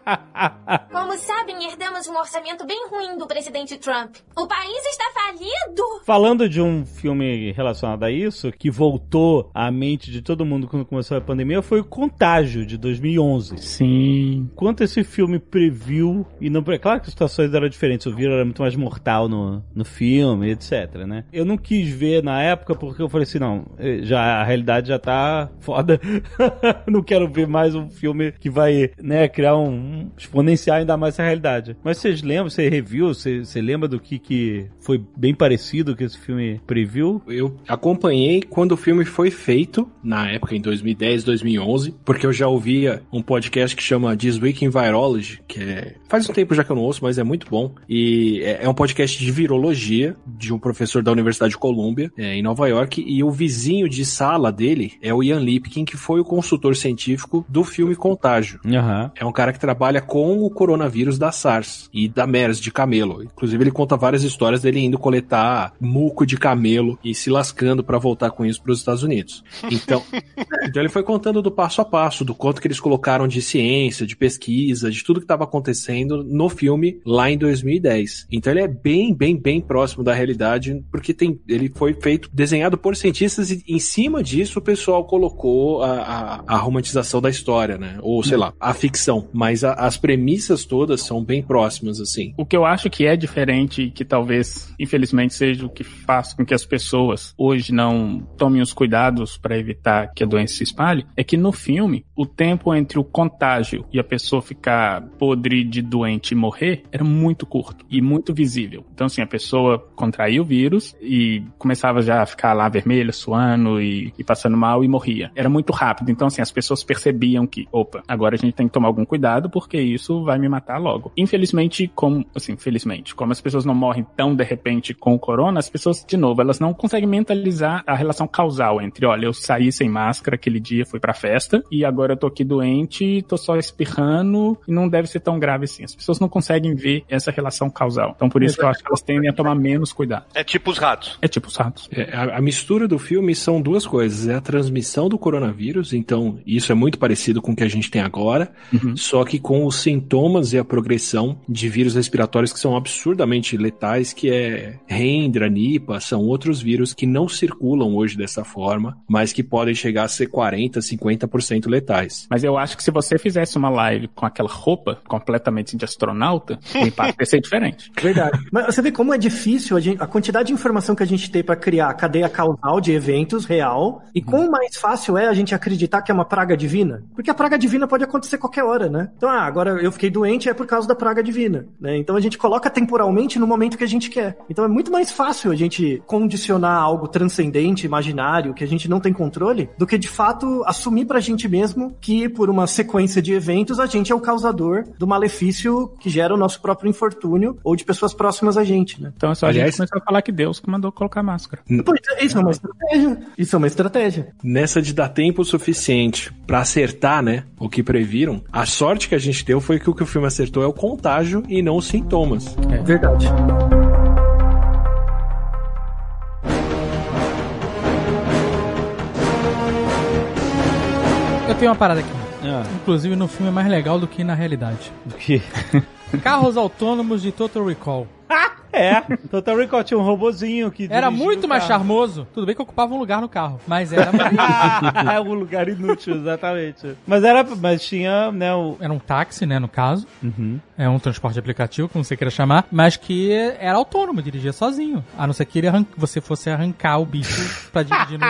Como sabem, herdamos um orçamento bem ruim do presidente Trump. O país está falido. Falando de um filme relacionado a isso, que voltou à mente de todo mundo quando começou a pandemia, foi o Contágio, de 2011. Sim. Quanto esse filme previu, e não, é claro que as situações eram diferentes, o vírus era muito mais mortal no, no filme, etc, né? Eu não quis ver na época porque eu falei assim, não, eh, já, a realidade já tá foda, não quero ver mais um filme que vai, né, criar um exponenciar ainda mais essa realidade. Mas vocês lembram, você reviu, você, você lembra do que, que foi bem parecido que esse filme previu? Eu acompanhei quando o filme foi feito, na época em 2010, 2011, porque eu já ouvia um podcast que chama This Week in Virology, que é... faz um tempo já que eu não ouço, mas é muito bom. E é é um podcast de virologia de um professor da Universidade de Colômbia, é, em Nova York, e o vizinho de sala dele é o Ian Lipkin, que foi o consultor científico do filme Contágio. Aham. É um cara que trabalha com o coronavírus da SARS e da MERS de camelo. Inclusive, ele conta várias histórias dele indo coletar muco de camelo e se lascando pra voltar com isso pros Estados Unidos. Então, então ele foi contando do passo a passo, do quanto que eles colocaram de ciência, de pesquisa, de tudo que estava acontecendo no filme lá em 2010. Então ele é bem, bem, bem próximo da realidade, porque tem, ele foi feito, desenhado por cientistas e em cima disso o pessoal colocou a, a, a romantização da história, né? Ou sei lá, a ficção. Mas a- as premissas todas são bem próximas, assim. O que eu acho que é diferente e que talvez, infelizmente, seja o que faz com que as pessoas hoje não tomem os cuidados para evitar que a doença se espalhe, é que no filme, o tempo entre o contágio e a pessoa ficar podre de doente e morrer era muito curto e muito visível. Então, assim, a pessoa contraía o vírus e começava já a ficar lá vermelha, suando e, e passando mal e morria. Era muito rápido. Então, assim, as pessoas percebiam que, opa, agora a gente tem que tomar algum cuidado porque isso vai me matar logo. Infelizmente, como, assim, felizmente, como as pessoas não morrem tão de repente com o corona, as pessoas, de novo, elas não conseguem mentalizar a relação causal entre, olha, eu saí sem máscara aquele dia, fui pra festa e agora eu tô aqui doente, tô só espirrando e não deve ser tão grave assim. As pessoas não conseguem ver essa relação causal. Então, por isso que eu acho que elas tendem a tomar menos cuidado. É tipo os ratos. É tipo os ratos. É, a, a mistura do filme são duas coisas. É a transmissão do coronavírus, então isso é muito parecido com o que a gente tem agora, só que com os sintomas e a progressão de vírus respiratórios que são absurdamente letais, que é Hendra, Nipa, são outros vírus que não circulam hoje dessa forma, mas que podem chegar a ser 40, 50% letais. Mas eu acho que se você fizesse uma live com aquela roupa completamente de astronauta, o impacto ia ser diferente. Verdade. Mas você vê como é difícil a, gente- a quantidade de informação que a gente tem pra criar a cadeia causal de eventos real e quão mais fácil é a gente acreditar que é uma praga divina. Porque a praga divina pode acontecer qualquer hora, né? Então, ah, agora eu fiquei doente é por causa da praga divina, né? Então a gente coloca temporalmente no momento que a gente quer. Então é muito mais fácil a gente condicionar algo transcendente, imaginário, que a gente não tem controle, do que de fato assumir pra gente mesmo que por uma sequência de eventos a gente é o causador do malefício que gera o nosso próprio infortúnio ou de pessoas próximas a gente, né? Então é só a Aliás- gente começar a falar que Deus que mandou colocar máscara. Pois é, isso é uma estratégia. Isso é uma estratégia. Nessa de dar tempo suficiente pra acertar, né, o que previram, a sorte que a gente deu foi que o que o filme acertou é o contágio e não os sintomas. É verdade. Eu tenho uma parada aqui. Ah, Inclusive no filme é mais legal do que na realidade. do que? Carros autônomos de Total Recall. É, Total Recall tinha um robozinho que Era muito mais charmoso. Tudo bem que ocupava um lugar no carro, mas era mais... é um lugar inútil, exatamente. Mas era, mas tinha, né, o... era um táxi, né, no caso. Uhum. É um transporte aplicativo, como você queira chamar, mas que era autônomo, dirigia sozinho. A não ser que ele arran- você fosse arrancar o bicho pra dirigir no,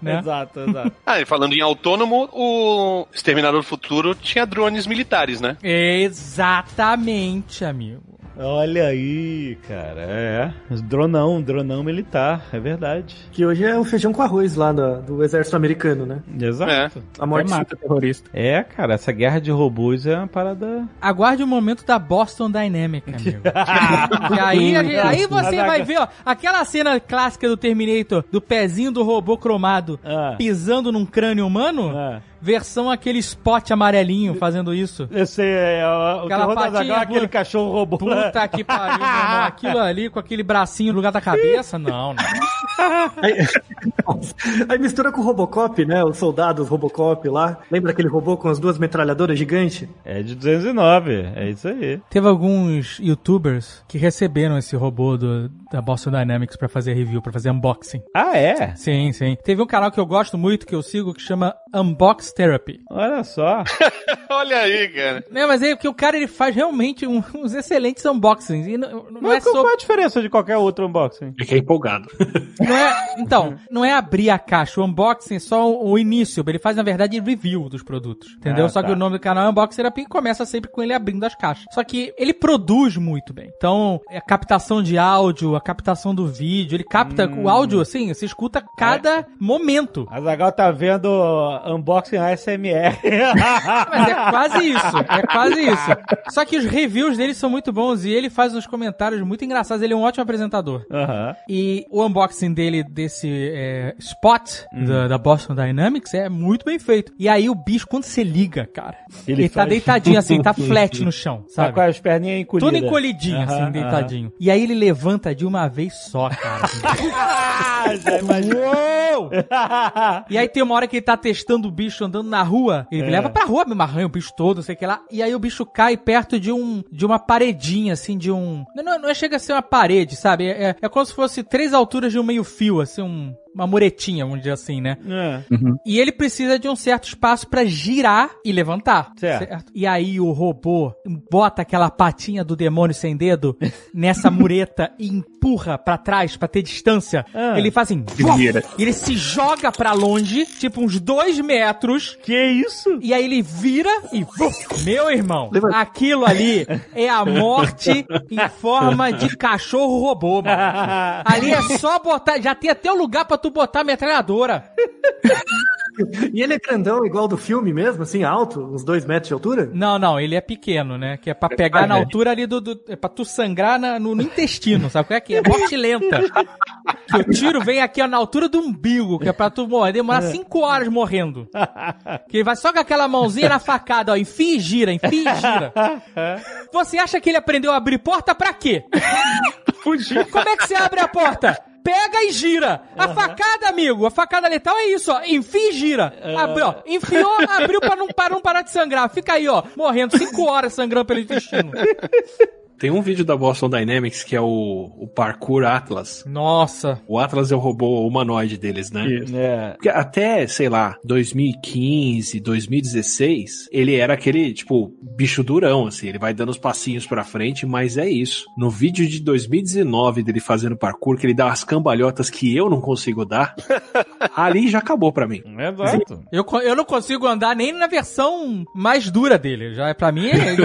né? Exato, exato. Ah, e falando em autônomo, o Exterminador do Futuro tinha drones militares, né? Exatamente, amigo. Olha aí, cara, é. Dronão, dronão militar, é verdade. Que hoje é o feijão com arroz lá do, do exército americano, né? Exato. A Até morte mata terrorista. É, cara, essa guerra de robôs é uma parada. Aguarde o momento da Boston Dynamic, amigo. e aí, aí você Mas vai a- ver, ó, aquela cena clássica do Terminator, do pezinho do robô cromado Ah. pisando num crânio humano, Ah. Versão aquele spot amarelinho fazendo isso. Eu sei, é, o, Aquela patinha agora, aquele cachorro robô. Puta que pariu, meu irmão. Aquilo ali com aquele bracinho no lugar da cabeça, não, não. Aí, aí mistura com o Robocop, né? Os soldados Robocop lá. Lembra aquele robô com as duas metralhadoras gigantes? É de 209, é isso aí. Teve alguns youtubers que receberam esse robô do, da Boston Dynamics pra fazer review, pra fazer unboxing. Ah, é? Sim, sim. Teve um canal que eu gosto muito, que eu sigo, que chama Therapy. Olha só. Olha aí, cara. Né, mas é que o cara ele faz realmente um- uns excelentes unboxings. E não, não Mas é qual qual a diferença de qualquer outro unboxing? É que é empolgado. Não é, então, não é abrir a caixa. O unboxing é só o, o início. Ele faz, na verdade, review dos produtos. Entendeu? Ah, só tá. que o nome do canal é Unbox Therapy e começa sempre com ele abrindo as caixas. Só que ele produz muito bem. Então, a captação de áudio, a captação do vídeo, ele capta Hum. o áudio, assim, você escuta cada momento. A Zagal tá vendo unboxing ASMR. Mas é quase isso, é quase isso. Só que os reviews dele são muito bons e ele faz uns comentários muito engraçados. Ele é um ótimo apresentador. Aham. E o unboxing dele desse é, Spot da, da Boston Dynamics é muito bem feito. E aí o bicho, quando você liga, cara, Ele ele, tá deitadinho assim, tá flat no chão, Tá sabe? com as perninhas encolhidas. Todo encolhidinho, Aham, assim, deitadinho. E aí ele levanta de uma vez só, cara. Ah, já imaginou. E aí tem uma hora que ele tá testando o bicho andando na rua, ele É. leva pra rua mesmo, arranha o bicho todo, não sei o que lá, e aí o bicho cai perto de um de uma paredinha, assim, de um... Não, não, não chega a ser uma parede, sabe? É, é, é como se fosse três alturas de um meio fio, assim, um, uma muretinha, vamos dizer assim, né? É. E ele precisa de um certo espaço pra girar e levantar. Certo. E aí o robô bota aquela patinha do demônio sem dedo nessa mureta e empurra pra trás pra ter distância. Ah. Ele faz assim, Vira. e ele se joga pra longe, tipo uns dois metros, Que isso? e aí ele vira e. vuf, Meu irmão, aquilo ali é a morte em forma de cachorro robô, mano. Ali é só botar. Já tem até o lugar pra tu botar a metralhadora. E ele é grandão, igual do filme mesmo, assim, alto, uns dois metros de altura? Não, não, ele é pequeno, né? Que é pra pegar na altura ali do. do é pra tu sangrar na- no, no intestino, sabe qual é que é? Morte lenta. Que o tiro vem aqui ó, na altura do umbigo, que é pra tu morrer, demorar cinco horas morrendo. Que ele vai só com aquela mãozinha na facada, ó, enfia e gira, enfia e gira. Você acha que ele aprendeu a abrir porta pra quê? Como é que você abre a porta? Pega e gira. A facada, amigo, a facada letal é isso, ó. Enfia e gira. Abriu, ó. Enfiou, abriu pra não, pra não parar de sangrar. Fica aí, ó, morrendo cinco horas sangrando pelo intestino. Tem um vídeo da Boston Dynamics que é o, o Parkour Atlas. Nossa. O Atlas é o robô humanoide deles, né? Isso. É. Porque até, sei lá, 2015, 2016, ele era aquele, tipo, bicho durão, assim. Ele vai dando os passinhos pra frente, mas é isso. No vídeo de 2019 dele fazendo parkour, que ele dá as cambalhotas que eu não consigo dar, ali já acabou pra mim. Exato. Eu, eu não consigo andar nem na versão mais dura dele. Já, pra mim, é-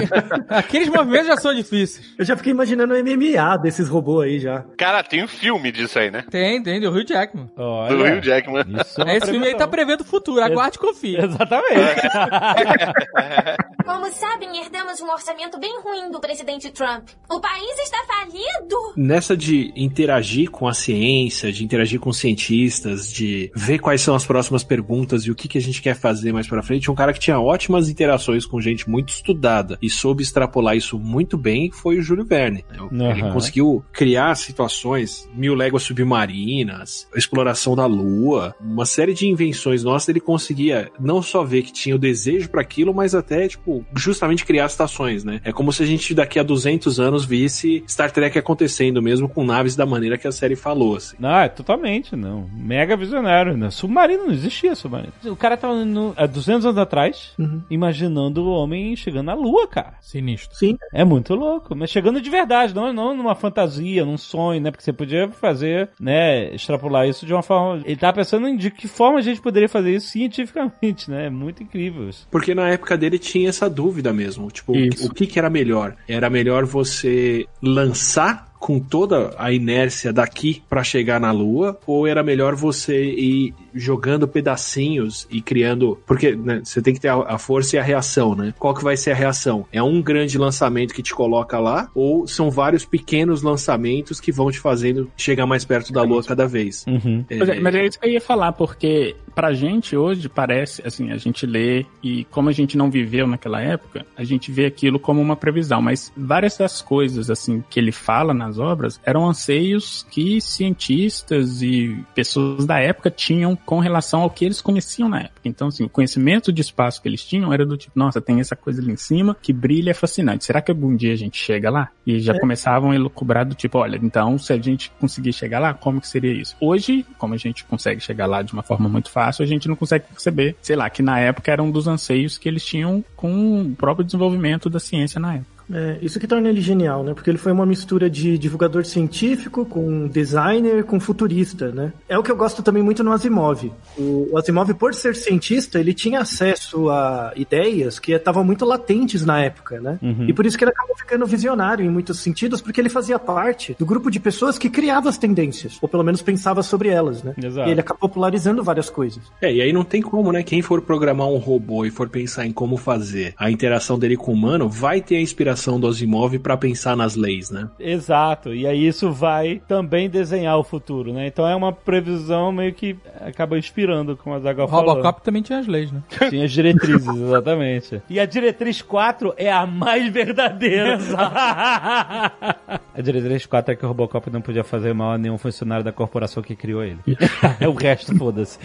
aqueles movimentos já são difíceis. Eu já fiquei imaginando o MMA desses robôs aí já. Cara, tem um filme disso aí, né? Tem, tem, do Hugh Jackman. Do Olha. Hugh Jackman. Isso é Esse filme aí tá prevendo o futuro. Aguarde e confie. Exatamente. Como sabem, herdamos um orçamento bem ruim do presidente Trump. O país está falido. Nessa de interagir com a ciência, de interagir com cientistas, de ver quais são as próximas perguntas e o que, que a gente quer fazer mais pra frente, um cara que tinha ótimas interações com gente muito estudada e soube extrapolar isso muito bem foi o Júlio Verne. né? Ele Aham. conseguiu criar situações, mil léguas submarinas, exploração da Lua, uma série de invenções nossas, ele conseguia não só ver que tinha o desejo para aquilo, mas até, tipo, justamente criar estações, né? É como se a gente daqui a 200 anos visse Star Trek acontecendo mesmo com naves da maneira que a série falou, assim. Não, é totalmente, não. Mega visionário. Né? Submarino, não existia submarino. O cara tava no, há 200 anos atrás, imaginando o homem chegando na lua, cara. Sinistro. Sim. É muito louco, mas chegando de verdade, não, não numa fantasia, num sonho, né? Porque você podia fazer, né, extrapolar isso de uma forma. Ele tava pensando em de que forma a gente poderia fazer isso cientificamente, né? É muito incrível isso. Porque na época dele tinha essa dúvida mesmo. Tipo, Isso. o que, que era melhor? Era melhor você lançar com toda a inércia daqui pra chegar na Lua, ou era melhor você ir jogando pedacinhos e criando, porque né, você tem que ter a, força e a reação, né? Qual que vai ser a reação? É um grande lançamento que te coloca lá, ou são vários pequenos lançamentos que vão te fazendo chegar mais perto da Lua cada vez? Uhum. É, é, mas é isso que eu ia falar, porque pra gente hoje parece, assim, a gente lê e como a gente não viveu naquela época, a gente vê aquilo como uma previsão, mas várias das coisas, assim, que ele fala nas nas obras eram anseios que cientistas e pessoas da época tinham com relação ao que eles conheciam na época. Então, assim, o conhecimento de espaço que eles tinham era do tipo, nossa, tem essa coisa ali em cima que brilha, é fascinante. Será que algum dia a gente chega lá? E já É. começavam a elucubrar do tipo, olha, então se a gente conseguir chegar lá, como que seria isso? Hoje, como a gente consegue chegar lá de uma forma muito fácil, a gente não consegue perceber, sei lá, que na época era um dos anseios que eles tinham com o próprio desenvolvimento da ciência na época. É, isso que torna ele genial, né? Porque ele foi uma mistura de divulgador científico com designer com futurista, né? É o que eu gosto também muito no Asimov. O, o Asimov, por ser cientista, ele tinha acesso a ideias que estavam muito latentes na época, né? Uhum. E por isso que ele acabou ficando visionário em muitos sentidos, porque ele fazia parte do grupo de pessoas que criava as tendências, ou pelo menos pensava sobre elas, né? Exato. E ele acabou popularizando várias coisas. É, e aí não tem como, né? Quem for programar um robô e for pensar em como fazer a interação dele com o humano, vai ter a inspiração do Asimov pra pensar nas leis, né? Exato, e aí isso vai também desenhar o futuro, né? Então é uma previsão meio que acaba inspirando, como a Zagal falou. Robocop também tinha as leis, né? Tinha as diretrizes, exatamente. E a diretriz 4 é a mais verdadeira. a diretriz 4 é que o Robocop não podia fazer mal a nenhum funcionário da corporação que criou ele. o resto, foda-se.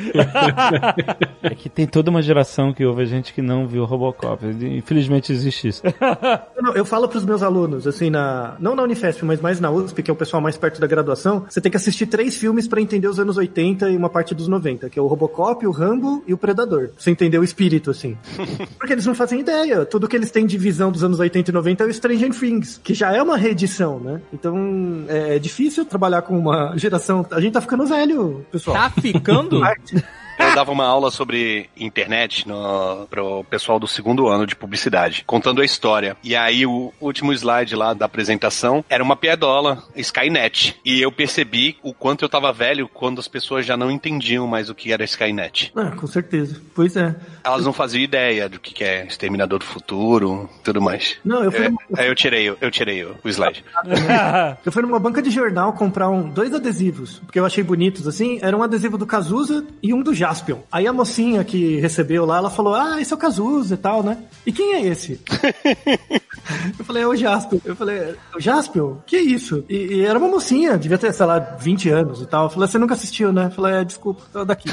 é que tem toda uma geração que ouve a gente que não viu o Robocop. Infelizmente existe isso. Eu, não, eu falo pros meus alunos, assim, na, não na Unifesp, mas mais na USP, que é o pessoal mais perto da graduação, você tem que assistir três filmes pra entender os anos 80 e uma parte dos 90, que é o Robocop, o Rambo e o Predador. Pra você entender o espírito, assim. Porque eles não fazem ideia. Tudo que eles têm de visão dos anos 80 e 90 é o Stranger Things, que já é uma reedição, né? Então, é, é difícil trabalhar com uma geração... A gente tá ficando velho, pessoal. Tá ficando? Eu dava uma aula sobre internet no, pro pessoal do segundo ano de publicidade, contando a história. E aí o último slide lá da apresentação era uma piadola, Skynet. E eu percebi o quanto eu tava velho quando as pessoas já não entendiam mais o que era Skynet. Ah, com certeza. Pois é. Elas não faziam ideia do que é Exterminador do Futuro, tudo mais. Não, eu fui, É, numa, eu tirei, eu tirei o slide. eu fui numa banca de jornal comprar um, dois adesivos, porque eu achei bonitos, assim. Era um adesivo do Cazuza e um do Jaspion. Aí a mocinha que recebeu lá, ela falou, ah, esse é o Cazuza e tal, né? E quem é esse? eu falei, é o Jaspion. Eu falei, o Jaspion? Que isso? E, e era uma mocinha, devia ter, sei lá, 20 anos e tal. Eu falei, você nunca assistiu, né? Eu falei, é, desculpa, tô daqui.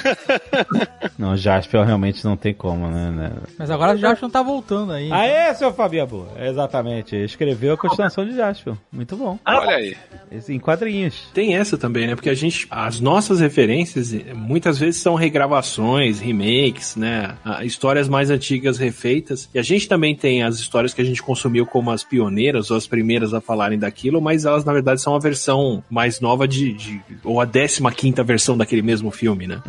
Não, Jaspion realmente não tem como, né? né? Mas agora o Jaspion tá voltando aí. Aê, seu Fabiabu! Exatamente. Escreveu a continuação de Jaspion. Muito bom. Olha aí. Esse- Em quadrinhos. Tem essa também, né? Porque a gente, as nossas referências muitas vezes são regravações, remakes, né? Ah, Histórias mais antigas refeitas. E a gente também tem as histórias que a gente consumiu como as pioneiras ou as primeiras a falarem daquilo, mas elas na verdade são a versão mais nova de, de- ou a 15 quinta versão daquele mesmo filme, né?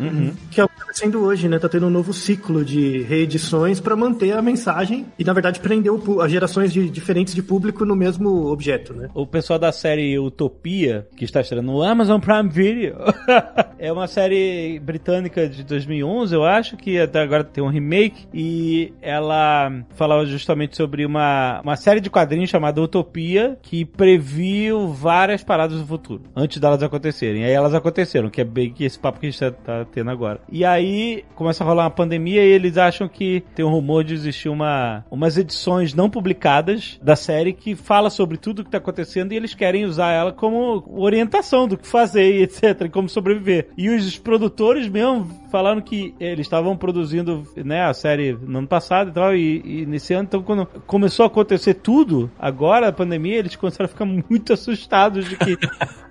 que é o que tá acontecendo hoje, né? Tá tendo um novo ciclo de reedições pra manter a mensagem e, na verdade, prender o as gerações de, diferentes de público no mesmo objeto, né? O pessoal da série Utopia, que está estreando no Amazon Prime Video, é uma série britânica de 2011, eu acho, que até agora tem um remake, e ela falava justamente sobre uma, uma série de quadrinhos chamada Utopia, que previu várias paradas do futuro, antes delas acontecerem. Aí elas aconteceram, que é bem que esse papo que a gente tá, tá tendo agora. E aí começa a rolar uma pandemia e eles acham que tem um rumor de existir uma, umas edições não publicadas da série que fala sobre tudo o que tá acontecendo e eles querem usar ela como orientação do que fazer e etc, e como sobreviver. E os produtores mesmo falaram que eles estavam produzindo né, a série no ano passado e tal, e, e nesse ano, então quando começou a acontecer tudo, agora a pandemia, eles começaram a ficar muito assustados de que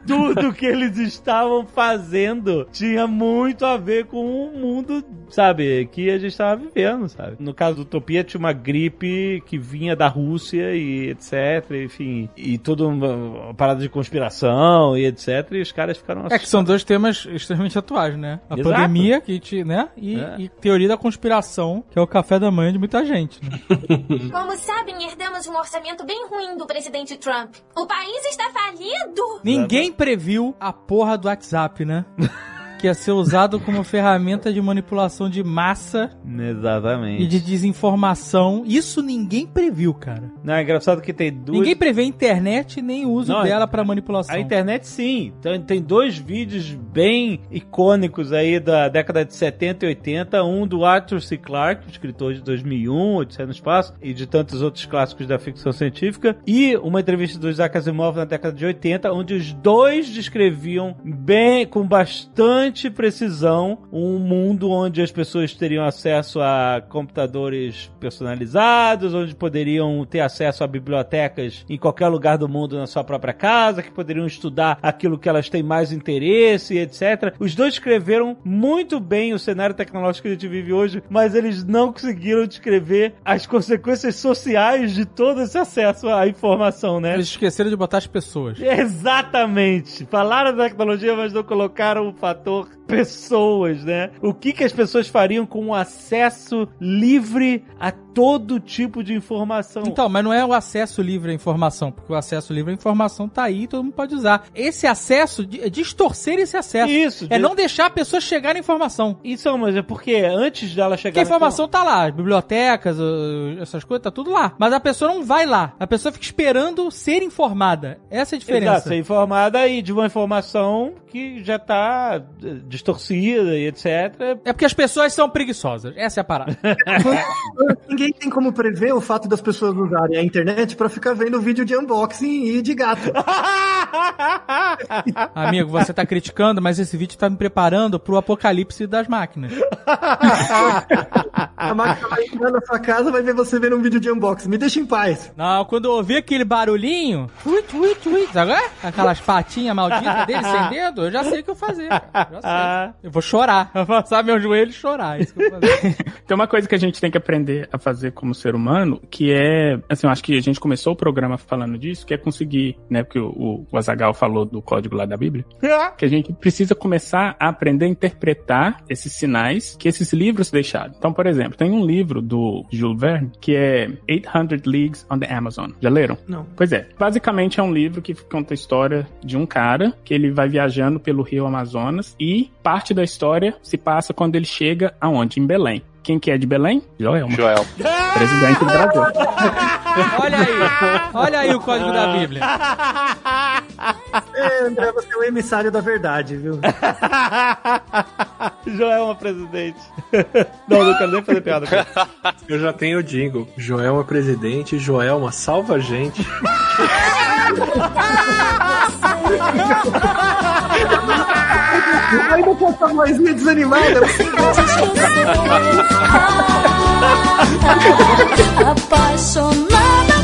tudo que eles estavam fazendo tinha muito a ver com o mundo, sabe, que a gente estava vivendo, sabe? No caso do Utopia tinha uma gripe que vinha da Rússia e etc, enfim, e toda uma, parada de conspiração e etc, e os caras ficaram É que são dois temas extremamente atuais, né? A Exato. pandemia, que te, né? E, É. e teoria da conspiração, que é o café da manhã de muita gente. Né? Como sabem, herdamos um orçamento bem ruim do presidente Trump. O país está falido! Ninguém previu a porra do WhatsApp, né? que ia ser usado como ferramenta de manipulação de massa Exatamente. e de desinformação. Isso ninguém previu, cara. Não, é engraçado que tem duas. Ninguém prevê a internet nem o uso Não, dela pra manipulação. A internet sim. Então, tem dois vídeos bem icônicos aí da década de 70 e 80. Um do Arthur C. Clarke, escritor de 2001, Odisseia no Espaço, e de tantos outros clássicos da ficção científica. E uma entrevista do Isaac Asimov na década de 80, onde os dois descreviam bem, com bastante precisão, um mundo onde as pessoas teriam acesso a computadores personalizados, onde poderiam ter acesso a bibliotecas em qualquer lugar do mundo na sua própria casa, que poderiam estudar aquilo que elas têm mais interesse, etc. Os dois escreveram muito bem o cenário tecnológico que a gente vive hoje, mas eles não conseguiram descrever as consequências sociais de todo esse acesso à informação, né? Eles esqueceram de botar as pessoas. Exatamente. Falaram da tecnologia, mas não colocaram o fator pessoas, né? O que, que as pessoas fariam com o acesso livre a todo tipo de informação? Então, mas não é o acesso livre à informação, porque o acesso livre à informação tá aí, todo mundo pode usar. Esse acesso, é distorcer esse acesso. Isso, É de- não deixar a pessoa chegar na informação. Isso, mas é porque antes dela Porque chegar a informação tá lá, as bibliotecas, essas coisas, tá tudo lá. Mas a pessoa não vai lá. A pessoa fica esperando ser informada. Essa é a diferença. Exato, ser informada e de uma informação que já tá distorcida e etc. É porque as pessoas são preguiçosas. Essa é a parada. Ninguém tem como prever o fato das pessoas usarem a internet pra ficar vendo vídeo de unboxing e de gato. Amigo, você tá criticando, mas esse vídeo tá me preparando pro apocalipse das máquinas. A máquina vai entrar na sua casa vai ver você vendo um vídeo de unboxing. Me deixa em paz. Não, quando eu ouvir aquele barulhinho, ui, ui, ui, sabe? é? Aquelas patinhas malditas dele sem dedo, eu já sei o que eu fazer. Cara. Já sei. Eu vou chorar. Eu vou passar meu joelho e chorar. É Isso que eu vou fazer. Tem uma coisa que a gente tem que aprender a fazer como ser humano, que é, assim, eu acho que a gente começou o programa falando disso, que é conseguir, né, porque o, o, o Azagal falou do código lá da Bíblia, que a gente precisa começar a aprender a interpretar esses sinais que esses livros deixaram. Então, por exemplo, tem um livro do Jules Verne que é 800 Leagues on the Amazon. Já leram? Não. Pois é. Basicamente é um livro que conta a história de um cara que ele vai viajando pelo rio Amazonas e parte da história se passa quando ele chega aonde? Em Belém. Quem que é de Belém? Joelma. Joel. Presidente do Brasil. Olha aí. Olha aí o código da Bíblia. É, André, você é o emissário da verdade, viu? Joelma presidente. não, não quero nem fazer piada com isso. Eu já tenho o jingle. Joelma presidente, Joelma salva a gente. Ainda com essa vozinha desanimada. Apaixonada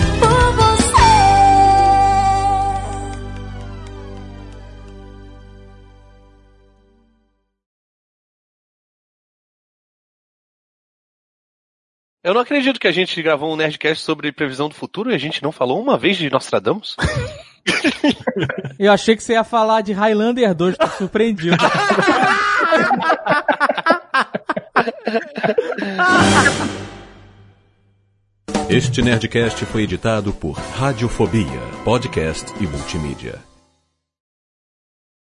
Eu não acredito que a gente gravou um Nerdcast sobre previsão do futuro e a gente não falou uma vez de Nostradamus. Eu achei que você ia falar de Highlander 2, tô surpreendido. Este Nerdcast foi editado por Radiofobia, podcast e multimídia.